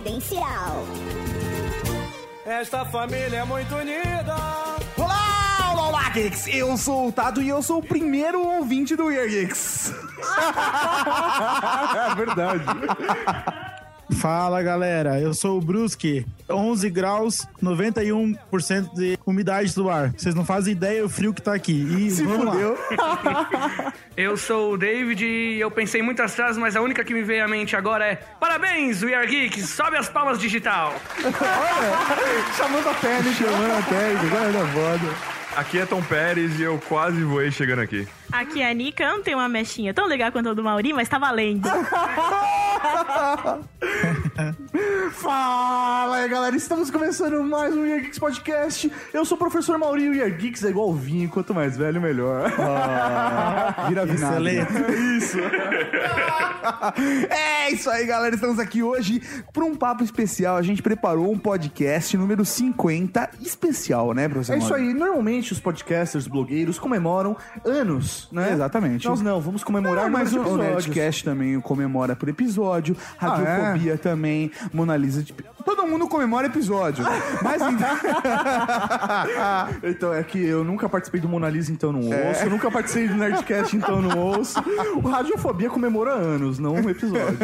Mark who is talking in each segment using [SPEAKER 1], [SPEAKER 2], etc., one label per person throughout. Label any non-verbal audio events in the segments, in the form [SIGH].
[SPEAKER 1] confidencial.
[SPEAKER 2] Esta família é muito unida.
[SPEAKER 3] Olá, olá, olá, Geeks! Eu sou o Tato e eu sou o primeiro ouvinte do Year Geeks. [LAUGHS] é verdade.
[SPEAKER 4] Fala galera, eu sou o Brusque, 11 graus, 91% de umidade do ar. Vocês não fazem ideia o frio que tá aqui. E [LAUGHS]
[SPEAKER 3] Se
[SPEAKER 4] vamos
[SPEAKER 3] fudeu.
[SPEAKER 4] lá. [LAUGHS]
[SPEAKER 5] Eu sou o David e eu pensei em muitas frases, mas a única que me veio à mente agora é Parabéns, We Are Geeks, sobe as palmas digital. [LAUGHS]
[SPEAKER 3] Chamando a pele, chamando a pele, agora da foda.
[SPEAKER 6] Aqui é Tom Pérez e eu quase voei chegando aqui.
[SPEAKER 7] Aqui é a Nika, eu não tenho uma mechinha tão legal quanto a do Mauri, mas tá valendo. [LAUGHS]
[SPEAKER 3] Fala aí, galera, estamos começando mais um Year Geeks Podcast. Eu sou o professor Mauri e o Year Geeks é igual vinho, quanto mais velho, melhor. [LAUGHS] Vira vinagre. [LAUGHS] Isso. é isso aí, galera. Estamos aqui hoje para um papo especial. A gente preparou um podcast número 50 especial, né, professor?
[SPEAKER 8] É isso aí. Normalmente os podcasters, blogueiros comemoram anos, né?
[SPEAKER 3] Exatamente.
[SPEAKER 8] Nós não, vamos comemorar
[SPEAKER 3] Não, mas
[SPEAKER 8] número
[SPEAKER 3] o. Nerdcast também comemora por episódio, Radiofobia também, Mona Lisa de... Todo mundo comemora episódio. mas [LAUGHS]
[SPEAKER 8] Então, é que eu nunca participei do Mona Lisa, então não
[SPEAKER 3] É.
[SPEAKER 8] ouço. Eu nunca participei do Nerdcast, então não ouço. O Radiofobia comemora anos, não um episódio.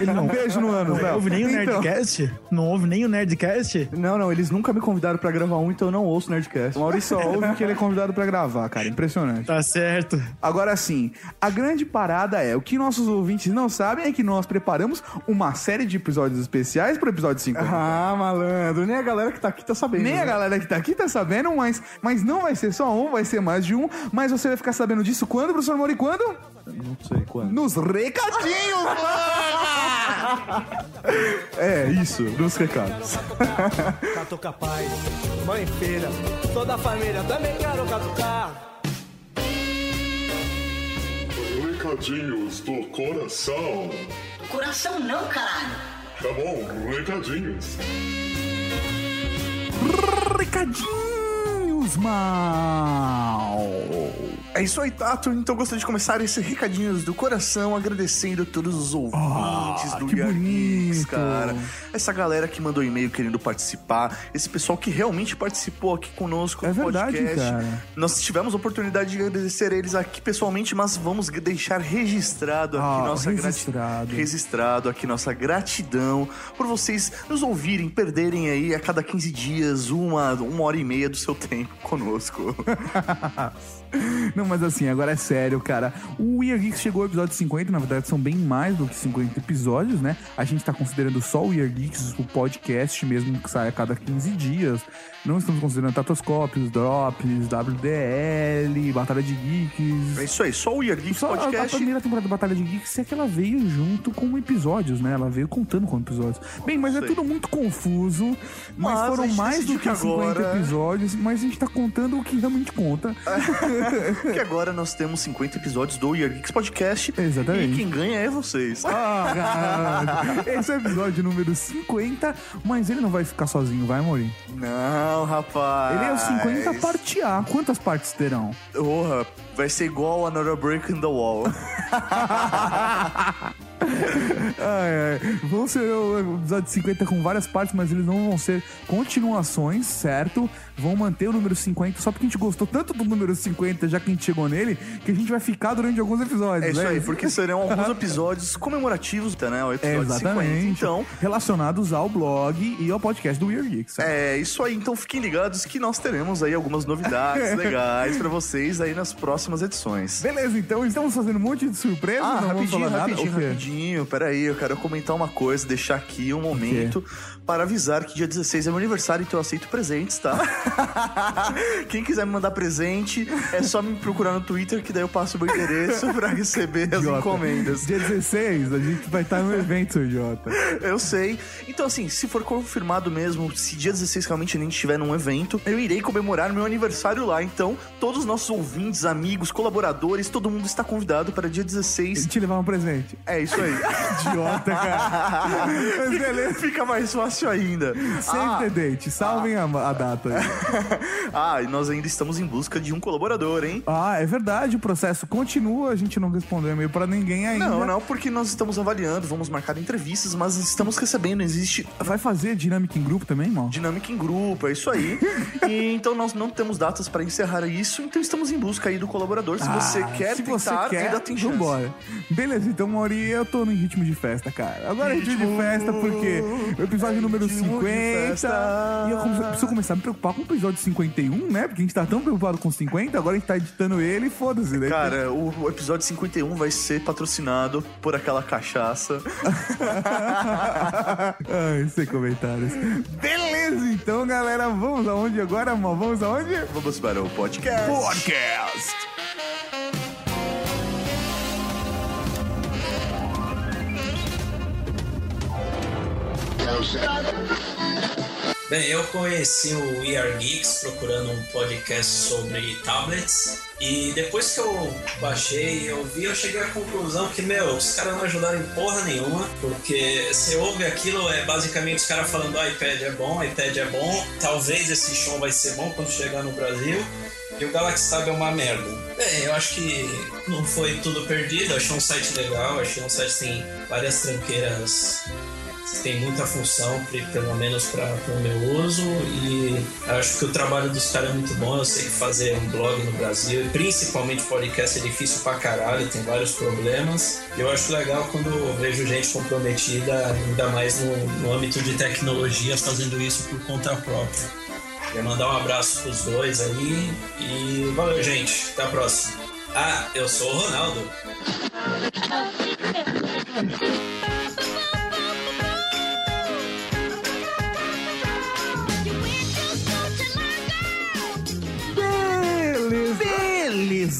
[SPEAKER 4] Ele não,
[SPEAKER 3] um beijo no ano,
[SPEAKER 4] não
[SPEAKER 3] Léo.
[SPEAKER 4] ouve nem o
[SPEAKER 3] Então.
[SPEAKER 4] Nerdcast? Não ouve nem o Nerdcast?
[SPEAKER 8] Não, não, eles nunca me convidaram pra gravar um, então eu não ouço Nerdcast.
[SPEAKER 3] O Maurício só ouve que ele é convidado pra gravar, cara. Impressionante.
[SPEAKER 4] Tá certo.
[SPEAKER 3] Agora sim, a grande parada é, o que nossos ouvintes não sabem é que nós preparamos uma série de episódios especiais pro episódio 50.
[SPEAKER 8] Ah, malandro, nem a galera que tá aqui tá sabendo.
[SPEAKER 3] Nem a
[SPEAKER 8] né?
[SPEAKER 3] galera que tá aqui tá sabendo, mas, mas não vai ser só um, vai ser mais de um. Mas você vai ficar sabendo disso quando, professor Mori? Quando?
[SPEAKER 8] Não sei quando.
[SPEAKER 3] Nos recadinhos, mano!
[SPEAKER 8] É, isso, nos recados. [LAUGHS]
[SPEAKER 2] Catuca pai, mãe e filha, toda a família também quero catucar.
[SPEAKER 9] Recadinhos do coração.
[SPEAKER 1] Coração não, caralho.
[SPEAKER 9] Tá bom, recadinhos.
[SPEAKER 3] Recadinhos, mal!
[SPEAKER 8] É isso aí, Tato. Então eu gostaria de começar esse recadinhos do coração agradecendo a todos os ouvintes do
[SPEAKER 3] Ah, que
[SPEAKER 8] Geeks, cara. Essa galera que mandou e-mail querendo participar, esse pessoal que realmente participou aqui conosco
[SPEAKER 3] É
[SPEAKER 8] no
[SPEAKER 3] verdade,
[SPEAKER 8] podcast.
[SPEAKER 3] cara.
[SPEAKER 8] Nós tivemos a oportunidade de agradecer eles aqui pessoalmente, mas vamos deixar registrado aqui
[SPEAKER 3] Ah,
[SPEAKER 8] nossa gratidão.
[SPEAKER 3] registrado.
[SPEAKER 8] Registrado aqui nossa gratidão por vocês nos ouvirem, perderem aí a cada 15 dias uma, uma hora e meia do seu tempo conosco. [LAUGHS] [LAUGHS]
[SPEAKER 3] Não, mas assim, agora é sério, cara. O Year Geeks chegou ao episódio 50, na verdade são bem mais do que 50 episódios, né? A gente tá considerando só o Year Geeks, o podcast mesmo, que sai a cada 15 dias. Não estamos considerando Tatoscópios, Drops, WDL, Batalha de Geeks.
[SPEAKER 8] É isso aí, só o Year Geeks
[SPEAKER 3] Só a- a
[SPEAKER 8] Podcast.
[SPEAKER 3] primeira temporada da Batalha de Geeks é que ela veio junto com episódios, né? Ela veio contando com episódios. Bem, mas é tudo muito confuso. Mas,
[SPEAKER 8] Mas
[SPEAKER 3] foram mais do que
[SPEAKER 8] que
[SPEAKER 3] 50
[SPEAKER 8] agora-
[SPEAKER 3] episódios. Mas a gente tá contando o que realmente conta. [LAUGHS]
[SPEAKER 8] que agora nós temos 50 episódios do Year Geeks Podcast.
[SPEAKER 3] Exatamente.
[SPEAKER 8] E quem ganha é vocês.
[SPEAKER 3] Ah. Esse é o episódio número 50, mas ele não vai ficar sozinho, vai, Morim?
[SPEAKER 8] Não, rapaz.
[SPEAKER 3] Ele é o 50 parte A. Quantas partes terão?
[SPEAKER 8] Porra, vai ser igual Another Break in the Wall. [LAUGHS]
[SPEAKER 3] Ai, ai. Vão ser o episódio 50 com várias partes, mas eles não vão ser continuações, certo? Vão manter o número 50, só porque a gente gostou tanto do número 50, já que a gente chegou nele, que a gente vai ficar durante alguns episódios.
[SPEAKER 8] É isso
[SPEAKER 3] né?
[SPEAKER 8] aí, porque serão [LAUGHS] alguns episódios comemorativos, né? O episódio
[SPEAKER 3] Exatamente.
[SPEAKER 8] 50. Então,
[SPEAKER 3] Relacionados ao blog e ao podcast do Weird Geeks.
[SPEAKER 8] é isso aí. Então fiquem ligados que nós teremos aí algumas novidades [LAUGHS] legais pra vocês aí nas próximas edições.
[SPEAKER 3] Beleza, então estamos fazendo um monte de surpresa.
[SPEAKER 8] Ah,
[SPEAKER 3] não vamos
[SPEAKER 8] rapidinho,
[SPEAKER 3] falar nada.
[SPEAKER 8] rapidinho,
[SPEAKER 3] quê?
[SPEAKER 8] rapidinho. Peraí, eu quero comentar uma coisa, deixar aqui um momento para avisar que dia 16 é meu aniversário, então eu aceito presentes, tá? [LAUGHS] Quem quiser me mandar presente, é só me procurar no Twitter, que daí eu passo o meu endereço pra receber as
[SPEAKER 3] Idiota.
[SPEAKER 8] encomendas.
[SPEAKER 3] Dia 16, a gente vai estar no evento, seu idiota.
[SPEAKER 8] Eu sei. Então, assim, se for confirmado mesmo, se dia 16 realmente a gente estiver num evento, eu irei comemorar meu aniversário lá. Então, todos os nossos ouvintes, amigos, colaboradores, todo mundo está convidado para dia 16.
[SPEAKER 3] Te levar um presente.
[SPEAKER 8] É isso aí. [LAUGHS]
[SPEAKER 3] Idiota, cara. [LAUGHS] Mas beleza.
[SPEAKER 8] Fica mais fácil ainda. [LAUGHS]
[SPEAKER 3] Save the date, salvem a, a data. [LAUGHS]
[SPEAKER 8] Ah, e nós ainda estamos em busca de um colaborador, hein?
[SPEAKER 3] Ah, Ah, é verdade, o processo continua, a gente não respondeu e-mail pra ninguém ainda.
[SPEAKER 8] Não, não, porque nós estamos avaliando, vamos marcar entrevistas, mas estamos recebendo, existe
[SPEAKER 3] Vai fazer dinâmica em grupo também, mal?
[SPEAKER 8] dinâmica em grupo, é isso aí. [LAUGHS] e então nós não temos datas para encerrar isso, então estamos em busca aí do colaborador. Se você quer
[SPEAKER 3] Ah, se
[SPEAKER 8] tentar,
[SPEAKER 3] você quer,
[SPEAKER 8] ainda tem chance.
[SPEAKER 3] vambora. Beleza, então, Mauri, eu tô no ritmo de festa, cara. Agora é ritmo de festa porque o episódio número
[SPEAKER 8] Ritmo de
[SPEAKER 3] 50.
[SPEAKER 8] festa.
[SPEAKER 3] E eu come- preciso começar a me preocupar com o episódio 51, né? Porque a gente tá tão preocupado com o 50, agora a gente tá editando ele e foda-se, né?
[SPEAKER 8] Cara, o, episódio 51 vai ser patrocinado por aquela cachaça. [LAUGHS]
[SPEAKER 3] Ai, sem comentários. Beleza, então, galera, vamos aonde agora, mal? Vamos aonde?
[SPEAKER 8] Vamos para o podcast.
[SPEAKER 3] Podcast.
[SPEAKER 10] Bem, eu conheci o We Are Geeks procurando um podcast sobre tablets e depois que eu baixei eu vi, eu cheguei à conclusão que, meu, os caras não ajudaram em porra nenhuma, porque você ouve aquilo, é basicamente os caras falando "Ah, iPad é bom, iPad é bom, talvez esse show vai ser bom quando chegar no Brasil. E o Galaxy Tab é uma merda. Bem, eu acho que não foi tudo perdido. Achei um site legal, achei um site que tem várias tranqueiras tem muita função, pelo menos para o meu uso, e acho que o trabalho dos caras é muito bom. Eu sei que fazer um blog no Brasil, principalmente podcast, é difícil pra caralho, tem vários problemas. Eu acho legal quando vejo gente comprometida, ainda mais no, no âmbito de tecnologia, fazendo isso por conta própria. Queria mandar um abraço pros dois aí, e valeu, gente. Até a próxima. Ah, eu sou o Ronaldo. [LAUGHS]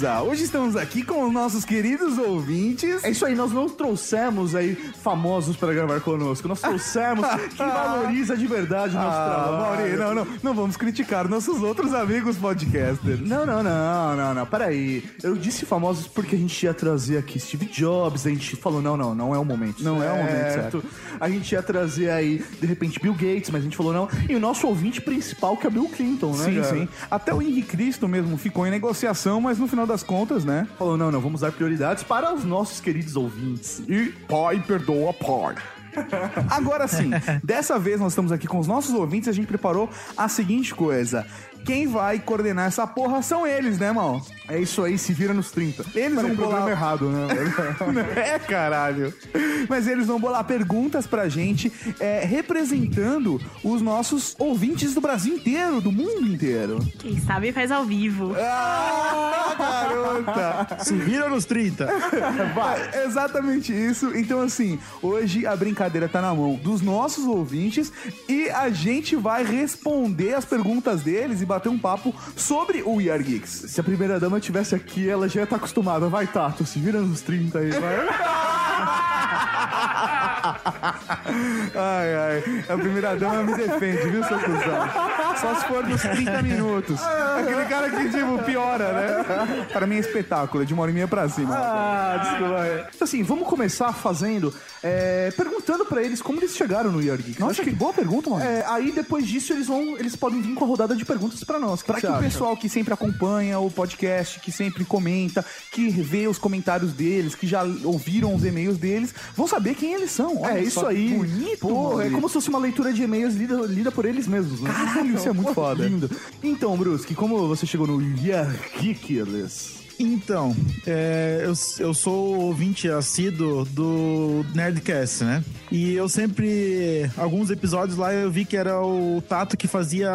[SPEAKER 3] Hoje estamos aqui com os nossos queridos ouvintes.
[SPEAKER 8] É isso aí, nós não trouxemos aí famosos para gravar conosco. Nós trouxemos [LAUGHS] quem valoriza de verdade o nosso
[SPEAKER 3] Ah,
[SPEAKER 8] trabalho.
[SPEAKER 3] Não, não, não vamos criticar nossos outros amigos podcasters.
[SPEAKER 8] Não, não, não, não, não, peraí. Eu disse famosos porque a gente ia trazer aqui Steve Jobs, a gente falou, não, não, não é o momento.
[SPEAKER 3] Não é o momento certo.
[SPEAKER 8] A gente ia trazer aí, de repente, Bill Gates, mas a gente falou não. E o nosso ouvinte principal, que é Bill Clinton, né?
[SPEAKER 3] Sim,
[SPEAKER 8] cara?
[SPEAKER 3] sim. Até o Henrique Cristo mesmo ficou em negociação, mas no final das contas, né?
[SPEAKER 8] Falou, não, não, vamos dar prioridades para os nossos queridos ouvintes.
[SPEAKER 3] E pai perdoa pai. [LAUGHS] Agora sim, dessa vez nós estamos aqui com os nossos ouvintes e a gente preparou a seguinte coisa. Quem vai coordenar essa porra são eles, né, mal?
[SPEAKER 8] É isso aí, se vira nos 30.
[SPEAKER 3] Eles
[SPEAKER 8] Mas
[SPEAKER 3] vão
[SPEAKER 8] um programa
[SPEAKER 3] bolar-
[SPEAKER 8] errado, né? [LAUGHS]
[SPEAKER 3] é, caralho. Mas eles vão bolar perguntas pra gente, é, representando os nossos ouvintes do Brasil inteiro, do mundo inteiro.
[SPEAKER 7] Quem sabe faz ao vivo.
[SPEAKER 3] Ah, garota!
[SPEAKER 4] Se vira nos 30.
[SPEAKER 3] É exatamente isso. Então, assim, hoje a brincadeira tá na mão dos nossos ouvintes e a gente vai responder as perguntas deles e bater um papo sobre o We Are Geeks.
[SPEAKER 8] Se a primeira dama estivesse aqui, ela já ia estar acostumada. Vai, Tato, se vira nos 30 aí, vai. [LAUGHS]
[SPEAKER 3] Ai, ai. A primeira dama me defende, viu, seu cuzão? Só se for nos 30 minutos. Aquele cara que, tipo, piora, né? Para mim é espetáculo, é de uma hora e meia pra cima.
[SPEAKER 8] Ah, desculpa. Então, assim, vamos começar fazendo, é, perguntando pra eles como eles chegaram no Year Geek.
[SPEAKER 3] Nossa, que boa pergunta, mano.
[SPEAKER 8] É, aí depois disso eles vão, eles podem vir com a rodada de perguntas pra nós.
[SPEAKER 3] Pra que o pessoal que sempre acompanha o podcast, que sempre comenta, que vê os comentários deles, que já ouviram os e-mails deles, vão saber quem eles são. Olha
[SPEAKER 8] É isso
[SPEAKER 3] que
[SPEAKER 8] aí.
[SPEAKER 3] Bonito,
[SPEAKER 8] Pô, é como se fosse uma leitura de e-mails lida, lida por eles mesmos. Né?
[SPEAKER 3] Caralho, [LAUGHS] isso é muito foda.
[SPEAKER 8] Lindo. Então, Brusque, como você chegou no Year Geek, Eles?
[SPEAKER 4] Então, é, eu, eu sou ouvinte assíduo do Nerdcast, né? E eu sempre. Alguns episódios lá eu vi que era o Tato que fazia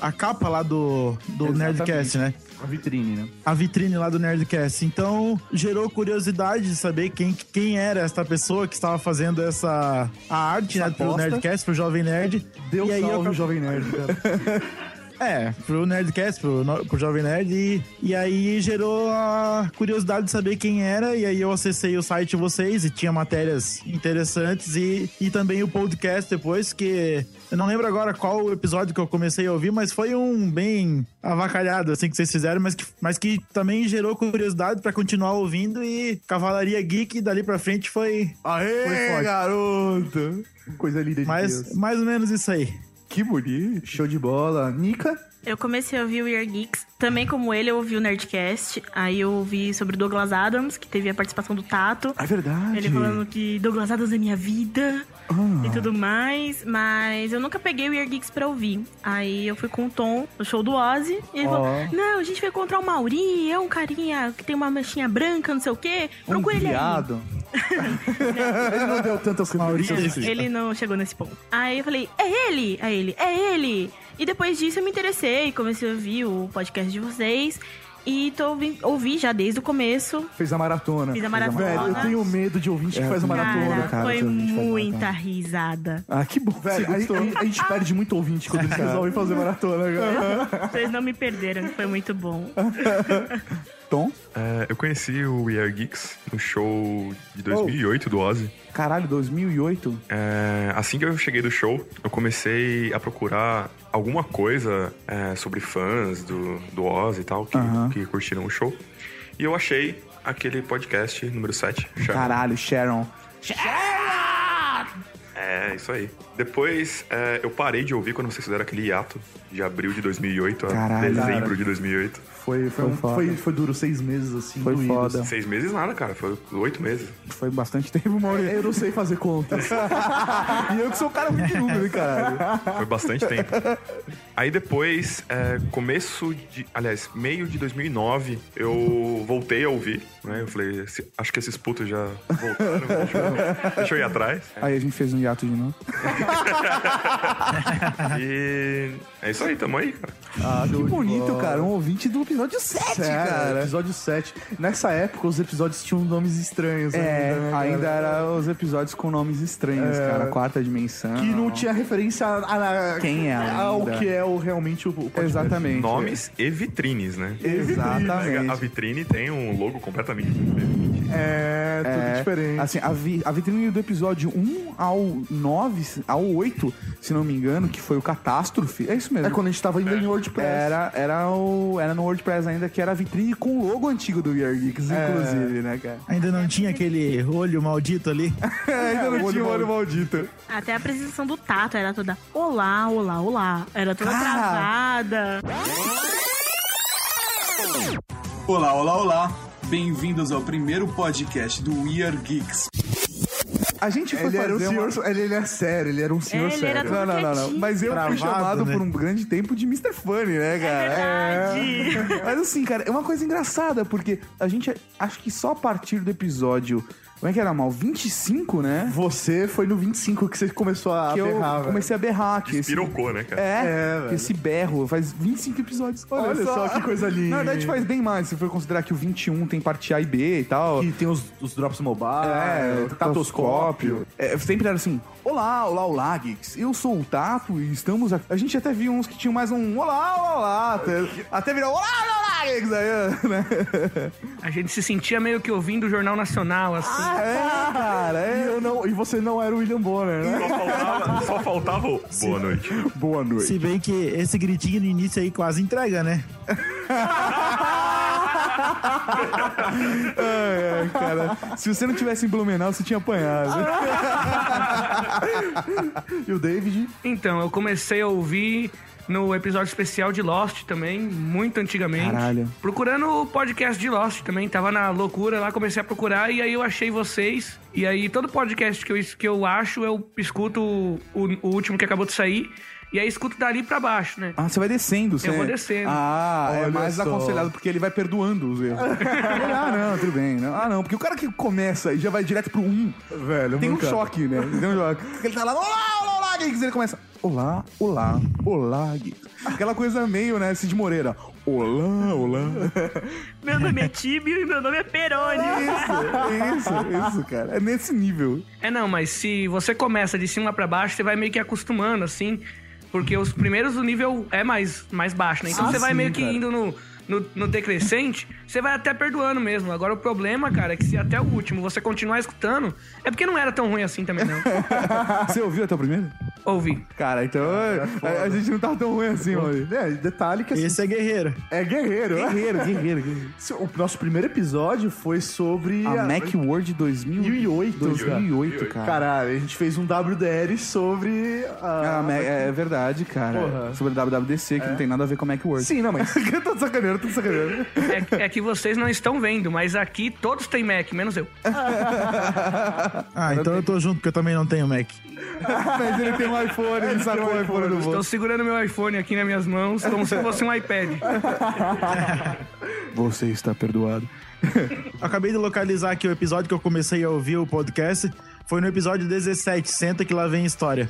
[SPEAKER 4] a, capa lá do, do Nerdcast, né?
[SPEAKER 8] A vitrine, né?
[SPEAKER 4] a vitrine lá do Nerdcast. Então, gerou curiosidade de saber quem, quem era esta pessoa que estava fazendo essa a arte, né, pro. Nerdcast, pro Jovem Nerd.
[SPEAKER 8] Deu
[SPEAKER 4] e aí
[SPEAKER 8] salve,
[SPEAKER 4] eu,
[SPEAKER 8] Jovem Nerd, cara. [LAUGHS]
[SPEAKER 4] É, pro Nerdcast, pro, pro Jovem Nerd. E, e aí gerou a curiosidade de saber quem era. E aí eu acessei o site de vocês e tinha matérias interessantes. E, e também o podcast depois, que eu não lembro agora qual o episódio que eu comecei a ouvir, mas foi um bem avacalhado, assim, que vocês fizeram, mas que, mas que também gerou curiosidade pra continuar ouvindo. E Cavalaria Geek dali pra frente foi.
[SPEAKER 3] Aê,
[SPEAKER 4] Foi
[SPEAKER 3] garoto!
[SPEAKER 8] Coisa linda de
[SPEAKER 4] Mais,
[SPEAKER 8] Deus.
[SPEAKER 4] mais ou menos isso aí.
[SPEAKER 3] Que bonito.
[SPEAKER 11] Show de bola. Nica?
[SPEAKER 7] Eu comecei a ouvir o Year Geeks. Também como ele, eu ouvi o Nerdcast. Aí eu ouvi sobre o Douglas Adams, que teve a participação do Tato.
[SPEAKER 3] É verdade.
[SPEAKER 7] Ele falando que Douglas Adams é minha vida
[SPEAKER 3] Ah.
[SPEAKER 7] e tudo mais. Mas eu nunca peguei o Year Geeks pra ouvir. Aí eu fui com o Tom no show do Ozzy. E ele
[SPEAKER 3] Ó.
[SPEAKER 7] falou: Não, a gente vai encontrar o Mauri. É um carinha que tem uma mechinha branca, não sei o quê. Procura
[SPEAKER 3] um
[SPEAKER 7] ele
[SPEAKER 3] viado. [LAUGHS]
[SPEAKER 11] Ele não deu tantas referências assim.
[SPEAKER 7] Ele não chegou nesse ponto. Aí eu falei, é ele! Aí ele, é ele! E depois disso eu me interessei, comecei a ouvir o podcast de vocês. E tô ouvi, ouvi já desde o começo.
[SPEAKER 3] Fez a maratona.
[SPEAKER 7] Fiz a maratona.
[SPEAKER 11] Velho, eu tenho medo de ouvinte que faz a maratona.
[SPEAKER 7] Cara,
[SPEAKER 3] cara,
[SPEAKER 7] foi muita
[SPEAKER 3] maratona.
[SPEAKER 7] risada.
[SPEAKER 3] Ah, que bom.
[SPEAKER 11] Velho, a, a- a gente perde muito ouvinte quando eles resolvem fazer maratona, cara. [LAUGHS]
[SPEAKER 7] Vocês não me perderam, foi muito bom.
[SPEAKER 3] Tom?
[SPEAKER 6] É, eu conheci o We Are Geeks no show de 2008 do Ozzy.
[SPEAKER 3] Caralho, 2008?
[SPEAKER 6] É, assim que eu cheguei do show, eu comecei a procurar alguma coisa é, sobre fãs do, do Ozzy e tal, que,
[SPEAKER 3] Aham.
[SPEAKER 6] que curtiram o show. E eu achei aquele podcast número 7, Sharon.
[SPEAKER 3] Caralho, Sharon.
[SPEAKER 6] É, isso aí. Depois, é, eu parei de ouvir quando vocês fizeram aquele hiato de abril de 2008 a
[SPEAKER 3] Caralho,
[SPEAKER 6] dezembro
[SPEAKER 11] cara.
[SPEAKER 6] de 2008.
[SPEAKER 11] Foi, foi,
[SPEAKER 3] Foi
[SPEAKER 11] um-
[SPEAKER 3] foda.
[SPEAKER 11] foi, foi duro seis meses assim.
[SPEAKER 3] Foi
[SPEAKER 11] doídos.
[SPEAKER 3] foda.
[SPEAKER 6] Seis meses nada, cara. Foi oito meses.
[SPEAKER 3] Foi bastante tempo, Maurício.
[SPEAKER 11] Eu não sei fazer contas. [LAUGHS]
[SPEAKER 3] E eu que sou o cara muito número, hein, caralho.
[SPEAKER 6] Foi bastante tempo. Aí depois, é, começo de. Aliás, meio de 2009, eu voltei a ouvir, né? Eu falei, "Esse- acho que esses putos já voltaram, [LAUGHS] deixa eu, deixa eu ir atrás.
[SPEAKER 3] Aí a gente fez um hiato de novo. [LAUGHS]
[SPEAKER 6] E é isso aí, tamo aí, cara.
[SPEAKER 11] Ah,
[SPEAKER 3] Que bonito, cara. Um ouvinte do episódio 7,
[SPEAKER 11] Sério,
[SPEAKER 3] cara.
[SPEAKER 11] Episódio 7. Nessa época, os episódios tinham nomes estranhos.
[SPEAKER 3] É,
[SPEAKER 11] ainda, né, cara?
[SPEAKER 3] ainda era os episódios com nomes estranhos,
[SPEAKER 11] É.
[SPEAKER 3] cara. Quarta dimensão.
[SPEAKER 11] Que não tinha referência a, a-
[SPEAKER 3] Quem é
[SPEAKER 11] ao
[SPEAKER 3] ainda.
[SPEAKER 11] que é o, realmente o, podcast.
[SPEAKER 3] Exatamente.
[SPEAKER 6] Nomes e vitrines, né? A
[SPEAKER 3] Exatamente.
[SPEAKER 6] vitrine tem um logo completamente diferente.
[SPEAKER 11] É, tudo
[SPEAKER 3] É,
[SPEAKER 11] diferente.
[SPEAKER 3] Assim, a, vi- a vitrine do episódio 1 ao 9, se- ao 8, se não me engano, que foi o Catástrofe. É isso mesmo.
[SPEAKER 11] É quando a gente tava ainda em WordPress.
[SPEAKER 3] Era, era, o, era no WordPress ainda, que era a vitrine com o logo antigo do We Are Geeks,
[SPEAKER 11] É.
[SPEAKER 3] inclusive, né, cara?
[SPEAKER 4] Ainda não tinha aquele olho maldito ali. [LAUGHS]
[SPEAKER 3] ainda não tinha o olho maldito.
[SPEAKER 7] Até a apresentação do Tato era toda olá, olá, olá. Era toda
[SPEAKER 3] Cara.
[SPEAKER 7] travada.
[SPEAKER 12] Olá, olá, olá. Bem-vindos ao primeiro podcast do We Are Geeks.
[SPEAKER 3] A gente foi
[SPEAKER 11] Ele era um
[SPEAKER 3] fazer uma-
[SPEAKER 11] senhor. Ele, ele é sério, ele era um senhor
[SPEAKER 7] Ele era
[SPEAKER 11] sério.
[SPEAKER 3] Não, não, não, não. Mas eu fui
[SPEAKER 4] Travado,
[SPEAKER 3] chamado
[SPEAKER 4] né?
[SPEAKER 3] por um grande tempo de Mr. Funny, né, cara?
[SPEAKER 7] Verdade.
[SPEAKER 3] Mas assim, cara, é uma coisa engraçada, porque a gente, acho que só a partir do episódio, como é que era, Mal? 25, né?
[SPEAKER 11] Você foi no 25 que você começou a
[SPEAKER 3] Que eu
[SPEAKER 11] berrar, velho.
[SPEAKER 3] comecei a berrar. Que esse,
[SPEAKER 6] Pirocou, né, cara?
[SPEAKER 3] é,
[SPEAKER 11] É, velho.
[SPEAKER 3] esse berro faz 25 episódios.
[SPEAKER 11] Olha só que coisa linda.
[SPEAKER 3] Na verdade faz bem mais, se for considerar que o 21 tem parte A e B e tal.
[SPEAKER 11] Que tem os, os drops mobile,
[SPEAKER 3] É,
[SPEAKER 11] tatoscópio.
[SPEAKER 3] tatoscópio. É, sempre era assim: Olá, olá, olá, Geeks. Eu sou o Tato e estamos aqui. A gente até viu uns que tinham mais um Olá, olá, olá. Até, até virou Olá, olá, olá, Aí, né? [LAUGHS]
[SPEAKER 5] A gente se sentia meio que ouvindo o Jornal Nacional, assim.
[SPEAKER 3] É, cara,
[SPEAKER 11] E,
[SPEAKER 3] é.
[SPEAKER 11] eu não, e você não era o William Bonner, né?
[SPEAKER 6] Só faltava, só faltava o boa noite.
[SPEAKER 3] Boa noite.
[SPEAKER 4] Se bem que esse gritinho no início aí quase entrega, né?
[SPEAKER 3] Ai, ai, cara. Se você não tivesse em Blumenau, você tinha apanhado. [LAUGHS]
[SPEAKER 11] E o David?
[SPEAKER 5] Então, eu comecei a ouvir no episódio especial de Lost também, muito antigamente.
[SPEAKER 3] Caralho.
[SPEAKER 5] Procurando o podcast de Lost também, tava na loucura lá, comecei a procurar e aí eu achei vocês. E aí todo podcast que eu, que eu acho, eu escuto o, o último que acabou de sair. E aí escuto dali pra baixo, né?
[SPEAKER 3] Ah, você vai descendo, você.
[SPEAKER 5] Eu vou descendo.
[SPEAKER 3] Ah, é
[SPEAKER 11] Olha
[SPEAKER 3] mais
[SPEAKER 11] só.
[SPEAKER 3] aconselhado, porque ele vai perdoando os erros. [LAUGHS] Ah, não, tudo bem. Não. Ah, não, porque o cara que começa e já vai direto pro 1,
[SPEAKER 11] Velho,
[SPEAKER 3] tem um choque, né? Tem um choque. Ele tá lá, olá, olá, olá, Geeks. Ele começa, olá, olá, olá, Geeks. Aquela coisa meio, né, Cid Moreira. Olá, olá. [LAUGHS]
[SPEAKER 7] Meu nome é Tibio e meu nome é Peroni.
[SPEAKER 3] Isso, isso, isso, cara. É nesse nível.
[SPEAKER 5] É não, mas se você começa de cima pra baixo, você vai meio que acostumando, assim. Porque os primeiros do nível é mais, mais baixo, né? Então
[SPEAKER 3] Ah,
[SPEAKER 5] você vai
[SPEAKER 3] sim,
[SPEAKER 5] meio que
[SPEAKER 3] cara.
[SPEAKER 5] indo no, no, no decrescente, você vai até perdoando mesmo. Agora o problema, cara, é que se até o último você continuar escutando, é porque não era tão ruim assim também, não. [LAUGHS]
[SPEAKER 3] Você ouviu até o primeiro?
[SPEAKER 5] ouvi.
[SPEAKER 3] Cara, então a, a gente não tá tão ruim assim, mano.
[SPEAKER 8] É, detalhe que assim,
[SPEAKER 4] Esse é guerreiro.
[SPEAKER 8] é guerreiro.
[SPEAKER 3] Guerreiro, guerreiro, guerreiro.
[SPEAKER 8] O nosso primeiro episódio foi sobre
[SPEAKER 3] A Macworld 2008,
[SPEAKER 8] 2008,
[SPEAKER 3] 2008, cara.
[SPEAKER 8] Cara, a gente fez um WDR sobre a...
[SPEAKER 3] Ah, Ma- é verdade, cara.
[SPEAKER 8] Porra.
[SPEAKER 3] Sobre a WWDC, que não tem nada a ver com a Macworld.
[SPEAKER 8] Sim, não, mas... [LAUGHS] eu tô sacaneando, tô sacaneando.
[SPEAKER 5] É, é que vocês não estão vendo, mas aqui todos têm Mac, menos eu. [LAUGHS]
[SPEAKER 4] Ah, então eu tô junto, porque eu também não tenho Mac. [LAUGHS]
[SPEAKER 3] Mas ele tem um iPhone, ele sacou o iPhone do
[SPEAKER 5] Estou segurando meu iPhone aqui nas minhas mãos, como se fosse um iPad. [LAUGHS]
[SPEAKER 3] Você está perdoado.
[SPEAKER 4] Acabei de localizar aqui o episódio que eu comecei a ouvir o podcast. Foi no episódio 17, Senta que lá vem história.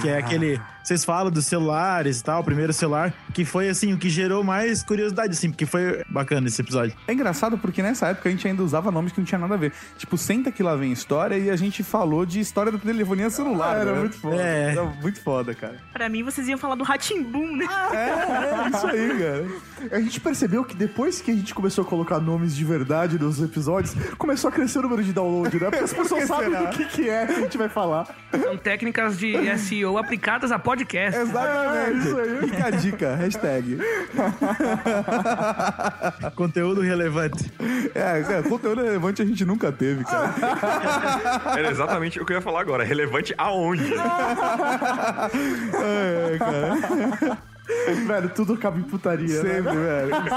[SPEAKER 4] Que é aquele. Vocês falam dos celulares e tal, o primeiro celular, que foi assim, o que gerou mais curiosidade, assim, porque foi bacana esse episódio.
[SPEAKER 3] É engraçado porque nessa época a gente ainda usava nomes que não tinha nada a ver. Tipo, senta que lá vem história e a gente falou de história da telefonia celular.
[SPEAKER 8] Era
[SPEAKER 3] né?
[SPEAKER 8] muito foda.
[SPEAKER 4] É.
[SPEAKER 3] Era muito foda, cara.
[SPEAKER 7] Pra mim, vocês iam falar do Ratimbum, né?
[SPEAKER 3] É, é isso aí, cara.
[SPEAKER 8] A gente percebeu que depois que a gente começou a colocar nomes de verdade nos episódios, começão a crescer o número de download, né? Porque as [LAUGHS] pessoas sabem do que, que é que a gente vai falar.
[SPEAKER 5] São técnicas de SEO aplicadas a podcast.
[SPEAKER 3] Exatamente.
[SPEAKER 8] É, isso aí.
[SPEAKER 3] Fica a dica, hashtag. [LAUGHS]
[SPEAKER 4] Conteúdo relevante.
[SPEAKER 3] É, cara, conteúdo relevante a gente nunca teve, cara.
[SPEAKER 6] Era exatamente o que eu ia falar agora. Relevante aonde? [LAUGHS]
[SPEAKER 3] É, cara.
[SPEAKER 8] Velho, tudo acaba em putaria, né?
[SPEAKER 3] Sempre, velho. Sempre.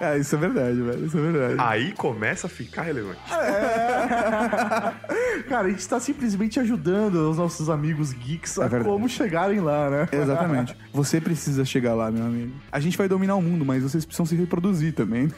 [SPEAKER 3] É, isso é verdade, velho. Isso é verdade.
[SPEAKER 6] Aí começa a ficar relevante.
[SPEAKER 8] Cara, a gente tá simplesmente ajudando os nossos amigos geeks a
[SPEAKER 3] É verdade.
[SPEAKER 8] como chegarem lá, né?
[SPEAKER 3] Exatamente. Você precisa chegar lá, meu amigo. A gente vai dominar o mundo, mas vocês precisam se reproduzir também.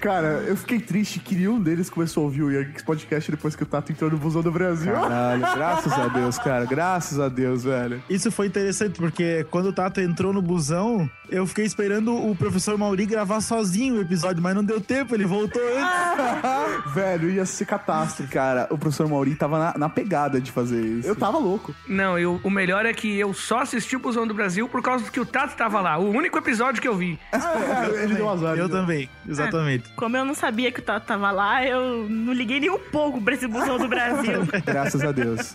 [SPEAKER 8] Cara, eu fiquei triste que nenhum deles começou a ouvir o Young Geeks Podcast depois que o Tato entrou no Busão do Brasil.
[SPEAKER 3] Caralho, graças a Deus, cara. Graças a Deus, velho.
[SPEAKER 4] Isso foi interessante, porque quando o Tato entrou no busão, eu fiquei esperando o professor Mauri gravar sozinho o episódio, mas não deu tempo, ele voltou antes. [LAUGHS]
[SPEAKER 8] Velho, ia ser catástrofe.
[SPEAKER 3] Cara, o professor Mauri tava na, na pegada de fazer isso.
[SPEAKER 8] Eu tava louco.
[SPEAKER 5] Não, eu, o melhor é que eu só assisti o Busão do Brasil por causa que o Tato tava lá. O único episódio que eu vi.
[SPEAKER 8] É, [LAUGHS] ele deu azar.
[SPEAKER 4] Eu também, exatamente.
[SPEAKER 7] Como eu não sabia que o Tato tava lá, eu não liguei nem um pouco pra esse busão do Brasil. [LAUGHS]
[SPEAKER 3] Graças a Deus.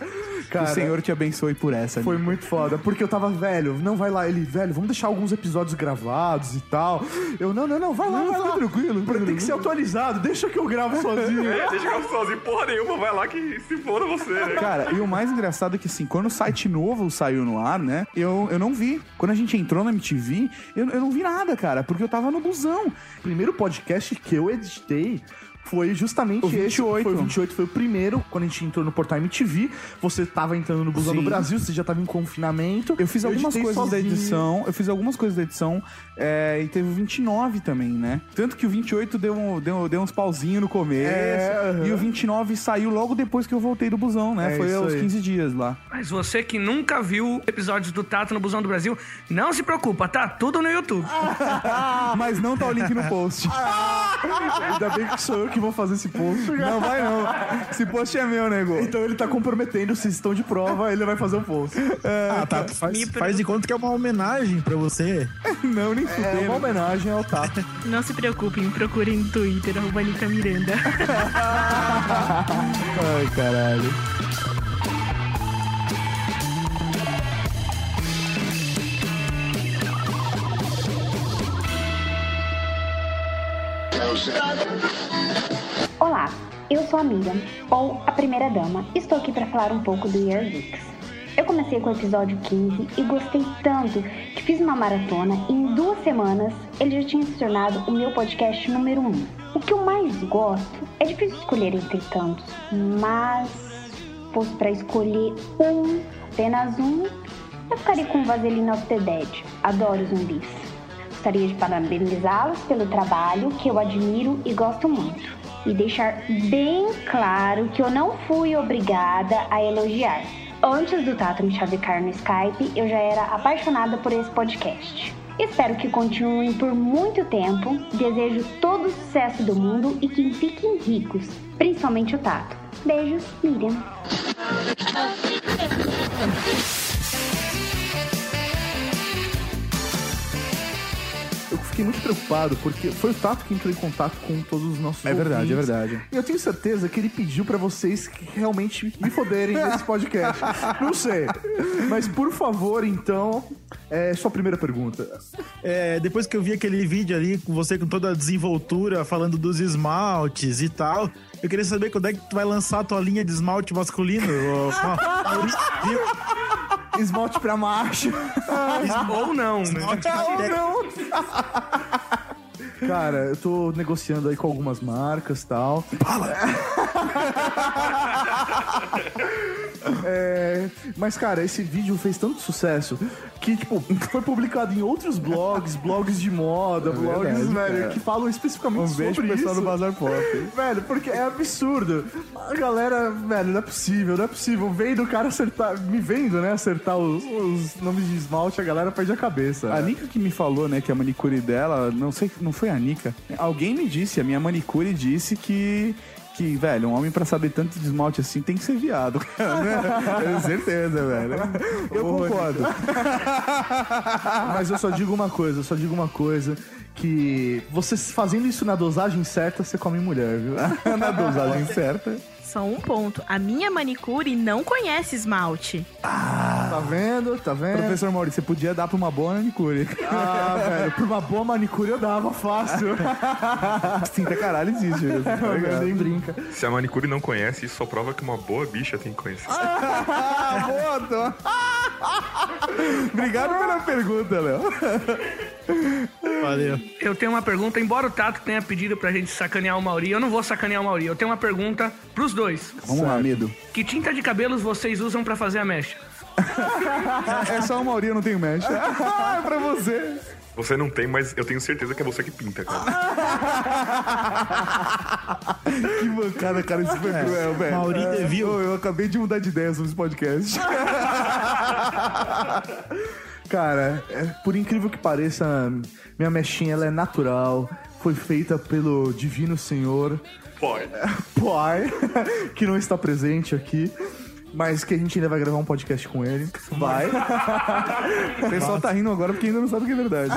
[SPEAKER 8] Cara,
[SPEAKER 3] o Senhor te abençoe por essa.
[SPEAKER 8] Foi muito foda, porque eu tava, velho, não vai lá, ele, velho, vamos deixar alguns episódios gravados e tal. Eu, não, não, não, vai lá, vai lá.
[SPEAKER 3] tranquilo,
[SPEAKER 8] Tem que ser atualizado, deixa que eu gravo sozinho.
[SPEAKER 6] É, deixa eu ficar sozinho. Porra nenhuma, vai lá que se foda você, né?
[SPEAKER 3] Cara, e o mais engraçado é que assim, quando o site novo saiu no ar, né? Eu, eu não vi. Quando a gente entrou na MTV, eu, eu não vi nada, cara, porque eu tava no busão.
[SPEAKER 8] Primeiro podcast que eu editei foi justamente
[SPEAKER 3] O
[SPEAKER 8] esse.
[SPEAKER 3] 28.
[SPEAKER 8] Foi o 28, foi o primeiro, quando a gente entrou no portal MTV. Você tava entrando no Busão
[SPEAKER 3] Sim.
[SPEAKER 8] do Brasil, você já tava em confinamento.
[SPEAKER 3] Eu fiz algumas
[SPEAKER 8] editei
[SPEAKER 3] coisas da
[SPEAKER 8] sozinho.
[SPEAKER 3] edição, eu fiz algumas coisas da edição, é, e teve o 29 também, né? Tanto que o 28 deu, um- deu, deu uns pauzinhos no começo,
[SPEAKER 8] É, aham.
[SPEAKER 3] e o 29 saiu logo depois que eu voltei do busão, né?
[SPEAKER 8] É
[SPEAKER 3] Foi aos
[SPEAKER 8] aí.
[SPEAKER 3] 15 dias lá.
[SPEAKER 5] Mas você que nunca viu episódios do Tato no Busão do Brasil, não se preocupa, tá tudo no YouTube. [LAUGHS]
[SPEAKER 3] Mas não tá o link no post. [LAUGHS]
[SPEAKER 8] Ainda bem que sou eu que vou fazer esse post. [LAUGHS]
[SPEAKER 3] Não vai não. Esse post é meu, nego.
[SPEAKER 8] Então ele tá comprometendo, vocês estão de prova, ele vai fazer o post.
[SPEAKER 4] Ah, tá. Faz, faz de conta que é uma homenagem pra você. [LAUGHS]
[SPEAKER 3] Não, nem
[SPEAKER 8] É
[SPEAKER 3] fudendo.
[SPEAKER 8] uma homenagem ao Tato. [LAUGHS]
[SPEAKER 7] Não se preocupem, procurem no Twitter, arroba Miranda.
[SPEAKER 3] Ai, caralho.
[SPEAKER 13] Olá, eu sou a Miriam, ou a primeira dama. Estou aqui para falar um pouco do Year Geeks. Eu comecei com o episódio 15 e gostei tanto que fiz uma maratona e em duas semanas ele já tinha se tornado o meu podcast número 1. Um. O que eu mais gosto é difícil escolher entre tantos, mas se fosse para escolher um, apenas um, eu ficaria com Vaseline of the Dead. Adoro zumbis. Gostaria de parabenizá-los pelo trabalho que eu admiro e gosto muito. E deixar bem claro que eu não fui obrigada a elogiar. Antes do Tato me chavecar no Skype, eu já era apaixonada por esse podcast. Espero que continuem por muito tempo. Desejo todo o sucesso do mundo e que fiquem ricos, principalmente o Tato. Beijos, Miriam.
[SPEAKER 8] Fiquei muito preocupado, porque foi o Tato que entrou em contato com todos os nossos
[SPEAKER 3] É verdade,
[SPEAKER 8] ouvintes.
[SPEAKER 3] é verdade.
[SPEAKER 8] E eu tenho certeza que ele pediu pra vocês que realmente me foderem nesse podcast. Não sei. Mas, por favor, então, é sua primeira pergunta.
[SPEAKER 3] É, depois que eu vi aquele vídeo ali com você com toda a desenvoltura, falando dos esmaltes e tal, eu queria saber quando é que tu vai lançar a tua linha de esmalte masculino.
[SPEAKER 8] Esmalte pra macho.
[SPEAKER 5] Ou não, né?
[SPEAKER 8] Ou
[SPEAKER 3] pra-
[SPEAKER 8] não. Cara, eu tô negociando aí com algumas marcas e tal. [LAUGHS] É, mas, cara, esse vídeo fez tanto sucesso que, tipo, [LAUGHS] foi publicado em outros blogs, blogs de moda, blogs,
[SPEAKER 3] verdade,
[SPEAKER 8] velho,
[SPEAKER 3] cara.
[SPEAKER 8] que falam especificamente
[SPEAKER 3] Um beijo
[SPEAKER 8] sobre
[SPEAKER 3] pessoal
[SPEAKER 8] isso.
[SPEAKER 3] do Bazar Pop. [LAUGHS]
[SPEAKER 8] Velho, porque é absurdo. A galera, velho, não é possível, não é possível. Vendo o cara acertar, me vendo, né, acertar os, os nomes de esmalte, a galera perde a cabeça.
[SPEAKER 3] A Nika que me falou, né, que a manicure dela, não sei, não foi a Nika. Alguém me disse, a minha manicure disse que que, velho, um homem pra saber tanto de esmalte assim tem que ser viado, cara. [LAUGHS] né? Tenho certeza, velho. Eu concordo. [LAUGHS]
[SPEAKER 8] Mas eu só digo uma coisa, eu só digo uma coisa. Que você fazendo isso na dosagem certa, você come mulher, viu? [LAUGHS]
[SPEAKER 3] Na dosagem certa.
[SPEAKER 7] Só um ponto. A minha manicure não conhece esmalte.
[SPEAKER 8] Tá vendo? Tá vendo?
[SPEAKER 3] Professor Maurício, você podia dar pra uma boa manicure.
[SPEAKER 8] Ah, [LAUGHS] velho, por uma boa manicure eu dava fácil. [LAUGHS]
[SPEAKER 3] Sinta caralho existe. [LAUGHS]
[SPEAKER 8] Nem brinca.
[SPEAKER 6] Se a manicure não conhece, isso só prova que uma boa bicha tem que conhecer.
[SPEAKER 3] Ah, boa. Obrigado pela pergunta, Léo.
[SPEAKER 5] Valeu. Eu tenho uma pergunta, embora o Tato tenha pedido pra gente sacanear o Mauri, eu não vou sacanear o Mauri. Eu tenho uma pergunta pros dois.
[SPEAKER 3] Vamos lá, medo.
[SPEAKER 5] Que tinta de cabelos vocês usam pra fazer a mecha?
[SPEAKER 3] É só o Mauri, eu não tenho mecha. [LAUGHS] é pra você.
[SPEAKER 6] Você não tem, mas eu tenho certeza que é você que pinta, cara. [LAUGHS]
[SPEAKER 3] Que mancada, cara, isso foi cruel, velho.
[SPEAKER 5] Mauri
[SPEAKER 3] É,
[SPEAKER 5] Devil.
[SPEAKER 3] Eu, eu acabei de mudar de ideia sobre esse podcast. [LAUGHS]
[SPEAKER 8] Cara, é, por incrível que pareça, minha mechinha ela é natural. Foi feita pelo Divino Senhor
[SPEAKER 6] Pode.
[SPEAKER 8] Pai, que não está presente aqui. Mas que a gente ainda vai gravar um podcast com ele.
[SPEAKER 3] Vai. [LAUGHS] O pessoal tá rindo agora porque ainda não sabe que é verdade.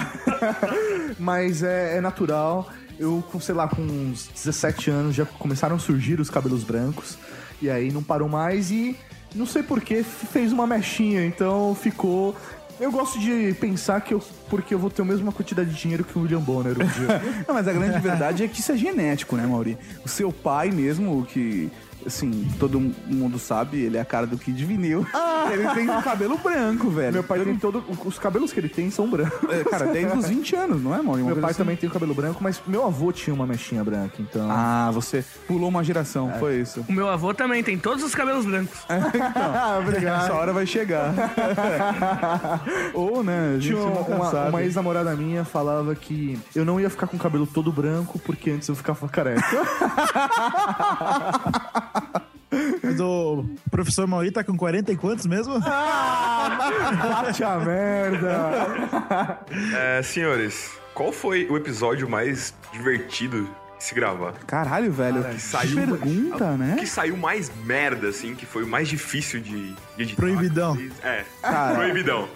[SPEAKER 3] [LAUGHS]
[SPEAKER 8] Mas é, é natural. Eu, com, sei lá, com uns 17 anos já começaram a surgir os cabelos brancos. E aí não parou mais e não sei porquê fez uma mechinha. Então ficou. Eu gosto de pensar que eu. Porque eu vou ter a mesma quantidade de dinheiro que o William Bonner um dia. [LAUGHS]
[SPEAKER 3] Não, mas a grande verdade é que isso é genético, né, Mauri? O seu pai mesmo, o que, assim, todo mundo sabe, ele é a cara do Kid Vinil. Ele tem o cabelo branco, velho.
[SPEAKER 8] Ah! Meu pai tem todo. Os cabelos que ele tem são brancos.
[SPEAKER 3] É, cara, desde os 20 anos, não é? Uma
[SPEAKER 8] Meu pai
[SPEAKER 3] assim.
[SPEAKER 8] também tem o cabelo branco, mas meu avô tinha uma mechinha branca, então.
[SPEAKER 3] Ah, você pulou uma geração, foi isso.
[SPEAKER 5] O meu avô também tem todos os cabelos brancos.
[SPEAKER 8] Ah, [LAUGHS] obrigado.
[SPEAKER 3] Essa hora vai chegar. [LAUGHS] Ou, né,
[SPEAKER 8] Tinha uma, uma, uma ex-namorada minha falava que eu não ia ficar com o cabelo todo branco porque antes eu ficava careca. [LAUGHS]
[SPEAKER 3] Mas o professor Mauri tá com 40 e quantos mesmo?
[SPEAKER 8] Bate a merda!
[SPEAKER 6] É, senhores, qual foi o episódio mais divertido de se gravar?
[SPEAKER 3] Caralho, velho.
[SPEAKER 6] Que
[SPEAKER 3] que
[SPEAKER 6] saiu,
[SPEAKER 3] pergunta, né?
[SPEAKER 6] Que saiu mais merda, assim, que foi o mais difícil de, de editar.
[SPEAKER 3] Proibidão.
[SPEAKER 6] É,
[SPEAKER 3] Cara.
[SPEAKER 6] proibidão.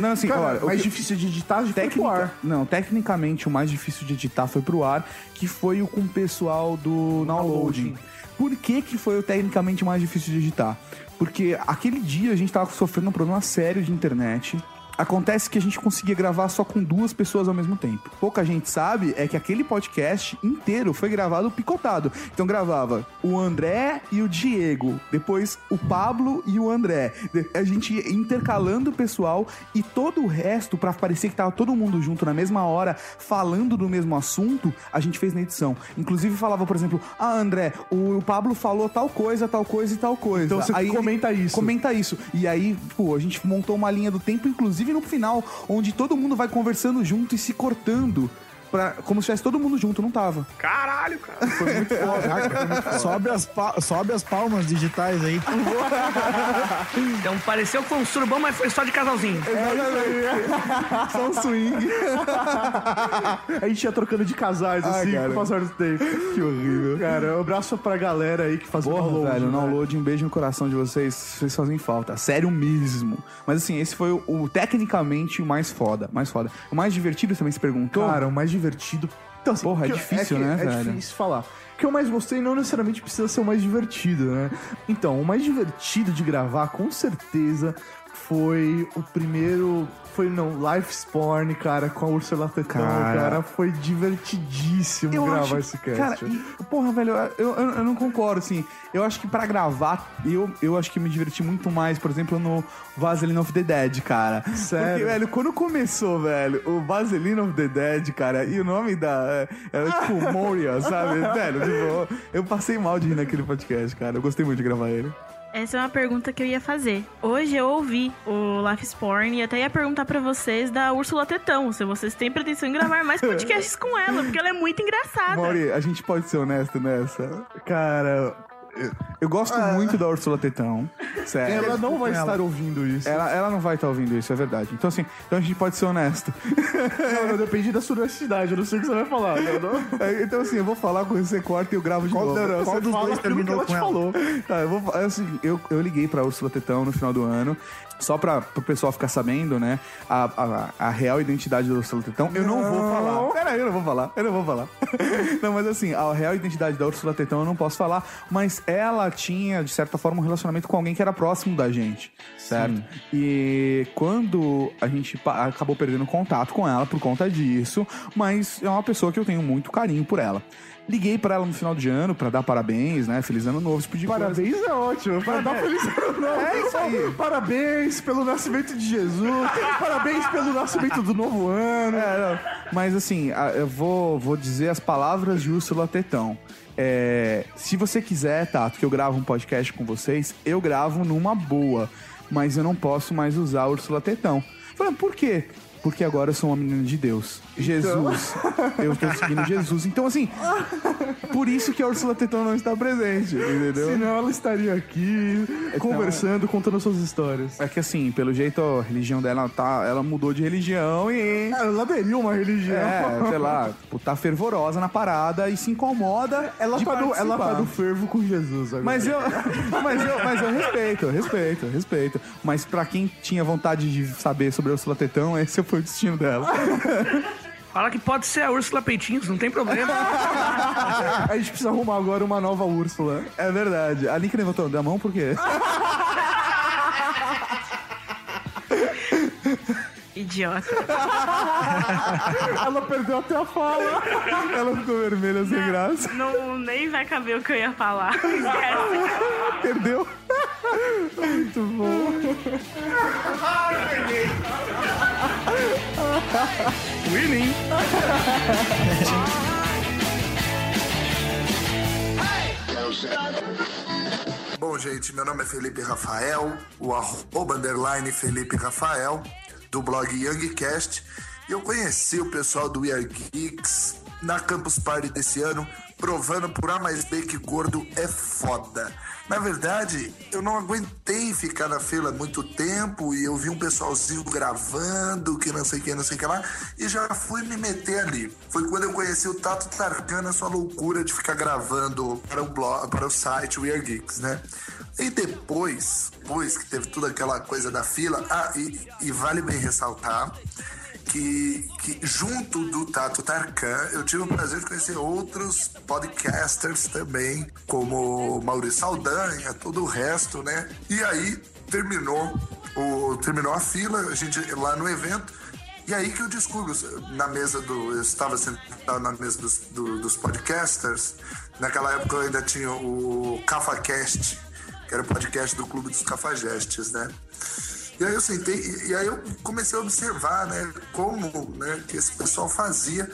[SPEAKER 3] Não, assim,
[SPEAKER 8] Cara,
[SPEAKER 3] olha, o
[SPEAKER 8] mais
[SPEAKER 3] que-
[SPEAKER 8] difícil de editar foi pro ar.
[SPEAKER 3] não, tecnicamente o mais difícil de editar foi pro ar, que foi o com o pessoal do Downloading. Por que que foi tecnicamente mais difícil de editar? Porque aquele dia a gente tava sofrendo um problema sério de internet. Acontece que a gente conseguia gravar só com duas pessoas ao mesmo tempo. Pouca gente sabe é que aquele podcast inteiro foi gravado picotado. Então gravava o André e o Diego, depois o Pablo e o André. A gente ia intercalando o pessoal e todo o resto, pra parecer que tava todo mundo junto na mesma hora, falando do mesmo assunto, a gente fez na edição. Inclusive falava, por exemplo, ah, André, o Pablo falou tal coisa, tal coisa e tal coisa.
[SPEAKER 8] Então você comenta isso.
[SPEAKER 3] Comenta isso. E aí, pô, a gente montou uma linha do tempo, inclusive no final, onde todo mundo vai conversando junto e se cortando pra, como se estivesse todo mundo junto, não tava.
[SPEAKER 6] Caralho, cara.
[SPEAKER 3] Foi muito foda.
[SPEAKER 4] Caraca,
[SPEAKER 3] foi muito foda.
[SPEAKER 4] sobe, as pa- sobe as palmas digitais aí. [LAUGHS]
[SPEAKER 5] Então pareceu que foi um surubão, mas foi só de casalzinho.
[SPEAKER 3] Só um swing.
[SPEAKER 8] A gente ia trocando de casais,
[SPEAKER 3] Ai,
[SPEAKER 8] assim,
[SPEAKER 3] cara.
[SPEAKER 8] com o passar do tempo.
[SPEAKER 3] Que horrível.
[SPEAKER 8] Cara, um abraço pra galera aí que faz o
[SPEAKER 3] Porra,
[SPEAKER 8] download,
[SPEAKER 3] velho,
[SPEAKER 8] né?
[SPEAKER 3] download, um beijo no coração de vocês. Vocês fazem falta. Sério mesmo. Mas assim, esse foi o, o- tecnicamente o mais foda. Mais foda. O mais divertido também se perguntou.
[SPEAKER 8] Cara, o mais divertido. Então, assim,
[SPEAKER 3] Porra, é difícil,
[SPEAKER 8] que
[SPEAKER 3] né,
[SPEAKER 8] É
[SPEAKER 3] velho?
[SPEAKER 8] difícil falar. O que eu mais gostei não necessariamente precisa ser o mais divertido, né? Então, o mais divertido de gravar, com certeza, foi o primeiro. Foi, não, Life Spawn, cara, com a Ursula Tetão,
[SPEAKER 3] Cara.
[SPEAKER 8] cara. Foi divertidíssimo
[SPEAKER 3] Eu
[SPEAKER 8] gravar
[SPEAKER 3] acho,
[SPEAKER 8] esse cast.
[SPEAKER 3] Cara, e, porra, velho, eu, eu, eu não concordo, assim. Eu acho que pra gravar, eu, eu acho que me diverti muito mais, por exemplo, no Vaseline of the Dead, cara.
[SPEAKER 8] Sério?
[SPEAKER 3] Porque, velho, quando começou, velho, o Vaseline of the Dead, cara, e o nome da. Era tipo Moria, sabe? [LAUGHS] velho, tipo, eu passei mal de rir naquele podcast, cara. Eu gostei muito de gravar ele.
[SPEAKER 7] Essa é uma pergunta que eu ia fazer. Hoje eu ouvi o Life Sporn e até ia perguntar pra vocês da Úrsula Tetão, se vocês têm pretensão em gravar mais [LAUGHS] podcasts com ela, porque ela é muito engraçada.
[SPEAKER 3] Mauri, a gente pode ser honesto nessa.
[SPEAKER 8] Cara,
[SPEAKER 3] Eu gosto muito da Ursula Tetão. Sério.
[SPEAKER 8] ela não vai
[SPEAKER 3] Ela-
[SPEAKER 8] estar ouvindo isso.
[SPEAKER 3] Ela, ela não vai estar ouvindo isso, é verdade. Então, assim, então a gente pode ser honesto.
[SPEAKER 8] Não, não, depende da sua honestidade, eu não sei o que você vai falar. Não, não.
[SPEAKER 3] É, Então, assim, eu vou falar com você corta e eu gravo de
[SPEAKER 8] Qual-
[SPEAKER 3] novo.
[SPEAKER 8] não, não,
[SPEAKER 4] Qual dos dois
[SPEAKER 8] aquilo que
[SPEAKER 4] terminou
[SPEAKER 8] ela
[SPEAKER 4] com ela?
[SPEAKER 3] falou. Tá, eu vou assim, eu, eu liguei pra Úrsula Tetão no final do ano, só pra o pessoal ficar sabendo, né, a, a, a real identidade da Úrsula Tetão. Eu não vou falar. Peraí, eu não vou falar. Eu não vou falar. [LAUGHS] não, mas assim, a real identidade da Úrsula Tetão eu não posso falar, mas ela tinha, de certa forma, um relacionamento com alguém que era próximo da gente, certo? E quando a gente acabou perdendo contato com ela por conta disso, mas é uma pessoa que eu tenho muito carinho por ela. Liguei pra ela no final de ano pra dar parabéns, né? Feliz ano novo, esse tipo de coisa.
[SPEAKER 8] Parabéns é ótimo. Para dar feliz ano novo.
[SPEAKER 3] É isso aí.
[SPEAKER 8] Parabéns pelo nascimento de Jesus. Parabéns pelo nascimento do novo ano.
[SPEAKER 3] É. Mas assim, eu vou, vou dizer as palavras de Úrsula Tetão. É, se você quiser, Tato, que eu gravo um podcast com vocês, eu gravo numa boa. Mas eu não posso mais usar a Úrsula Tetão. Falei, por quê? Porque agora eu sou uma menina de Deus. Jesus. Eu tô seguindo Jesus. Então, assim, por isso que a Úrsula Tetão não está presente, entendeu?
[SPEAKER 8] Senão ela estaria aqui conversando, contando suas histórias.
[SPEAKER 3] É que assim, pelo jeito a religião dela tá. Ela mudou de religião e.
[SPEAKER 8] Ela aderiu uma religião.
[SPEAKER 3] É, sei lá, tipo, tá fervorosa na parada e se incomoda.
[SPEAKER 8] Ela tá, no, ela tá no fervo com Jesus agora.
[SPEAKER 3] Mas eu, mas, eu, mas eu respeito, respeito, respeito. Mas pra quem tinha vontade de saber sobre a Ursula Tetão, esse foi o destino dela. [LAUGHS]
[SPEAKER 5] Fala que pode ser a Úrsula Peitinhos, não tem problema. [LAUGHS]
[SPEAKER 8] A gente precisa arrumar agora uma nova Úrsula.
[SPEAKER 3] É verdade. A Link levantou da mão por quê? [LAUGHS]
[SPEAKER 7] Idiota.
[SPEAKER 8] Ela perdeu até a fala.
[SPEAKER 3] Ela ficou vermelha sem graça.
[SPEAKER 7] Não, nem vai caber o que eu ia falar.
[SPEAKER 3] Perdeu.
[SPEAKER 8] Muito bom.
[SPEAKER 5] Winning.
[SPEAKER 14] Bom, gente, meu nome é Felipe Rafael, o arroba underline Felipe Rafael, do blog Youngcast. E eu conheci o pessoal do We Are Geeks na Campus Party desse ano, provando por A mais B que gordo é foda. Na verdade, eu não aguentei ficar na fila muito tempo e eu vi um pessoalzinho gravando, que não sei o que, não sei o que lá, e já fui me meter ali. Foi quando eu conheci o Tato Tarcana, sua loucura de ficar gravando para o blog, para o site We Are Geeks, né? E depois, depois que teve toda aquela coisa da fila, ah, e, e vale bem ressaltar que, que junto do Tato Tarkan, eu tive o prazer de conhecer outros podcasters também, como Maurício Saldanha, todo o resto, né? E aí terminou, o, terminou a fila, a gente lá no evento, e aí que eu descubro, na mesa do. Eu estava sentado na mesa dos, do- dos podcasters, naquela época eu ainda tinha o CafaCast, que era o podcast do Clube dos Cafajestes, né? E aí eu sentei, e- aí eu comecei a observar, né, como né, que esse pessoal fazia.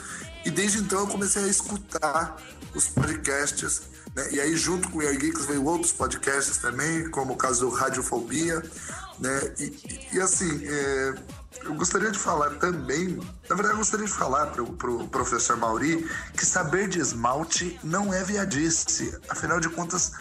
[SPEAKER 14] E desde então eu comecei a escutar os podcasts. Né? E aí, junto com o Air Geeks, veio outros podcasts também, como o caso do Radiofobia, né? E, e- e, assim, é, eu gostaria de falar também, na verdade, eu gostaria de falar para o pro professor Mauri que saber de esmalte não é viadice. Afinal de contas,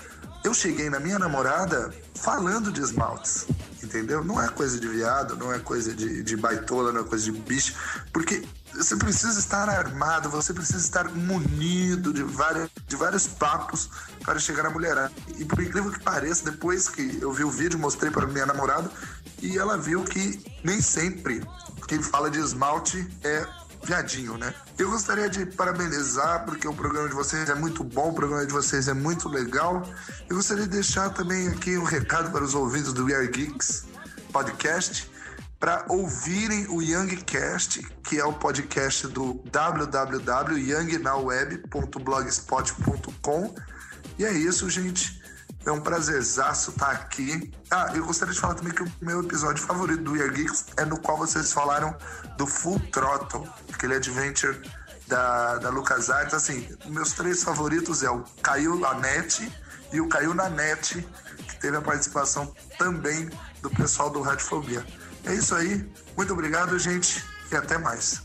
[SPEAKER 14] eu cheguei na minha namorada falando de esmaltes, entendeu? Não é coisa de viado, não é coisa de, de baitola, não é coisa de bicho, porque você precisa estar armado, você precisa estar munido de, várias, de vários papos para chegar na mulherada. E por incrível que pareça, depois que eu vi o vídeo, mostrei para minha namorada e ela viu que nem sempre quem fala de esmalte é viadinho, né? Eu gostaria de parabenizar, porque o programa de vocês é muito bom, o programa de vocês é muito legal. Eu gostaria de deixar também aqui um recado para os ouvintes do We Are Geeks podcast para ouvirem o Youngcast, que é o podcast do www.youngnowweb.blogspot.com. E é isso, gente. É um prazerzaço estar aqui. Ah, eu gostaria de falar também que o meu episódio favorito do We Are Geeks é no qual vocês falaram do Full Throttle, aquele adventure da, da LucasArts. Assim, meus três favoritos é o Caiu na Net e o Caiu na Net, que teve a participação também do pessoal do Radiofobia. É isso aí. Muito obrigado, gente, e até mais.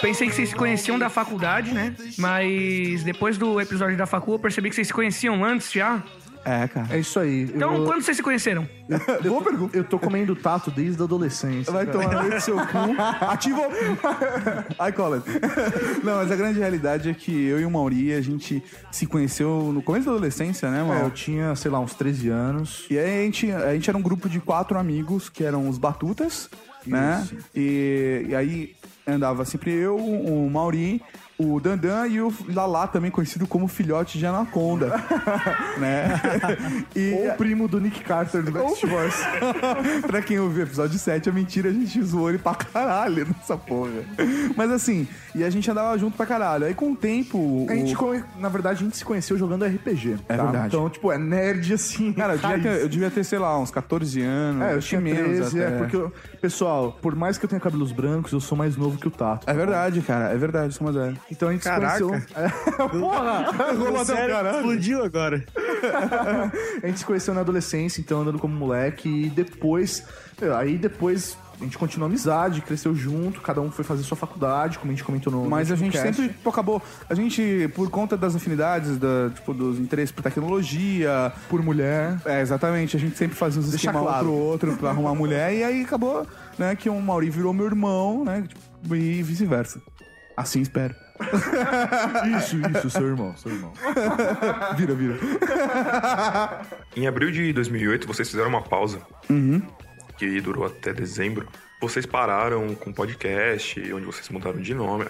[SPEAKER 5] Pensei que vocês se conheciam da faculdade, né? Mas depois do episódio da facu, eu percebi que vocês se conheciam antes já.
[SPEAKER 3] É, cara.
[SPEAKER 8] É isso aí.
[SPEAKER 5] Então,
[SPEAKER 8] eu,
[SPEAKER 5] quando vocês se conheceram? [LAUGHS]
[SPEAKER 8] Boa pergunta. Eu tô comendo tato desde a adolescência.
[SPEAKER 3] Vai
[SPEAKER 8] cara.
[SPEAKER 3] tomar no seu cu. Ativa o... I call it. Não, mas a grande realidade é que eu e o Mauri, a gente se conheceu no começo da adolescência, né,
[SPEAKER 8] É,
[SPEAKER 3] mano?
[SPEAKER 8] eu tinha, sei lá, uns 13 anos.
[SPEAKER 3] E aí a gente, a gente era um grupo de quatro amigos, que eram os Batutas, né? E, e aí andava sempre eu, o Mauri, o Dandan e o Lala, também conhecido como filhote de Anaconda, [LAUGHS] né? E,
[SPEAKER 8] Ou o primo do Nick Carter do Backstreet Boys. [LAUGHS]
[SPEAKER 3] pra quem ouviu o episódio 7, é mentira, a gente zoou ele pra caralho nessa porra. Mas assim, e a gente andava junto pra caralho. Aí com o tempo.
[SPEAKER 8] A gente,
[SPEAKER 3] o...
[SPEAKER 8] na verdade, a gente se conheceu jogando RPG.
[SPEAKER 3] É
[SPEAKER 8] tá?
[SPEAKER 3] verdade.
[SPEAKER 8] Então, tipo, é nerd assim.
[SPEAKER 3] Cara, eu devia, ter, eu devia ter, sei lá, uns 14 anos.
[SPEAKER 8] É, eu tinha
[SPEAKER 3] menos
[SPEAKER 8] 13, é
[SPEAKER 3] até.
[SPEAKER 8] porque, eu- pessoal, por mais que eu tenha cabelos brancos, eu sou mais novo que o Tato.
[SPEAKER 3] É verdade, cara, é verdade, somos zero.
[SPEAKER 8] Então a gente
[SPEAKER 4] Caraca.
[SPEAKER 8] se conheceu. [LAUGHS] É, porra!
[SPEAKER 4] Meu
[SPEAKER 8] até o caralho.
[SPEAKER 4] explodiu agora. [LAUGHS]
[SPEAKER 8] a gente se conheceu na adolescência, então andando como moleque, e depois. Aí depois a gente continuou a amizade, cresceu junto, cada um foi fazer sua faculdade, como a gente comentou no.
[SPEAKER 3] Mas
[SPEAKER 8] no
[SPEAKER 3] a gente
[SPEAKER 8] cast.
[SPEAKER 3] sempre pô, acabou. A gente, por conta das afinidades, da, tipo, dos interesses por tecnologia.
[SPEAKER 8] Por mulher.
[SPEAKER 3] É, exatamente. A gente sempre fazia uns esquemas um
[SPEAKER 8] claro.
[SPEAKER 3] pro outro pra arrumar mulher. E aí acabou, né, que o Mauri virou meu irmão, né? tipo, e vice-versa. Assim espero. [LAUGHS]
[SPEAKER 8] Isso, isso, seu irmão, seu irmão.
[SPEAKER 3] Vira, vira.
[SPEAKER 6] Em abril de 2008, vocês fizeram uma pausa
[SPEAKER 3] Uhum.
[SPEAKER 6] Que durou até dezembro. Vocês pararam com o podcast, onde vocês mudaram de nome.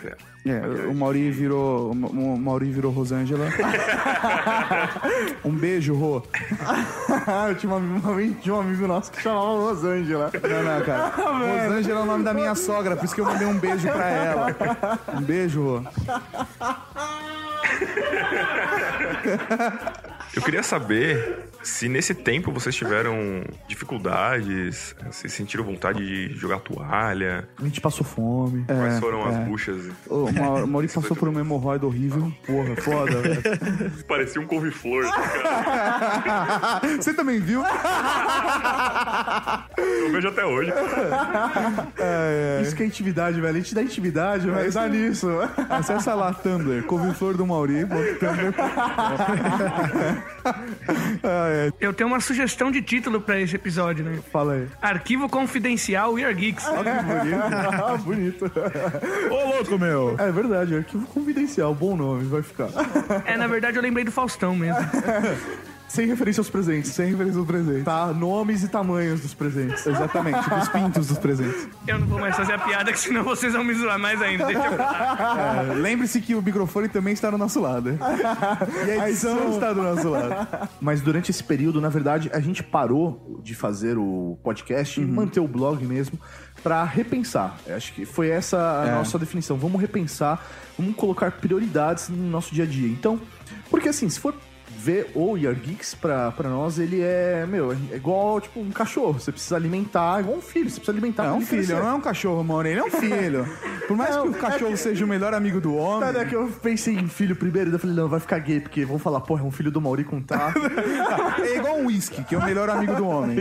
[SPEAKER 3] É, o Mauri virou. O Ma- o Mauri virou Rosângela. [LAUGHS] um beijo, Rô. [LAUGHS]
[SPEAKER 8] eu tinha um, amigo, tinha um amigo nosso que chamava Rosângela.
[SPEAKER 3] Não, não, cara. [LAUGHS] Rosângela é o nome da minha sogra, por isso que eu mandei um beijo pra ela. Um beijo, Rô.
[SPEAKER 6] Eu queria saber se nesse tempo vocês tiveram dificuldades, se sentiram vontade de jogar toalha,
[SPEAKER 8] A gente passou fome.
[SPEAKER 6] quais foram
[SPEAKER 3] é.
[SPEAKER 6] as buchas.
[SPEAKER 3] O Ma- o Mauri [LAUGHS] passou por uma hemorroida horrível. Porra, foda, velho. [LAUGHS]
[SPEAKER 6] Parecia um couve-flor. [LAUGHS]
[SPEAKER 3] Você também viu?
[SPEAKER 6] Eu vejo até hoje.
[SPEAKER 8] Isso que é intimidade, velho. A gente dá intimidade, mas dá nisso.
[SPEAKER 3] Acessa lá, Tumblr, couve-flor do Mauri.
[SPEAKER 5] Eu tenho uma sugestão de título pra esse episódio, né?
[SPEAKER 8] Fala aí.
[SPEAKER 5] Arquivo Confidencial We Are Geeks.
[SPEAKER 8] Ah, bonito.
[SPEAKER 4] Ô, louco, meu.
[SPEAKER 8] É verdade, arquivo confidencial, bom nome, vai ficar.
[SPEAKER 5] É, na verdade, eu lembrei do Faustão mesmo. [LAUGHS]
[SPEAKER 8] Sem referência aos presentes.
[SPEAKER 3] Sem referência aos presentes.
[SPEAKER 8] Tá, nomes e tamanhos dos presentes.
[SPEAKER 3] Exatamente, tipo os pintos dos presentes.
[SPEAKER 5] Eu não vou mais fazer a piada, que senão vocês vão me zoar mais ainda. Deixa eu falar.
[SPEAKER 3] É, Lembre-se que o microfone também está do nosso lado. E a edição está do nosso lado.
[SPEAKER 8] Mas durante esse período, na verdade, a gente parou de fazer o podcast
[SPEAKER 3] Uhum.
[SPEAKER 8] e manter o blog mesmo pra repensar. Eu Acho que foi essa a
[SPEAKER 3] É.
[SPEAKER 8] nossa definição. Vamos repensar, vamos colocar prioridades no nosso dia a dia. Então, porque assim, se for vê o Geeks, pra, pra nós, ele é, meu, é igual, tipo, um cachorro. Você precisa alimentar, é igual um filho. Você precisa alimentar
[SPEAKER 3] É um filho,
[SPEAKER 8] crescer.
[SPEAKER 3] não é um cachorro, mano. Ele é um [LAUGHS] filho. Por mais que o cachorro seja o melhor amigo do homem.
[SPEAKER 8] Cara, é que eu pensei em filho primeiro, daí eu falei, não, vai ficar gay, porque vão falar, porra, é um filho do Mauri com tá. [LAUGHS]
[SPEAKER 3] É igual um whisky, que é o melhor amigo do homem.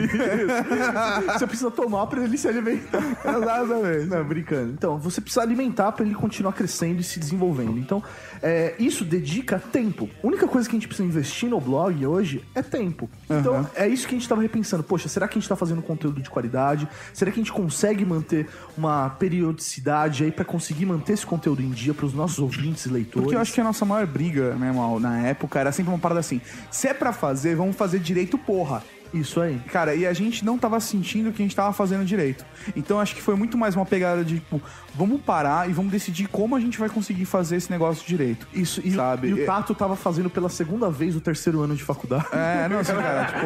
[SPEAKER 8] Você precisa tomar pra ele se alimentar. [LAUGHS]
[SPEAKER 3] Exatamente.
[SPEAKER 8] Não, brincando. Então, você precisa alimentar pra ele continuar crescendo e se desenvolvendo. Então, é, isso dedica tempo. A única coisa que a gente precisa investir no blog hoje é tempo. Então,
[SPEAKER 3] Aham.
[SPEAKER 8] é isso que a gente tava repensando. Poxa, será que a gente tá fazendo conteúdo de qualidade? Será que a gente consegue manter uma periodicidade aí pra conseguir manter esse conteúdo em dia pros nossos ouvintes e leitores?
[SPEAKER 3] Porque eu acho que a nossa maior briga, né, Mal, na época, era sempre uma parada assim: se é pra fazer, vamos fazer direito, porra.
[SPEAKER 8] Isso aí.
[SPEAKER 3] Cara, e a gente não tava sentindo que a gente tava fazendo direito. Então acho que foi muito mais uma pegada de, tipo, vamos parar e vamos decidir como a gente vai conseguir fazer esse negócio direito.
[SPEAKER 8] Isso, e,
[SPEAKER 3] sabe?
[SPEAKER 8] e o Tato tava fazendo pela segunda vez o terceiro ano de faculdade.
[SPEAKER 3] É, não, assim, cara, [LAUGHS] tipo.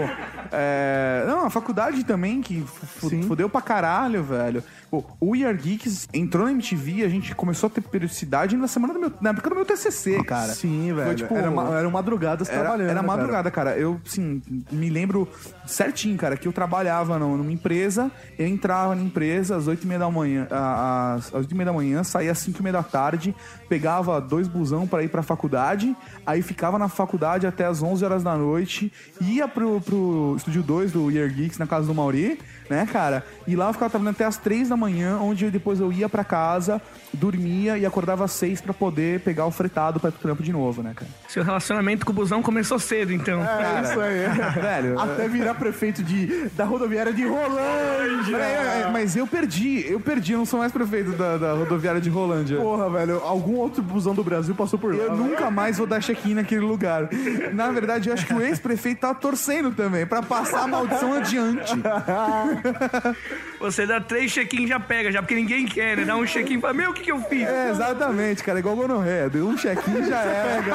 [SPEAKER 3] é, Não, a faculdade também, que fu- fudeu pra caralho, velho. Pô, o We Are Geeks entrou na MTV, a gente começou a ter periodicidade na semana do meu. Na época do meu TCC, cara.
[SPEAKER 8] Sim, velho.
[SPEAKER 3] Foi, tipo,
[SPEAKER 8] era, ma- eram madrugadas
[SPEAKER 3] Era,
[SPEAKER 8] trabalhando.
[SPEAKER 3] era
[SPEAKER 8] né, cara?
[SPEAKER 3] madrugada, cara. Eu, sim, me lembro certinho, cara, que eu trabalhava no- numa empresa, eu entrava na empresa às 8 e meia da manhã, às, às 8 e meia da manhã, saía às 5 e meia da tarde, pegava dois busão pra ir pra faculdade, aí ficava na faculdade até às 11 horas da noite, ia pro, pro estúdio 2 do Year Geeks, na casa do Mauri, né, cara? E lá eu ficava trabalhando até às 3 da manhã, onde depois eu ia pra casa, dormia e acordava às 6 pra poder pegar o fretado pra ir pro trampo de novo, né, cara?
[SPEAKER 5] Seu relacionamento com o busão começou cedo, então.
[SPEAKER 8] É isso aí. [LAUGHS]
[SPEAKER 3] Velho,
[SPEAKER 8] Até virar prefeito de, da rodoviária de Rolândia.
[SPEAKER 3] É, é, mas eu perdi, eu perdi, eu não sou mais prefeito da, da rodoviária de Rolândia.
[SPEAKER 8] Porra, velho, algum outro busão do Brasil passou por lá.
[SPEAKER 3] Eu nunca mais vou dar check-in naquele lugar. Na verdade, eu acho que o ex-prefeito tá torcendo também, pra passar a maldição adiante. [LAUGHS]
[SPEAKER 5] Você dá três check-in já pega, já, porque ninguém quer, né? Dá um check-in fala, meu, o que, que eu fiz?
[SPEAKER 3] É, exatamente, cara, igual gonorreia. Deu um check-in já era.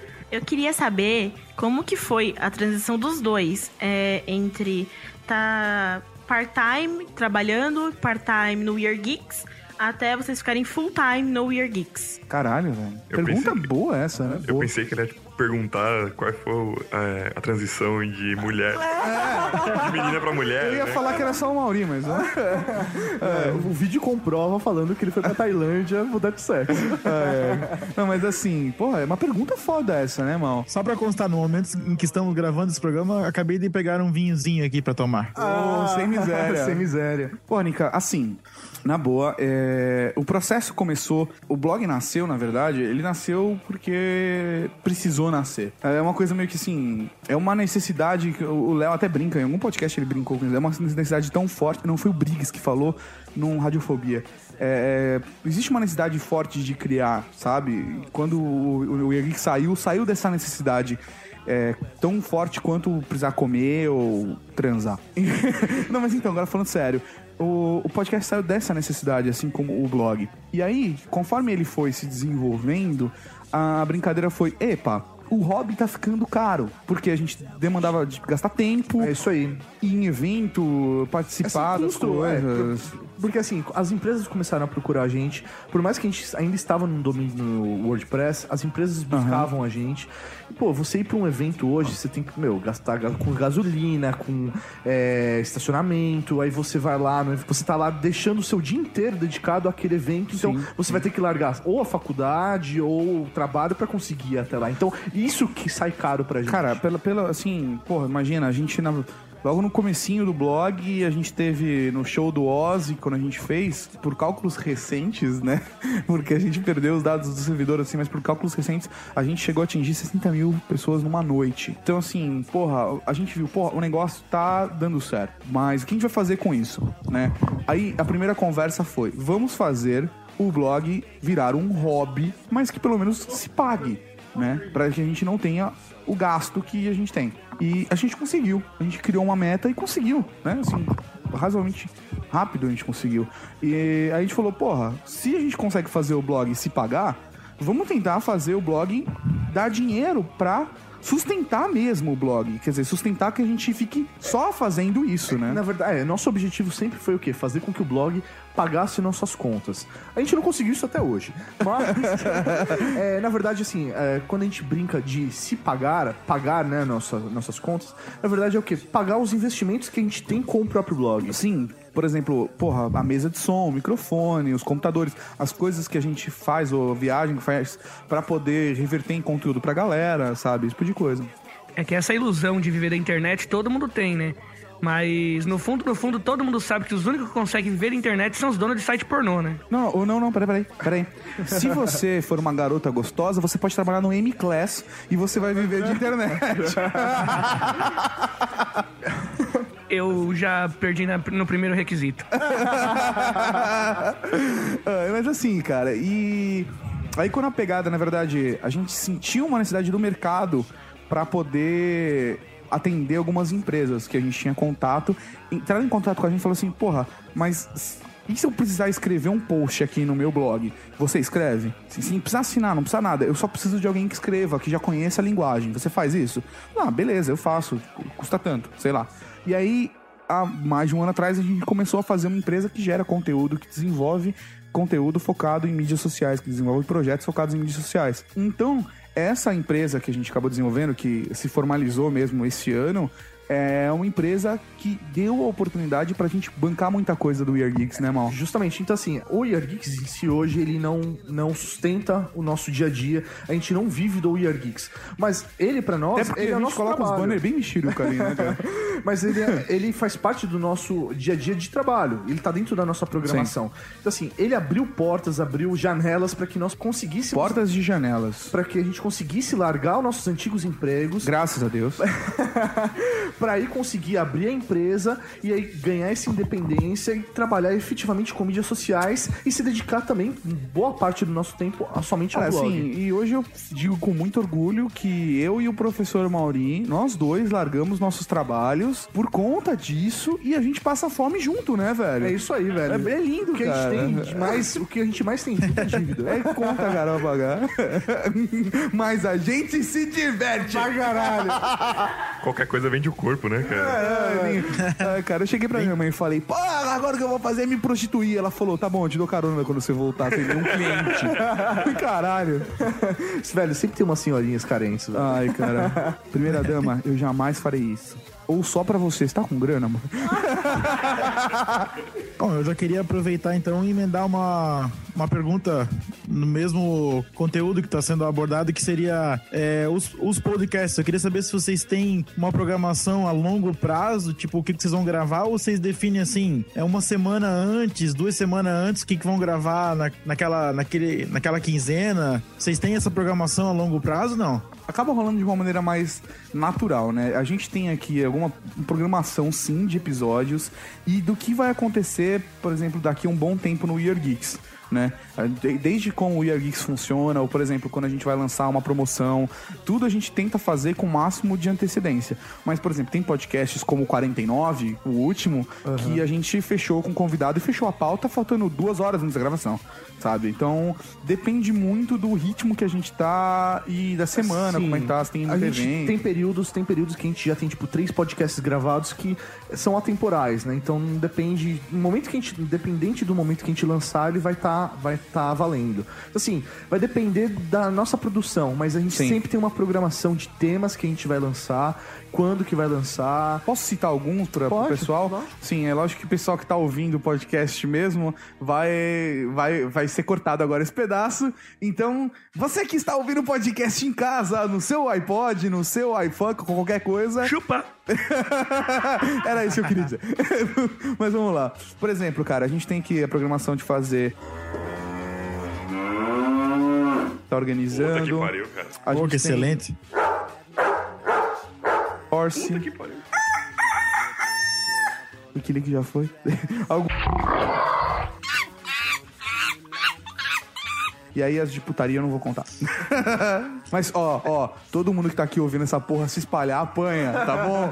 [SPEAKER 3] [LAUGHS]
[SPEAKER 7] Eu queria saber como que foi a transição dos dois é, entre tá part-time trabalhando, part-time no Weird Geeks, até vocês ficarem full-time no Weird Geeks.
[SPEAKER 3] Caralho, velho. Pergunta
[SPEAKER 6] pensei-
[SPEAKER 3] boa essa, né?
[SPEAKER 6] Eu
[SPEAKER 3] Boa.
[SPEAKER 6] pensei que ele ia tipo, perguntar qual foi é, a transição de mulher. De menina pra mulher.
[SPEAKER 3] Eu ia
[SPEAKER 6] né?
[SPEAKER 3] falar que era só o Mauri, mas... né?
[SPEAKER 8] É, o vídeo comprova falando que ele foi pra Tailândia mudar de sexo. [LAUGHS]
[SPEAKER 3] É. Não, mas assim, porra, é uma pergunta foda essa, né, mal?
[SPEAKER 4] Só pra constar, no momento em que estamos gravando esse programa, acabei de pegar um vinhozinho aqui pra tomar.
[SPEAKER 3] Ô, sem miséria. [LAUGHS]
[SPEAKER 8] Sem miséria.
[SPEAKER 3] Pô, Nica, assim, na boa, é, o processo começou. O blog nasceu, na verdade, ele nasceu porque precisou nascer. É uma coisa meio que assim. É uma necessidade que o Léo até brinca, em algum podcast ele brincou com isso. É uma necessidade tão forte. Não foi o Briggs que falou num Radiofobia. É, é, existe uma necessidade forte de criar, sabe? Quando o, o Henrique saiu, saiu dessa necessidade é, tão forte quanto precisar comer ou transar. [LAUGHS] Não, mas então, agora falando sério, o, o podcast saiu dessa necessidade, assim como o blog. E aí, conforme ele foi se desenvolvendo, a brincadeira foi: epa. O hobby tá ficando caro, porque a gente demandava de gastar tempo.
[SPEAKER 8] É isso aí.
[SPEAKER 3] Ir em evento, participar
[SPEAKER 8] Assim,
[SPEAKER 3] das
[SPEAKER 8] custo, é,
[SPEAKER 3] coisas.
[SPEAKER 8] por- porque assim, as empresas começaram a procurar a gente, por mais que a gente ainda estava no domínio no WordPress, as empresas buscavam a gente. E, pô, você ir pra um evento hoje, você tem que, meu, gastar ga- com gasolina, com é, estacionamento, aí você vai lá, você tá lá deixando o seu dia inteiro dedicado àquele evento, então
[SPEAKER 3] Sim,
[SPEAKER 8] você vai ter que largar ou a faculdade ou o trabalho pra conseguir ir até lá. Então, isso que sai caro pra gente.
[SPEAKER 3] Cara, pela, pela, assim, porra, imagina, a gente na- logo no comecinho do blog, a gente teve no show do Ozzy, quando a gente fez, por cálculos recentes, né? [LAUGHS] Porque a gente perdeu os dados do servidor, assim, mas por cálculos recentes, a gente chegou a atingir 60 mil pessoas numa noite. Então, assim, porra, a gente viu, porra, o negócio tá dando certo, mas o que a gente vai fazer com isso, né? Aí, a primeira conversa foi, vamos fazer o blog virar um hobby, mas que pelo menos se pague né? Pra que a gente não tenha o gasto que a gente tem. E a gente conseguiu. A gente criou uma meta e conseguiu, né? Assim, razoavelmente rápido a gente conseguiu. E a gente falou, porra, se a gente consegue fazer o blog se pagar, vamos tentar fazer o blog dar dinheiro pra sustentar mesmo o blog. Quer dizer, sustentar que a gente fique só fazendo isso, né?
[SPEAKER 8] Na verdade, é, nosso objetivo sempre foi o quê? Fazer com que o blog pagasse nossas contas. A gente não conseguiu isso até hoje. Mas, [LAUGHS] é, na verdade, assim, é, quando a gente brinca de se pagar, pagar, né, nossa, nossas contas, na verdade é o quê? Pagar os investimentos que a gente tem com o próprio blog.
[SPEAKER 3] Sim, por exemplo, porra, a mesa de som, o microfone, os computadores, as coisas que a gente faz, ou viagem que faz, pra poder reverter em conteúdo pra galera, sabe? Esse tipo de coisa.
[SPEAKER 5] É que essa ilusão de viver da internet todo mundo tem, né? Mas no fundo, no fundo, todo mundo sabe que os únicos que conseguem viver da internet são os donos de site pornô, né?
[SPEAKER 3] Não, ou não, não, peraí, peraí, peraí. Se você [LAUGHS] for uma garota gostosa, você pode trabalhar no M-Class e você vai viver de internet. [LAUGHS]
[SPEAKER 5] Eu já perdi na- no primeiro requisito.
[SPEAKER 3] Ah, [LAUGHS] Mas assim, cara, e aí quando a pegada, na verdade, a gente sentiu uma necessidade do mercado pra poder atender algumas empresas que a gente tinha contato, entraram em contato com a gente e falou assim, porra, mas e se eu precisar escrever um post aqui no meu blog? Você escreve? Sim, sim, precisa assinar, não precisa nada. Eu só preciso de alguém que escreva, que já conheça a linguagem. Você faz isso? Ah, beleza, eu faço. Custa tanto, sei lá. E aí, há mais de um ano atrás, a gente começou a fazer uma empresa que gera conteúdo, que desenvolve conteúdo focado em mídias sociais, que desenvolve projetos focados em mídias sociais. Então, essa empresa que a gente acabou desenvolvendo, que se formalizou mesmo esse ano, é uma empresa que deu a oportunidade pra gente bancar muita coisa do We Are Geeks, né, Mal?
[SPEAKER 8] Justamente, então assim, o We Are Geeks em si hoje, ele não, não sustenta o nosso dia a dia, a gente não vive do We Are Geeks, mas ele pra nós,
[SPEAKER 3] Até porque
[SPEAKER 8] ele é
[SPEAKER 3] a
[SPEAKER 8] o
[SPEAKER 3] gente
[SPEAKER 8] nosso
[SPEAKER 3] coloca os
[SPEAKER 8] trabalho.
[SPEAKER 3] banners bem mexerica ali, né, [LAUGHS] cara?
[SPEAKER 8] Mas ele, é- ele faz parte do nosso dia a dia de trabalho. Ele tá dentro da nossa programação. Então, assim, ele abriu portas, abriu janelas para que nós conseguíssemos.
[SPEAKER 3] Portas de janelas.
[SPEAKER 8] Para que a gente conseguisse largar os nossos antigos empregos.
[SPEAKER 3] Graças a Deus. [LAUGHS]
[SPEAKER 8] para aí conseguir abrir a empresa e aí ganhar essa independência e trabalhar efetivamente com mídias sociais e se dedicar também boa parte do nosso tempo a, somente ao
[SPEAKER 3] Cara,
[SPEAKER 8] blog.
[SPEAKER 3] assim, e hoje eu digo com muito orgulho que eu e o professor Mauri, nós dois largamos nossos trabalhos por conta disso e a gente passa fome junto, né, velho?
[SPEAKER 8] É isso aí, velho.
[SPEAKER 3] É, é lindo,
[SPEAKER 8] o que
[SPEAKER 3] cara.
[SPEAKER 8] A gente tem de mais, o que a gente mais tem é dívida.
[SPEAKER 3] É conta, cara, pra pagar. [LAUGHS] Mas a gente se diverte.
[SPEAKER 8] Pra caralho.
[SPEAKER 6] Qualquer coisa vende o corpo, né, cara?
[SPEAKER 3] É, [LAUGHS] é, cara, eu cheguei pra minha mãe e falei, pô, agora o que eu vou fazer é me prostituir. Ela falou, tá bom, eu te dou carona quando você voltar, um cliente. [LAUGHS] Caralho.
[SPEAKER 8] velho, sempre tem umas senhorinhas carentes, velho.
[SPEAKER 3] Ai, cara. [LAUGHS] Primeira dama, eu jamais farei isso. Ou só pra você. Você tá com grana, mano? [LAUGHS]
[SPEAKER 4] Bom, eu já queria aproveitar então e emendar uma, uma pergunta no mesmo conteúdo que está sendo abordado, que seria é, os, os podcasts. Eu queria saber se vocês têm uma programação a longo prazo, tipo, o que, que vocês vão gravar, ou vocês definem assim, é uma semana antes, duas semanas antes, o que, que vão gravar na, naquela, naquele, naquela quinzena? Vocês têm essa programação a longo prazo, não?
[SPEAKER 3] Acaba rolando de uma maneira mais natural, né? A gente tem aqui alguma programação, sim, de episódios e do que vai acontecer, por exemplo, daqui a um bom tempo no Year Geeks. Né? De- Desde como o Year Geeks funciona, ou por exemplo, quando a gente vai lançar uma promoção, tudo a gente tenta fazer com o máximo de antecedência. Mas, por exemplo, tem podcasts como o 49, o último, que a gente fechou com o convidado e fechou a pauta faltando duas horas antes da gravação, sabe? Então, depende muito do ritmo que a gente tá e da semana,
[SPEAKER 8] Sim.
[SPEAKER 3] como é que tá, se tem
[SPEAKER 8] a gente tem períodos, tem períodos que a gente já tem tipo três podcasts gravados que são atemporais, né? Então depende, no momento que a gente, independente do momento que a gente lançar, ele vai estar vai tá valendo. Assim, vai depender da nossa produção, mas a gente
[SPEAKER 3] Sim.
[SPEAKER 8] sempre tem uma programação de temas que a gente vai lançar, quando que vai lançar.
[SPEAKER 3] Posso citar alguns para o pessoal?
[SPEAKER 8] lógico.
[SPEAKER 3] Sim, é lógico que o pessoal que tá ouvindo o podcast mesmo vai, vai, vai ser cortado agora esse pedaço. Então, você que está ouvindo o podcast em casa, no seu iPod, no seu iPhone, com qualquer coisa.
[SPEAKER 5] Chupa! [LAUGHS]
[SPEAKER 3] Era isso que eu queria dizer. [LAUGHS] Mas vamos lá. Por exemplo, cara, a gente tem aqui a programação de fazer. Tá organizando.
[SPEAKER 6] Puta que pariu, cara.
[SPEAKER 3] A
[SPEAKER 4] Pô,
[SPEAKER 3] gente
[SPEAKER 4] que
[SPEAKER 3] tem
[SPEAKER 4] excelente.
[SPEAKER 3] Orsi.
[SPEAKER 6] Puta que pariu.
[SPEAKER 3] O que já foi? [LAUGHS] Algo... E aí as de putaria eu não vou contar. [LAUGHS] Mas, ó, ó, todo mundo que tá aqui ouvindo essa porra se espalhar, apanha, tá bom?